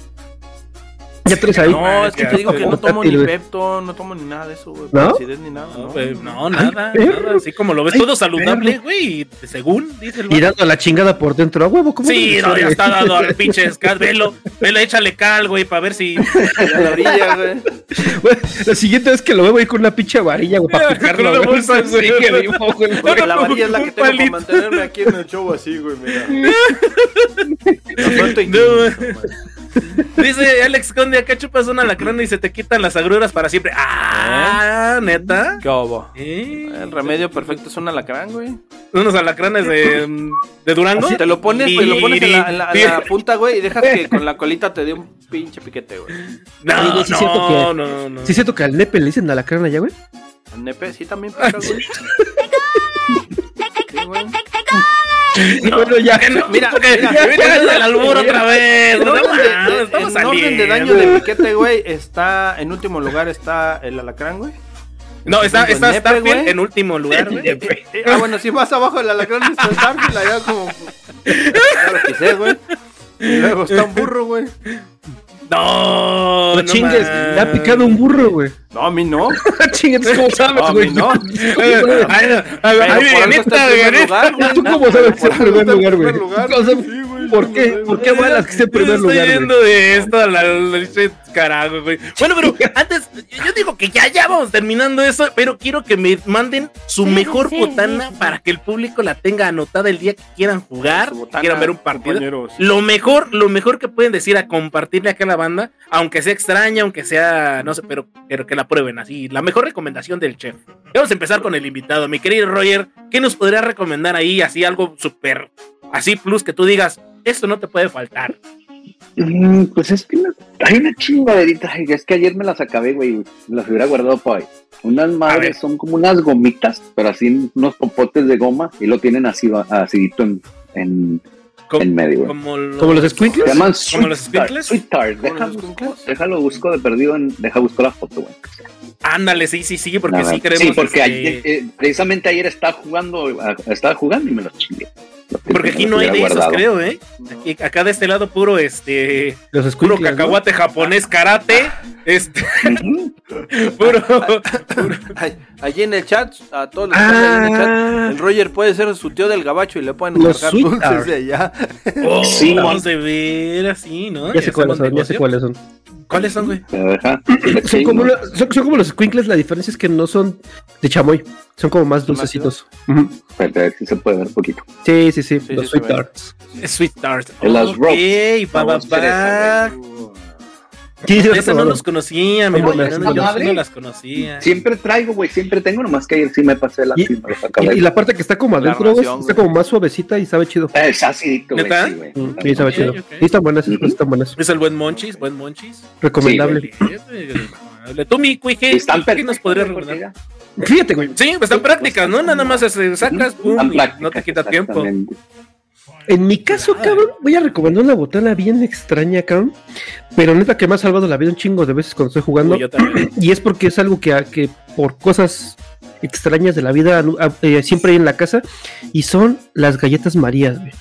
Ya traes ahí. No, es que te digo que no tomo ni. Pepto, no tomo ni nada de eso, güey. ¿No? Acidez ni nada, No, ¿no? güey, no, nada, nada. Así como lo ves, Ay, todo saludable, güey. Según dice el Y dando la chingada por dentro a huevo, ¿cómo? Sí, no, ya está dado al pinche Scat. Velo, velo, échale cal, güey, para ver si. A la orilla, güey. La siguiente vez que lo veo, voy con una pinche varilla, güey, para picarlo, güey. bolsa, güey. la varilla es la que tengo para mantenerme aquí en el show así, güey, mira. No, güey. Dice Alex Conde, acá chupas una lacrana y se te quitan las agruras para siempre. Ah, neta. ¿Qué hubo? ¿Eh? El remedio perfecto es un alacrán, güey. Unos alacranes de, de Durango. Te lo pones, te lo pones en la, en la- en la punta, güey, y dejas que con la colita te dé un pinche piquete, güey. Oye, No, güey, sí es cierto no, que- no, no. Sí, es cierto que al nepe le dicen a la carne allá, güey. Al nepe sí también güey. Sí, güey. Bueno, ya. No, Mira, mira, mira, del albur otra vez. No, estamos en orden de daño de piquete, güey, está en último lugar está el alacrán, güey. No, está, está nepe, Starfield en último lugar, güey. Ah, bueno, si más abajo del alacrán está Starfield, allá como. Claro que sé, güey. Y luego está un burro, güey. No, No chingues, le ha picado un burro, güey. No, a mí no. Chingues, ¿cómo sabes, No, a güey? mí no. Ay, no, ay, neta, güey, lugar, güey. ¿Tú cómo sabes que está en primer lugar, güey? primer lugar. ¿Por qué? ¿Por qué malas que esté en Yo primer estoy lugar, viendo güey? de esto a la carajo, güey. Bueno, pero antes, yo digo que ya, ya vamos terminando eso, pero quiero que me manden su Sí, mejor sí, botana sí, para que el público la tenga anotada el día que quieran jugar, botana, quieran ver un partido. compañeros. Lo mejor, lo mejor que pueden decir a compartirle acá a la banda, aunque sea extraña, aunque sea, no sé, pero, pero que la prueben así. La mejor recomendación del chef. Vamos a empezar con el invitado. Mi querido Roger, ¿qué nos podría recomendar ahí? Así algo súper, así plus que tú digas, esto no te puede faltar. Mm, Pues es que hay una chingaderita. Es que ayer me las acabé, güey. Las hubiera guardado para hoy. Unas madres son como unas gomitas, pero así en unos popotes de goma y lo tienen así acidito en, en, Co- en medio, güey. Como los, ¿Como los squinkles? Se llaman ¿Como los squinkles? Sweet Tart. ¿Como Deja, los busco, squinkles? déjalo busco de perdido. En, deja busco la foto, güey. Ándale, sí, sí, sí, porque Nada. sí queremos. Sí, porque este, ayer, eh, precisamente ayer estaba jugando, estaba jugando y me los chingué. Porque aquí no hay de esos, creo, ¿eh? Aquí, acá de este lado puro, este, Los puro cacahuate japonés karate, este, puro, Ay, Allí en el chat, a todos los que están ahí en el chat, Ah, el Roger puede ser su tío del gabacho y le pueden Los cargar Sweet dulces de allá. oh, Sí, vamos de ver así, ¿no? ya sé cuáles son, ya sé cuáles son. ¿Cuáles son, güey? Son como, la- son, son como los squinkles, la diferencia es que no son de chamoy, son como más ¿Son dulcecitos. Ujú. Espérate, a ver si se puede ver un poquito. Sí, sí, sí, Sí, los sí, sweet tarts. Sweet Tart. De las Ok, Rocks. pa, pa, Vamos, Esas no los conocía, mi hermano, yo sí Madre. no las conocía. Siempre traigo, güey, siempre tengo, nomás que ayer sí me pasé la Y-. Y, y la parte que está como adentro, güey, está como más suavecita y sabe chido. Eh, Es acidito, güey. Sí, güey. Mm, Sí, sabe chido. ok. Sí, están buenas, esas Ujú. cosas están buenas. Es el buen Monchis, buen Monchis. Recomendable. Fíjate, Tú, mi cuije, Están ¿qué nos podrías recomendar? Fíjate, güey. Sí, pues están prácticas, ¿no? Nada más este, sacas, pum, y no te quita tiempo. En mi caso, cabrón, voy a recomendar una botana bien extraña, cabrón. Pero neta que me ha salvado la vida un chingo de veces cuando estoy jugando. Yo. Y es porque es algo que, que por cosas extrañas de la vida anu- a- eh, siempre hay en la casa. Y son las galletas marías, güey.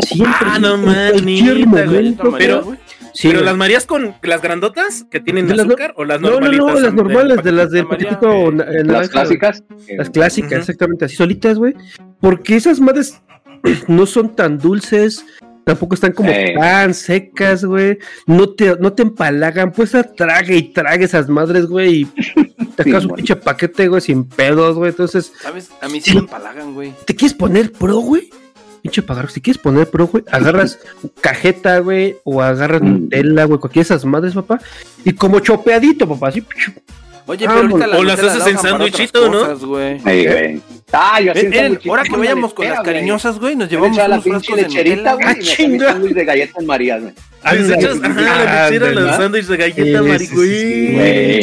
Siempre. Ah, no güey. momento, Pero-. Sí, Pero güey. las marías con las grandotas que tienen De no- azúcar o las No, no, normalitas. no, las normales, de las del María. eh, Las clásicas. Las clásicas, exactamente, así solitas, güey. Porque esas madres no son tan dulces, tampoco están como Eh. tan secas, güey. No te, no te empalagan, pues trague y trague esas madres, güey. Y te Sí, acabas un pinche paquete, güey, sin pedos, güey. Entonces, ¿Sabes? A mí sí me empalagan, güey. ¿te quieres poner pro, güey? Pinche pagar, si quieres poner pro, güey, agarras cajeta, güey, o agarras Mm. Nutella, güey, cualquiera de esas madres, papá. Y como chopeadito, papá, así. Oye, Ah, pero ahorita o las haces la en sándwichito, ¿no? cosas, güey. Ey, güey. Ah, yo así Eh, ahora que vayamos con las cariñosas, güey, nos llevamos echaba la unos pinche frascos de lecherita, Nutella, güey, Ah, chinga. sándwich de galletas marías, güey. Les.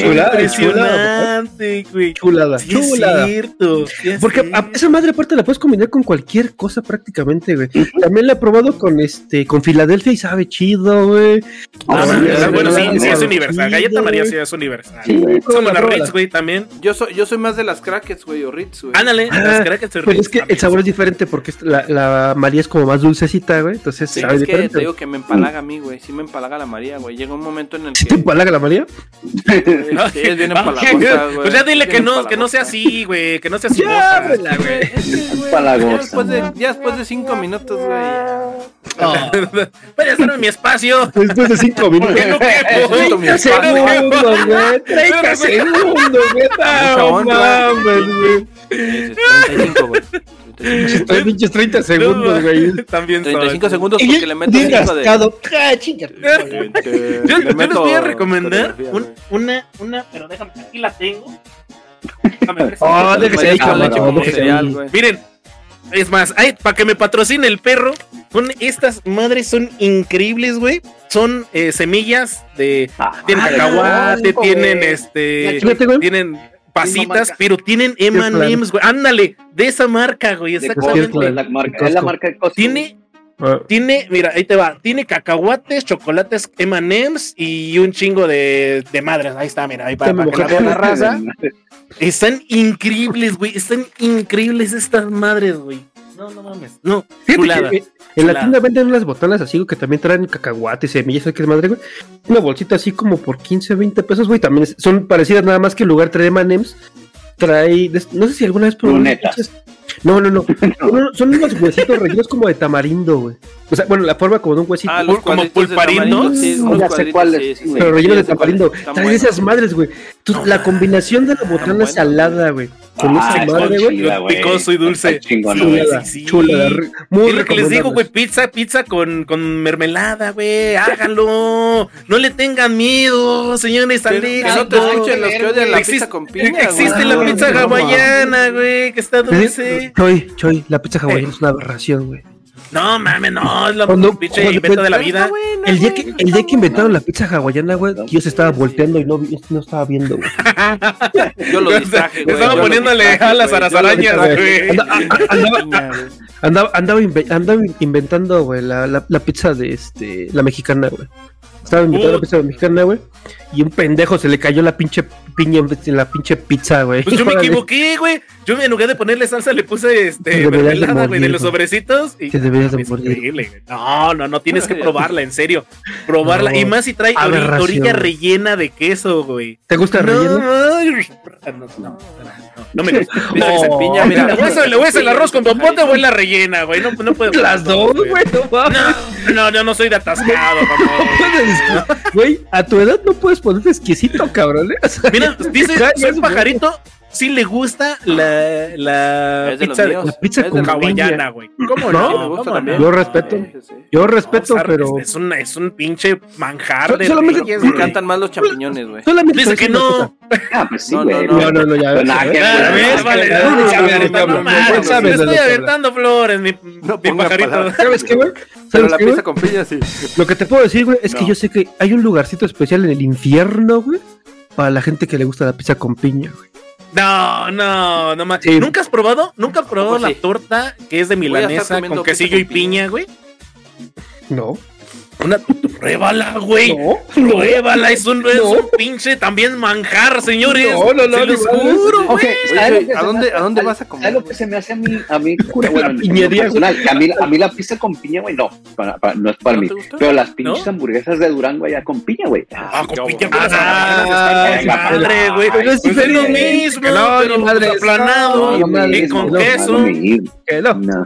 Chulada, Impresionante, güey. Chulada, Sí, es chulada. cierto. sí es Porque a- esa madre aparte la puedes combinar con cualquier cosa prácticamente, güey. También la he probado con este, con Filadelfia y sabe chido, güey. Ah, sí, man, sí, bueno, sí, sí, es universal. Galleta María sí es universal. Como las Ritz, güey, también. Yo soy, yo soy más de las crackers, güey, o Ritz, güey. Ándale, Ah, las Pero es que el sabor es diferente porque la, la María es como más dulcecita, güey. Entonces Sí, sabe es que diferente. te digo que me empalaga a mí, güey. Sí me empalaga la María, güey. Llega un momento en el que... ¿Te empalaga la María? Sí, es bien empalagosa, güey. Pues ya dile que no, que no sea así, güey. Que no sea así. Ya, güey. Que, Empalagosa, ya después, de, ¿no? ya después de cinco minutos, güey. Oh. Voy a estar en mi espacio. Después de cinco minutos. Que no mi espacio. segundos, güey. 30 segundos, güey. No mames, güey. Es 35, güey. 35. Estoy pinches 30 segundos, güey. También son. 35 segundos porque le meto 5 de... Ah. Yo, les voy a recomendar un- una, una, pero déjame, aquí la tengo. Oh, déjese ahí. Miren, es más, para que me patrocine el perro, son, estas madres son increíbles, güey. Son eh, semillas de. Ah, Tienen ah, cacahuate, no, tienen este. Tienen pasitas, pero tienen M&M's, güey. Ándale, de esa marca, güey, exactamente. Es la marca, es la marca de Costco. Tiene, tiene, mira, ahí te va. Tiene cacahuates, chocolates M&M's y un chingo de, de madres. Ahí está, mira, ahí para, que la vean la raza. Están increíbles, güey. Están increíbles estas madres, güey. No, no mames. No, Fíjate chulada. que eh, en la tienda venden unas botanas así, güey, que también traen cacahuates, semillas, ¿sabes qué es madre, güey? Una bolsita así como por 15, 20 pesos, güey. También es- son parecidas, nada más que en lugar trae M&M's. Trae, no sé si alguna vez Lunetas. pinches- No, no, no. Son, unos huesitos rellenos como de tamarindo, güey. O sea, bueno, la forma como de un huesito. Ah, Como los pulparindos. sí, Ya sé cuáles, sí, pero rellenos Sí, de tamarindo. Trae esas madres, güey. La combinación de la botana salada, güey. Con Ah, esa madre, güey. Picoso y dulce. Güey. Chulada, sí, sí. chulada, muy Es lo que les digo, güey, pizza, pizza con, con mermelada, güey, háganlo. No le tengan miedo, señores, Que, que no te escuchen los que odian la Existe- pizza con piña. Existe la Ah, pizza hawaiana, güey, que está dulce. Choy, Choy, la pizza hawaiana es una aberración, güey. No mames, no, es la Cuando- pinche cuando- invento de la vida. El día que, el día que inventaron la pizza hawaiana, güey, que yo se estaba volteando y no, vi- no estaba viendo, güey. Yo lo distraje, güey. Estaba poniéndole distraje, alas a las arañas, güey. Andaba, andaba inventando, güey, la, la, la pizza de este, la mexicana, güey. Estaba inventando Uh. la pizza mexicana, güey. Y un pendejo se le cayó la pinche piña en la pinche pizza, güey. Pues yo me equivoqué, güey. Yo en lugar de ponerle salsa le puse este mermelada, güey, de los sobrecitos. Y, Te deberías de morir. No, no, no tienes que probarla, en serio. Probarla. No. Y más si trae orilla rellena de queso, güey. ¿Te gusta No, relleno? no, no, no, no me se Oh. piña, mira. ¿Le voy a hacer- le voy a hacer el arroz con popote o es la rellena, güey? No, no puedo. Las dos, güey, no. No, no, yo no soy de atascado. Puedes- Güey, a tu edad no puedes ponerte exquisito, cabrón. ¿eh? O sea, Mira, dice, soy pajarito, sí le gusta la, la de pizza míos. la pizza Es de con hawaiana, güey. ¿Cómo ¿No? No? ¿Cómo también. no? Yo respeto. Sí, sí, sí. Yo respeto, O sea, pero. Es, es un, es un pinche manjar So- de solamente- reyes, Me encantan más los champiñones, güey. Solamente Dice que no. Ah, pues sí, No, güey. no, No, no, no, ya. Pero nada ya, que ya, ver, A ver, es que vale, no, no, no, no, no, sabes, no, no, no, no no, no de estoy aventando flores, mi, No pajarito. ¿Sabes qué, güey? Pero ¿Sabes la pizza con piña sí. Lo que te puedo decir, güey, es que No. yo sé que hay un lugarcito especial en el infierno, güey, para la gente que le gusta la pizza con piña, güey. No, no, no más. Sí. ¿Nunca has probado? ¿Nunca has probado la sí. torta que es de milanesa con quesillo y piña, güey? No. Una, pruébala, güey. No. Pruébala, es un, es No. un pinche también manjar, señores. No, no, no, Se los juro, Ok, güey. ¿sabes Oye, lo que ¿a dónde- a dónde ¿sabes- vas a comer, ¿Sabes lo que se me hace a mí? A mí, bueno, a mí, a mí la pizza con piña, güey, no. Para- para- no es para ¿No mí. Pero las pinches ¿No? hamburguesas de Durango allá con piña, güey. Ah, con piña Ah, madre, güey. pero es Pues lo diferente. mismo, pero aplanado con queso. No,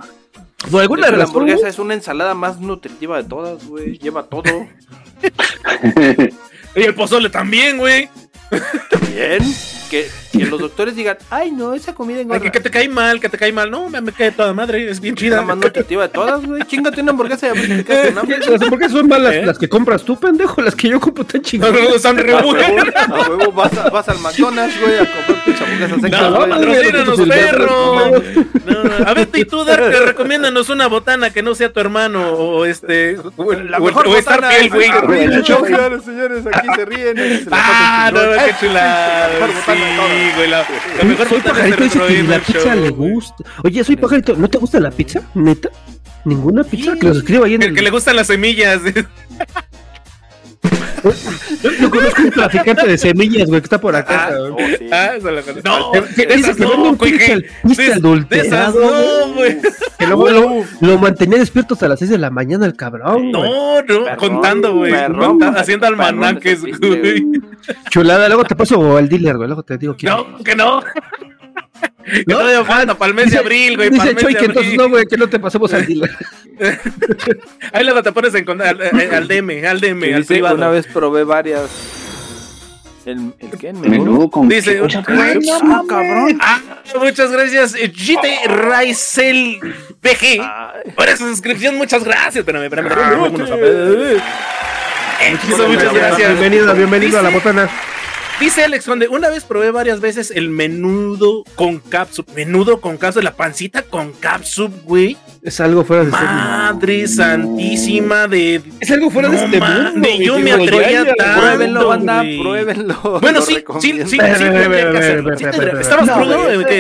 Por alguna la hamburguesa es una ensalada más nutritiva de todas, güey. Lleva todo. Y el pozole también, güey. Bien. Que que los doctores digan, ay, no, esa comida Ay, engorda. que, que te cae mal, que te cae mal. No, me, me cae toda madre, es bien la chida. más nutritiva de todas, güey. Chingate una hamburguesa con hambre. Las hamburguesas son malas ¿Eh? las que compras tú, pendejo. Las que yo compro tan No, chingadas. no, están re A buenas. huevo, a huevo, vas, a- vas al McDonald's, güey, a comprar tus hamburguesas secas, No, patrocínanos, perro. No, no. A ver, y tú, Dark, recomiéndanos una botana que no sea tu hermano o este. O, La o- mejor o Piel, güey. señores, señores, aquí se ríen. la Ah, no, qué chulada. Güey. La, la mejor soy pajarito el dice que la pizza Show, le gusta. Oye, soy pajarito, ¿no te gusta la pizza? ¿Neta? ¿Ninguna pizza? Sí. Que los escriba ahí en Que, el... que le gustan las semillas. Yo, yo conozco un traficante de semillas, güey, que está por acá. Ah. Oh, sí. Ah, esa la conozco. No, Que- que dice esas que vende no, un adulterado, no, güey. Que luego lo, lo mantenía despierto hasta las 6 de la mañana el cabrón. No, no, Perrón, contando, güey. Haciendo almanaques, güey. Chulada, luego te paso al dealer, güey, luego te digo quién. No, que no. Que todavía falta para el mes de Dice- abril, güey. Dice Choy de que entonces no, güey, que no te pasemos al dealer. Ahí luego te pones en, al, eh, al DM, al DM, al dice, privado. una vez probé varias. ¿El, el qué? ¿El menú? Con Dice, Mucha "Ay, carne, Ah, cabrón. Ah, muchas gracias, eh, GT Raisel BG. Ay, Por esa suscripción, muchas gracias. Espérame, espérame, Ah, espérame. vámonos a ver. Eh, Muchas, muchas gracias. Bienvenido, bienvenido a la botana. Dice Alex Conde, una vez probé varias veces el menudo con capsup. Menudo con capsup, la pancita con capsup, güey. Es algo fuera de serie. Madre santísima de... Es algo fuera de este man, mundo. yo me Ay, tanto, Pruébenlo, banda, pruébenlo. Bueno, sí, sí, sí, sí, ¿Estabas que- A ver,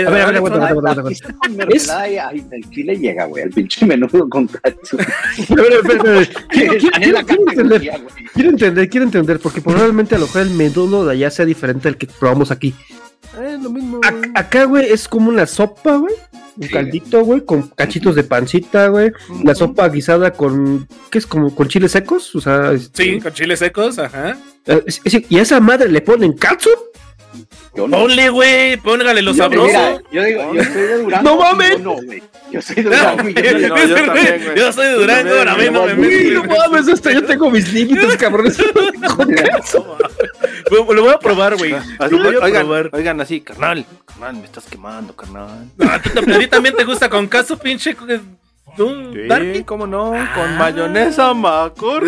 a ver, aguanta, aguanta, el chile llega, güey. El pinche menudo con entender, categoría, güey. quiero entender, quiero entender, porque probablemente a lo mejor el menudo de allá sea diferente al que probamos aquí. Es lo mismo. A- güey. acá, güey, es como una sopa, güey. Un Sí. caldito, güey, con cachitos de pancita, güey. La sopa guisada con. ¿Qué es? Como con chiles secos. O sea. este, Sí, con chiles secos, ajá. eh, es- es- y a esa madre le ponen katsu. Yo no. Ponle, güey, póngale lo Yo- sabroso. mira, yo digo, yo soy de Durango. No mames. No, güey. Yo soy de Durango. yo soy de Durango, Yo a mí también, no me mames, hasta yo tengo mis límites, cabrones. Lo voy a probar, güey. Así, Lo voy a oigan, probar. oigan, así, carnal, carnal, me estás quemando, carnal. Ah, ¿tú te- ¿A ti también te gusta con caso, pinche? ¿Tú, Sí, Darky? cómo no, Ah. con mayonesa macor.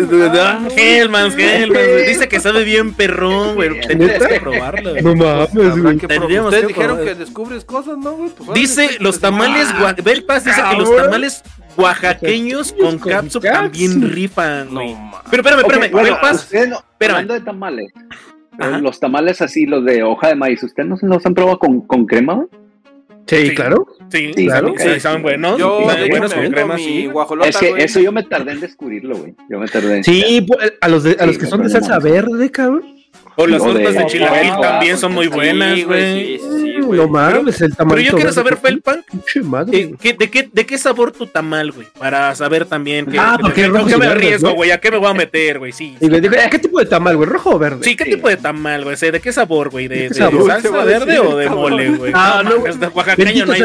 Hellmans, Hellmans. Dice que sabe bien perrón, güey. Tendrías que probarlo. güey. No mames, güey. Tendríamos Ustedes que dijeron que descubres cosas, ¿no, güey? Pues, Dice pues, los pues, tamales, ah, dice que los tamales oaxaqueños con capsup también rifan, No, güey. ma. Pero espérame, espérame, bueno, Belpas, ustedes no- espérame. hablando de tamales. Ajá. Los tamales así, los de hoja de maíz, ¿ustedes no se los han probado con, con crema? güey? Sí, Sí. claro. Sí, Sí, claro, sí, saben buenos. Yo, saben de buenos con crema, mi sí. guajolota, es que güey. eso yo me tardé en descubrirlo, güey. Yo me tardé. Sí, pues, a los, de, a los que son de salsa verde, cabrón. O las O tortas de de- chilaquil también son muy Sí, buenas, güey. Sí, sí, sí, güey. no mames, el Pero tamalito. yo quiero saber, Felpan, eh, ¿qué- de, qué, ¿de qué sabor tu tamal, güey? Para saber también que, Ah, que- porque ¿con qué me arriesgo, güey? ¿A qué me voy a meter, güey? Sí. Y le digo, "Eh, ¿qué tipo de tamal, güey? ¿Rojo o verde? Sí, ¿qué tipo de tamal, güey? ¿De qué sabor, güey? ¿De, ¿De qué de sabor? salsa a verde decir, o de mole, güey? Ah, no, oaxaqueño no hay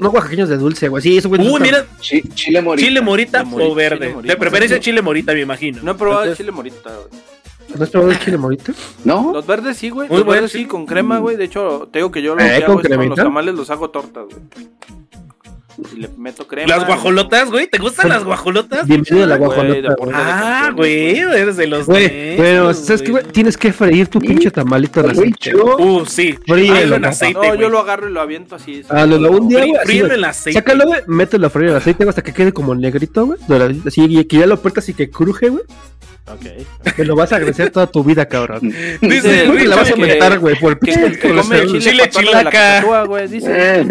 no oaxaqueños de dulce, güey. Sí, eso, güey. Uy, está- mira, Chi- chile morita. chile morita o verde. De preferencia chile morita, me imagino. No he probado chile morita, güey. ¿No has probado el chile morita? ¿No? Los verdes sí, güey. Muy Los verdes sí. con crema, güey. De hecho, te digo que yo lo Eh, que ¿con hago es con los tamales los hago tortas, güey. Y le meto crema. Las guajolotas, güey. ¿Te gustan las guajolotas? Bienvenido a la guajolota. güey. Ah, güey, eres de los Güey, pero ¿sabes qué, güey? Tienes que freír tu pinche tamalito en aceite. Uh, sí. Fríelo, en aceite, No, yo lo agarro y lo aviento así. Ah, no, no, un día, Frí- güey, fríelo en aceite. Sácalo, güey, mételo a freír en aceite, güey, hasta que quede como negrito, güey. Así, y que ya lo apretas y que cruje, güey. Ok. Que lo vas a agradecer toda tu vida, cabrón. Dice la vas a aumentar, güey, por el Que, come chile, Chile chilaca. dice. Eh,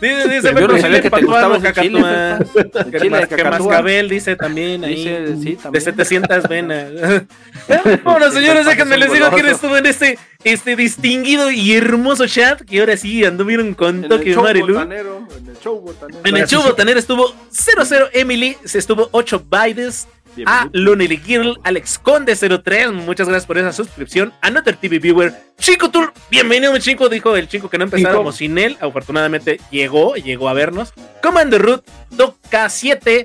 Dice, dice, Yo no sabía que te patuano, gustaba. El Que chile que mascabel dice también ahí. Dice, sí, de también. 700 venas. bueno, señores, déjenme les digo quién estuvo en este, este distinguido y hermoso chat. Que ahora sí anduvieron con show Marilu. botanero, en el show botanero. En el show botanero estuvo 00 Emily, se estuvo 8 Bides, a Lonely Girl, Alex Conde 03, muchas gracias por esa suscripción. Another TV Viewer, Chico Tour, bienvenido mi chico, dijo el chico que no empezábamos sin él, afortunadamente llegó, llegó a vernos. Commander Root, Toca 7,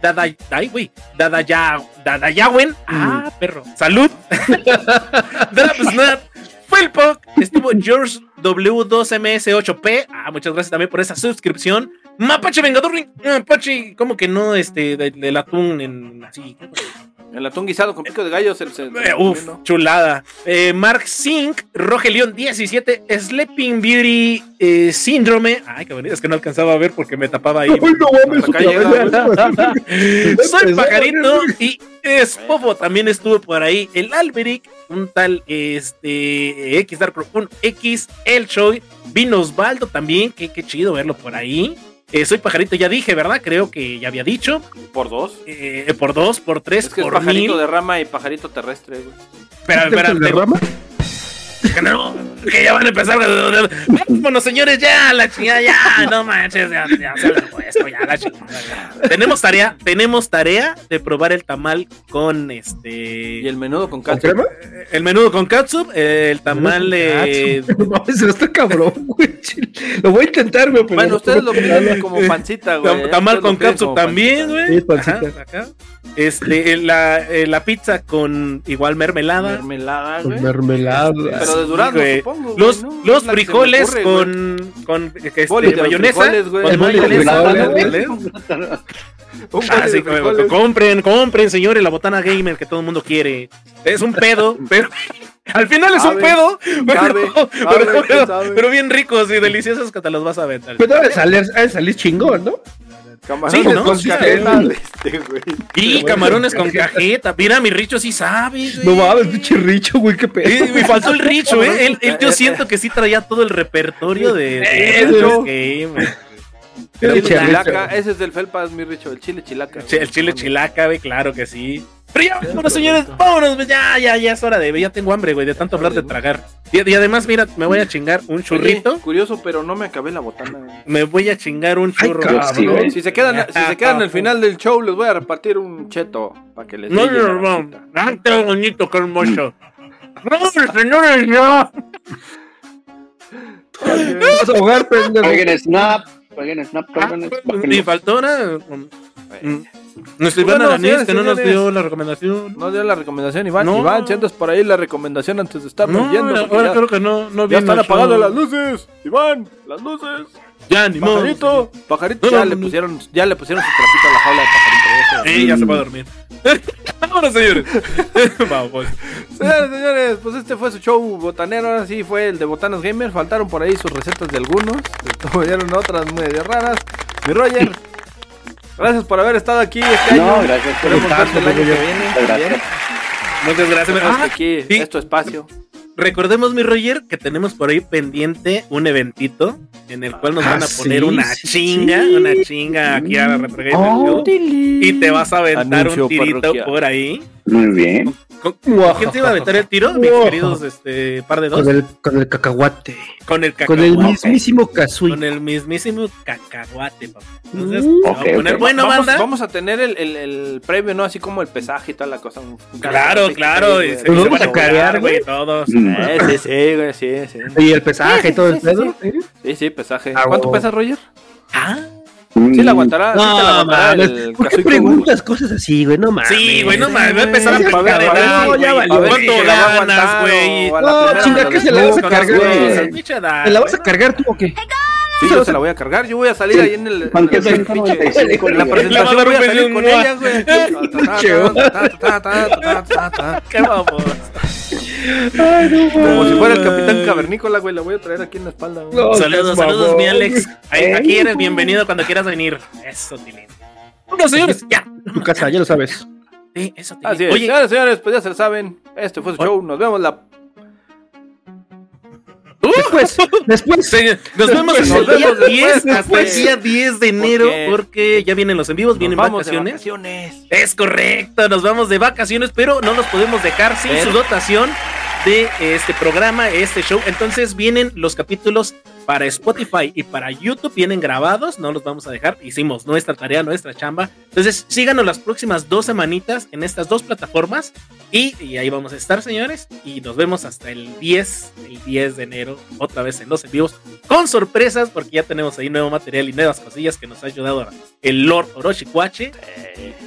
Dada, ay, güey, Dadaya, Dadayawen, ah, perro, salud. Drap Snap, Felpo, estuvo George W2MS8P. Ah, muchas gracias también por esa suscripción. Mapache Vengador, Mapache, ¿cómo que no? Este, del de atún en así. El atún guisado con pico de gallo se, se- Eh, uf, chulada. Eh, Mark Sink, Rogelión 17, Sleeping Beauty eh, Síndrome. Ay, qué bonito, es que no alcanzaba a ver porque me tapaba ahí. Uy, no mames. Soy pajarito y Spofo también estuvo por ahí. El Alberic, un tal este X Dark un X El Choi, vino Osvaldo también, qué, qué chido verlo por ahí. Eh, soy pajarito, ya dije, ¿verdad? Creo que ya había dicho. Por dos. Eh, por dos, por tres, Es que es por pajarito mil. de rama y pajarito terrestre, güey. Espera, espera, ¿El de rama? Que no, que ya van a empezar. Vámonos, señores, ya, la chingada, ya, no manches, ya, ya se he puesto, ya, la chingada. ya. Tenemos tarea, tenemos tarea de probar el tamal con este. Y el menudo con ¿Con calcio. crema? El menudo con catsup, eh, el tamal de. No se está cabrón, güey. Lo voy a intentar, güey. Bueno, no ustedes lo piden como pancita, güey. tam- tamal con lo catsup también, güey. Sí, pancita. Ajá, acá. Este, la, eh, la pizza con igual mermelada. Mermelada, güey. Mermelada. Pero de durazno, güey. supongo, güey, Los, ¿no? los frijoles ocurre, con, con este, mayonesa. Ah, compren, compren, señores, la botana gamer que todo el mundo quiere. Es un pedo, pero al final es un pedo, pero, sabe, pero- sabe, pero- sabe. pero bien ricos y deliciosos que te los vas a aventar. Pero debe salir, ha de salir chingón, ¿no? Camarones Sí, ¿no? con Sí, cajeta sí. este, güey. Y camarones con cajeta. Mira, mi Richo sí sabe, güey. No mames, pinche richo, güey, qué pedo. Me faltó el Richo, ¿eh? Él, él- yo siento que sí traía todo el repertorio de, de Gamer. El chilaca, ese es del Felpas, mi richo, el chile chilaca. El chile chilaca, güey, claro que sí. Pero ya, vámonos, señores, vámonos, ya, ya, ya es hora de, ya tengo hambre, güey, de tanto hablar de tragar. Y, y además, mira, me voy a chingar un churrito, Oye, curioso, pero no me acabé la botana. güey. me voy a chingar un Ay, churro. cabrón. Sí, güey. Si se quedan, si se quedan al final del show, les voy a repartir un cheto para que les No, no, no, llenadita. ah, qué bonito, qué hermoso. No, señores, ya. Vas a ahogar, pendejo. Oigan, Snap. Oigan, Snap, Ah, Y faltó una. um, mm, Nuestra Bueno, Danís, señores, que no nos dio la recomendación. No dio la recomendación, Iván. No. Iván, si andas por ahí la recomendación antes de estarnos No, yendo. ahora ya, creo que no, no ya están show. las luces. Iván, las luces. Ya, ni modo. Pajarito, pajarito, No, ya no, le no. pusieron, ya le pusieron su trapito a la jaula de pajarito. Sí, ya se va a dormir. Vámonos, señores. Vamos. Señores, señores, pues este fue su show botanero. Ahora sí fue el de Botanas Gamer. Faltaron por ahí sus recetas de algunos. Tuvieron otras medio raras. Mi Roger, gracias por haber estado aquí este No, año. gracias por verte el año que viene. Muchas gracias. Muchas Ah, aquí sí. es tu espacio. Recordemos, mi Roger, que tenemos por ahí pendiente un eventito en el cual nos van a Ah, poner sí, una sí, chinga, sí. una chinga aquí a la Oh. Y te vas a aventar Anuncio un tirito parroquial. por ahí. Muy bien. ¿Con- ¿Quién se iba a aventar el tiro? Mis queridos este, par de dos. Con el, con el cacahuate. Con el Con el cacahuate. mismísimo Kazooie. Con el mismísimo cacahuate, papá. Entonces, Mm. se va a Ok, poner ok. bueno, vamos, banda. vamos a tener el, el, el premio, ¿no? Así como el pesaje y toda la cosa. Claro, cacahuate claro. Y se, güey. Nos se vamos van a cargar, güey, güey. todos. Mm. Eh, sí, sí, güey, sí, sí. Y el pesaje y todo el pedo. Sí, sí, pesaje. Ah, ¿Cuánto pesa, Roger? Ah, Sí, la aguantará. sí te la No, aguantará mames. el ¿Por qué preguntas cosas así, güey? No mames. sí, güey, no mames. Va a empezar a Sí, edad, no, ya valió. ¿Cuánto si se ganas, güey? No, chinga, de ¿qué las se la vas a cargar. ¿Te la vas a cargar tú o qué? Sí, yo se la voy a cargar. Yo voy a salir ahí en el. En el sea pinche- 95 en la presentación voy a salir con ella, güey. Qué vamos. Como si fuera el capitán cavernícola, güey. La voy a traer aquí en la espalda. Saludos, saludos, mi Alex. Aquí eres bienvenido cuando quieras venir. Eso, Tilín. Bueno, señores, ya. Tu casa, ya lo sabes. Sí, eso, Tilín. Así es. Oye, Señores, señores, pues ya se lo saben. Este fue su show. Nos vemos la. Después, después. Sí, nos vemos Nos hasta el día vemos 10, después, hasta el día 10 de enero, Porque- porque ya vienen los en vivos, vienen Nos vamos de vacaciones. vacaciones. Es correcto, nos vamos de vacaciones, pero no nos podemos dejar sin Pero- su dotación de este programa, este show. Entonces vienen los capítulos para Spotify y para YouTube vienen grabados, no los vamos a dejar. Hicimos nuestra tarea, nuestra chamba. Entonces, síganos las próximas dos semanitas en estas dos plataformas y, y ahí vamos a estar, señores. Y nos vemos hasta el 10, el 10 de enero, otra vez en los envíos, con sorpresas, porque ya tenemos ahí nuevo material y nuevas cosillas que nos ha ayudado el Lord Orochicuache.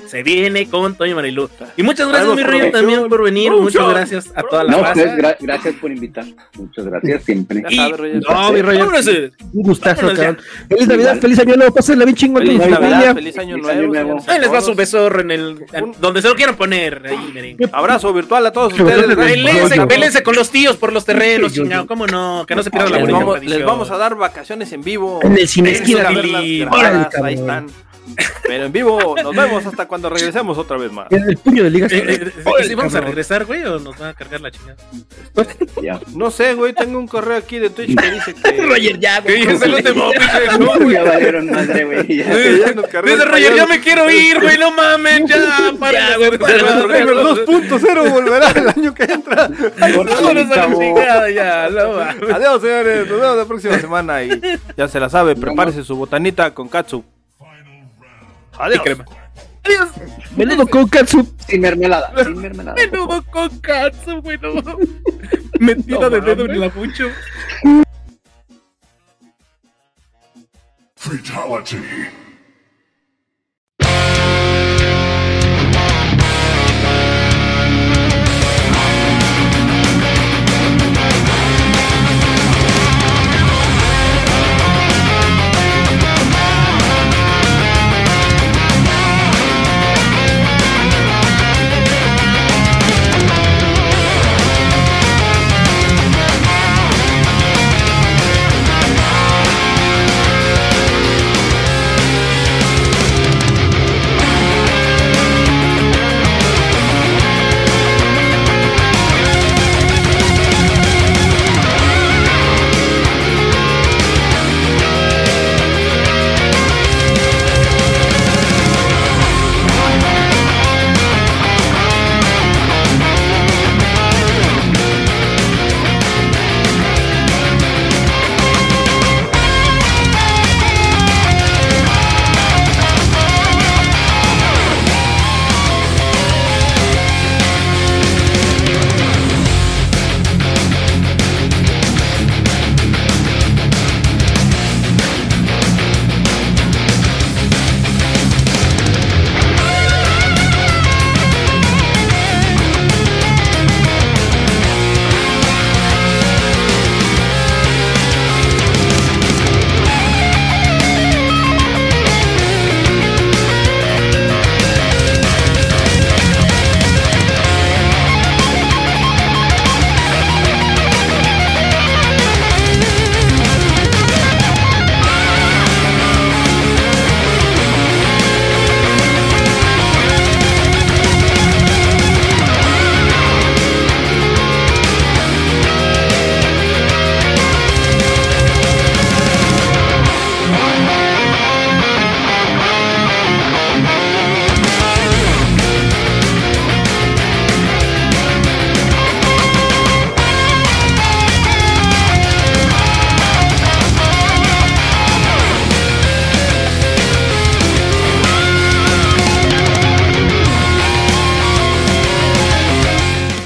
Se viene con Toño Marilu. Y muchas gracias, mi Rollo, producción, también por venir. Muchas gracias a toda la No, raza. ustedes, gra- gracias por invitar. Muchas gracias siempre. Y-. No, mi Roger. Vámonos, eh. Un gustazo, cabrón. Feliz Navidad, feliz año nuevo. Pásenla bien chingón con Navidad, familia. feliz año Feliz año nuevo. Ahí les va su todos. besorro en el. donde se lo quieran poner. Ahí, miren. Abrazo virtual a todos ustedes. Pélense, con los tíos por los terrenos, chingado. ¿Cómo no? Que no se pierdan la Les bonita les vamos a dar vacaciones en vivo. En el cine esquina, Ahí están. Pero en vivo nos vemos hasta cuando regresemos otra vez más. El puño de ligas. Eh, eh, Órale, ¿sí vamos a regresar, güey, o nos van a cargar la chingada? Ya. No sé, güey, tengo un correo aquí de Twitch que dice que. Roger, ya, Que güey. ya se los no, güey. Ya valieron madre, güey. que Dice Roger, ya me quiero ir, güey, no mames, ya, para güey, para, Retro Gamer 2.0 volverá el año que entra. Vámonos a la chingada, ya. Adiós, señores. Nos vemos la próxima semana. Y ya se la sabe, prepárese su botanita con Katsu. Adiós. crema. Adiós. Menudo con katsu. Sin mermelada. Sin mermelada. Menudo con katsu, güey, no mames. Metida de dedo en la pucho. Fatality.